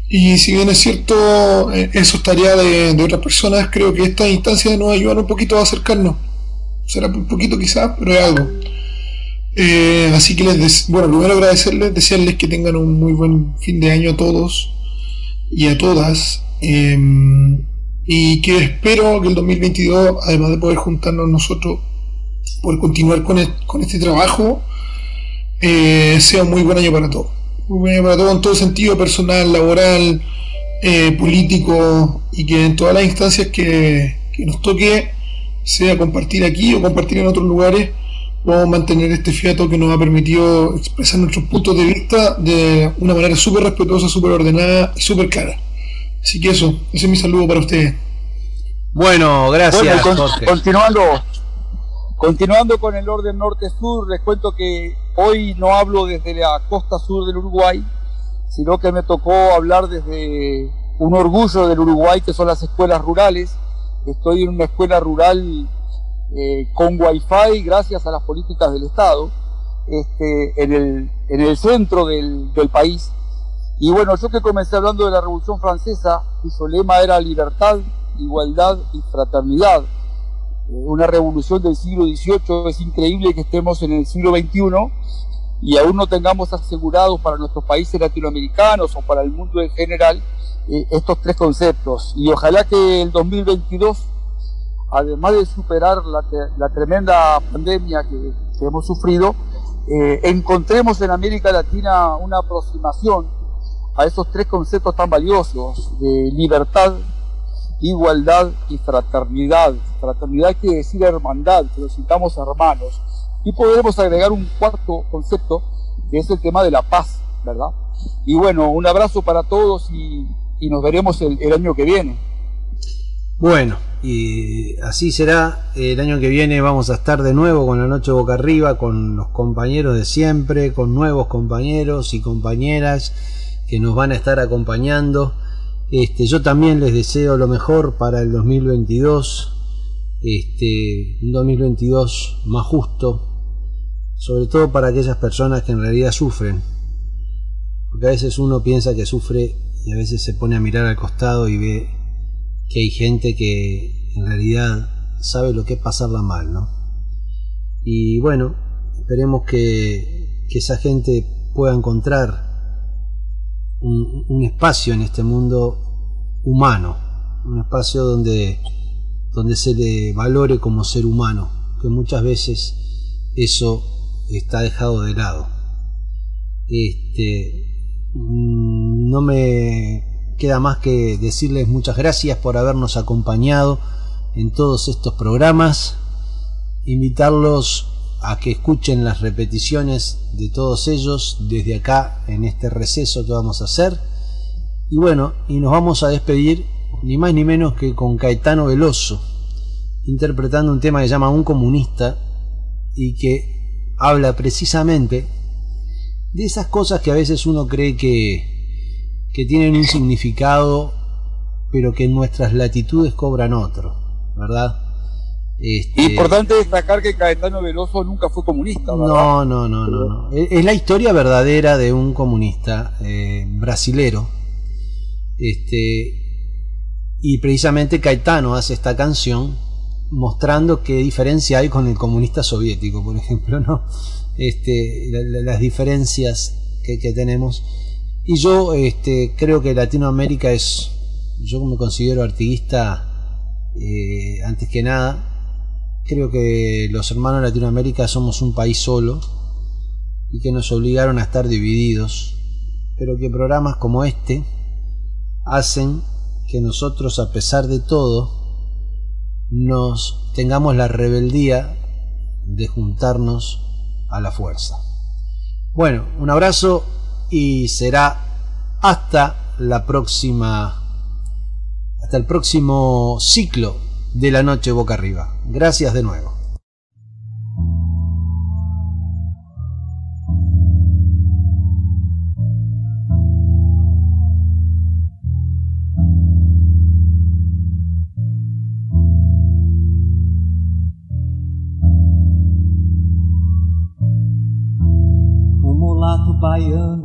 [SPEAKER 7] Y si bien es cierto, eh, eso es tarea de, otras personas, creo que esta instancia nos ayuda un poquito a acercarnos. Será un poquito quizás, pero es algo. Eh, así que les, bueno, primero agradecerles, desearles que tengan un muy buen fin de año a todos y a todas. Em, y que espero que el 2022, además de poder juntarnos nosotros, por continuar con, con este trabajo, eh, sea un muy buen año para todos. Para todos en todo sentido, personal, laboral, eh, político, y que en todas las instancias que, que nos toque, sea compartir aquí o compartir en otros lugares, podamos mantener este fiato que nos ha permitido expresar nuestros puntos de vista de una manera súper respetuosa, súper ordenada y súper clara. Así que eso, ese es mi saludo para ustedes.
[SPEAKER 5] Bueno, gracias. Jorge.
[SPEAKER 8] Continuando, continuando con el orden norte-sur, les cuento que hoy no hablo desde la costa sur del Uruguay, sino que me tocó hablar desde un orgullo del Uruguay, que son las escuelas rurales. Estoy en una escuela rural eh, con wifi gracias a las políticas del Estado este, en, el, en el centro del, del país. Y bueno, yo que comencé hablando de la Revolución Francesa, cuyo lema era libertad, igualdad y fraternidad. Una revolución del siglo XVIII, es increíble que estemos en el siglo XXI y aún no tengamos asegurados para nuestros países latinoamericanos o para el mundo en general eh, estos tres conceptos. Y ojalá que el 2022 además de superar la, tremenda pandemia que, hemos sufrido, eh, encontremos en América Latina una aproximación a esos tres conceptos tan valiosos de libertad, igualdad y fraternidad. Fraternidad quiere decir hermandad, que nos sintamos hermanos. Y podremos agregar un cuarto concepto, que es el tema de la paz, ¿verdad? Y bueno, un abrazo para todos y, nos veremos el año que viene.
[SPEAKER 5] Bueno, y así será. El año que viene vamos a estar de nuevo con la Noche Boca Arriba, con los compañeros de siempre, con nuevos compañeros y compañeras que nos van a estar acompañando. Este, yo también les deseo lo mejor para el 2022. Este, un 2022 más justo, sobre todo para aquellas personas que en realidad sufren. Porque a veces uno piensa que sufre y a veces se pone a mirar al costado y ve que hay gente que en realidad sabe lo que es pasarla mal, ¿no? Y bueno, esperemos que, que esa gente pueda encontrar un, espacio en este mundo humano, un espacio donde, donde se le valore como ser humano, que muchas veces eso está dejado de lado. Este, mm, no me queda más que decirles muchas gracias por habernos acompañado en todos estos programas, invitarlos a que escuchen las repeticiones de todos ellos desde acá en este receso que vamos a hacer. Y bueno, y nos vamos a despedir ni más ni menos que con Caetano Veloso, interpretando un tema que llama Un comunista y que habla precisamente de esas cosas que a veces uno cree que que tienen un significado, pero que en nuestras latitudes cobran otro, ¿verdad?
[SPEAKER 8] Este... Importante destacar que Caetano Veloso nunca fue comunista, ¿verdad?
[SPEAKER 5] No, no, no, no, no. Es la historia verdadera de un comunista eh, brasilero. Este, y precisamente Caetano hace esta canción mostrando qué diferencia hay con el comunista soviético, por ejemplo, ¿no? Este, las diferencias que, que tenemos. Y yo este, creo que Latinoamérica es, yo me considero artiguista eh, antes que nada, creo que los hermanos de Latinoamérica somos un país solo y que nos obligaron a estar divididos, pero que programas como este hacen que nosotros a pesar de todo nos tengamos la rebeldía de juntarnos a la fuerza. Bueno, un abrazo y será hasta la próxima hasta el próximo ciclo de la noche boca arriba. Gracias de nuevo.
[SPEAKER 15] Baiano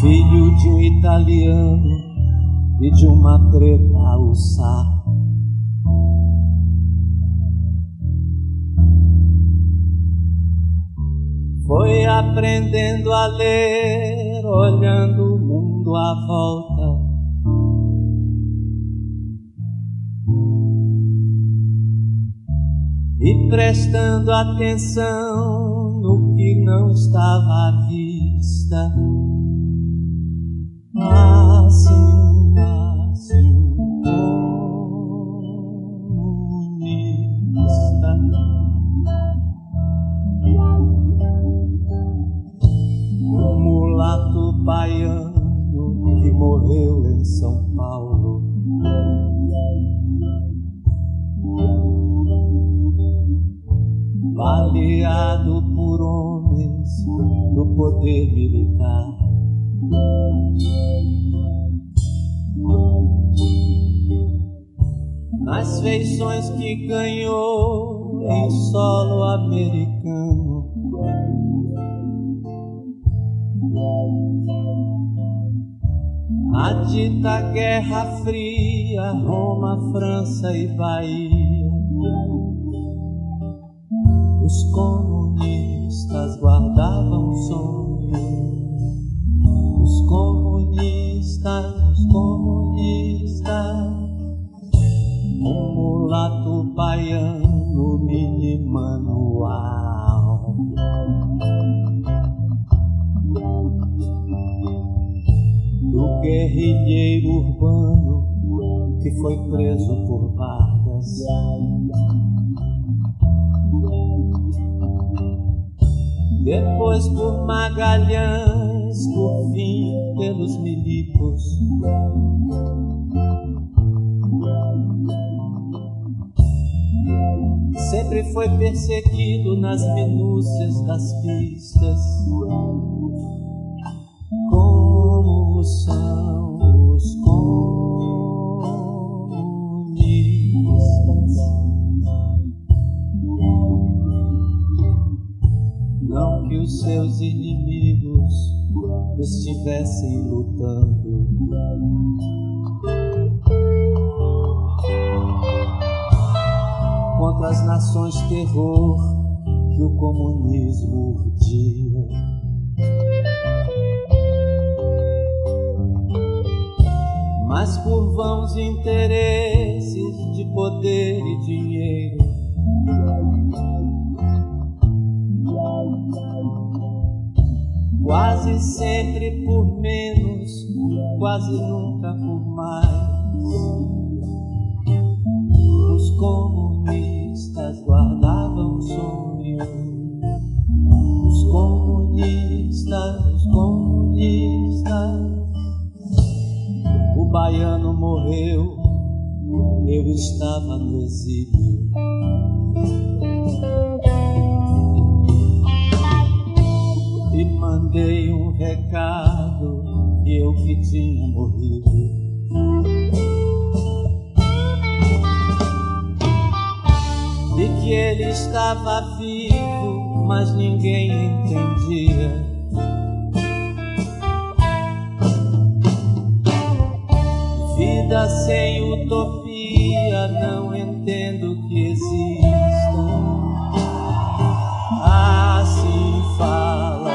[SPEAKER 15] Filho de um italiano e de uma treta saco. Foi aprendendo a ler, olhando o mundo à volta. E prestando atenção no que não estava à vista. Baleado por homens do poder militar. Nas feições que ganhou em solo americano. A dita Guerra Fria, Roma, França e Bahia. Os comunistas guardavam sonho. Os comunistas, os comunistas. Um mulato baiano, mini manual. Do guerrilheiro urbano que foi preso por Vargas. Depois por Magalhães, por fim pelos milicos. Sempre foi perseguido nas minúcias das pistas. Como são que os seus inimigos estivessem lutando. Contra as nações terror que o comunismo urdia. Mas por vãos interesses de poder e dinheiro Quase sempre por menos, quase nunca por mais. Os comunistas guardavam sonho. Os comunistas, os comunistas. O baiano morreu, eu estava no exílio. E mandei um recado que eu que tinha morrido. E que ele estava vivo, mas ninguém entendia. Vida sem utopia, não entendo que exista. Assim fala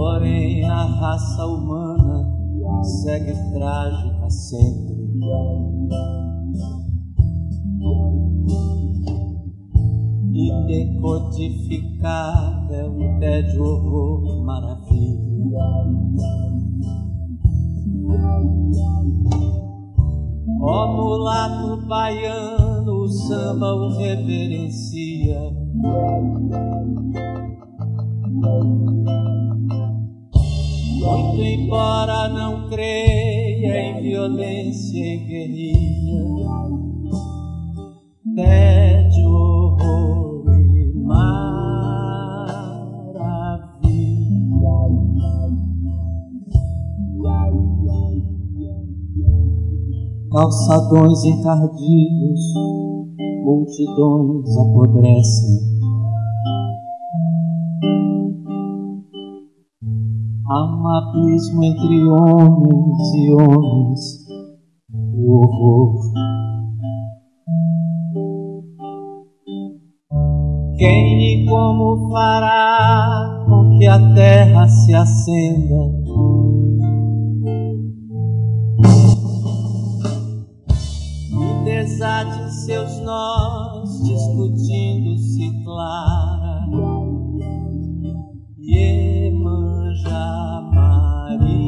[SPEAKER 15] Porém, a raça humana segue trágica sempre. Indecodificável, tédio, horror, maravilha. Ó mulato baiano, o samba o reverencia. Muito embora não creia em violência e guerrilha, tédio, horror e maravilha. Calçadões encardidos, multidões apodrecem. Há um abismo entre homens e homens, o horror. Quem e como fará com que a terra se acenda? E desate seus nós, discutindo-se clara. Iemanjá Maria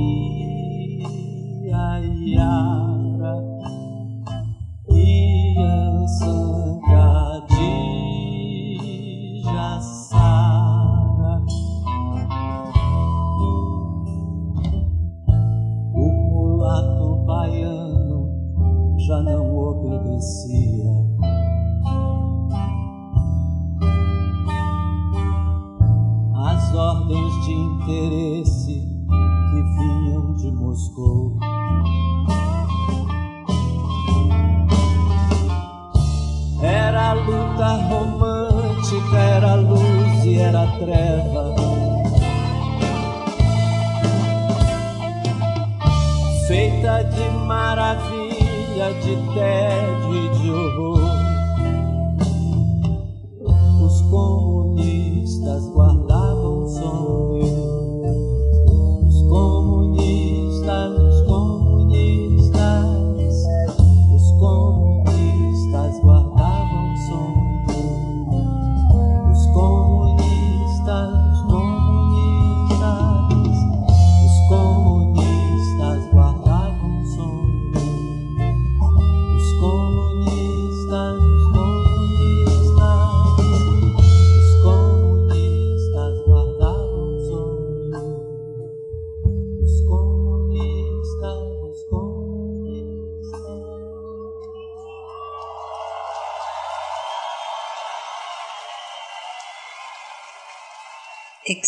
[SPEAKER 15] Yara Ian Sankadi Jassara O mulato baiano já não obedecia. As ordens de interesse a luta romântica, era luz e era treva. Feita de maravilha, de tédio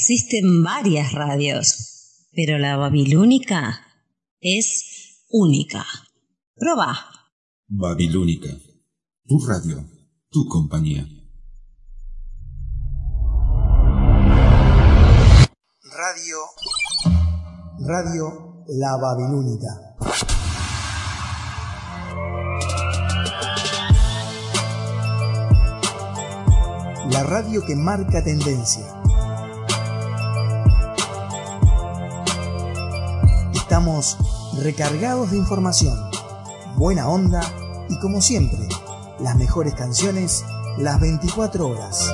[SPEAKER 17] Existen varias radios, pero la babilónica es única. Proba.
[SPEAKER 25] Babilónica. Tu radio. Tu compañía.
[SPEAKER 1] Radio. Radio La Babilónica. La radio que marca tendencia. Estamos recargados de información, buena onda y como siempre, las mejores canciones las 24 horas.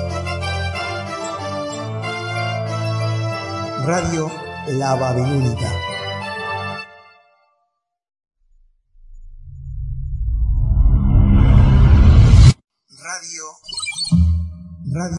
[SPEAKER 1] Radio La Babilónica.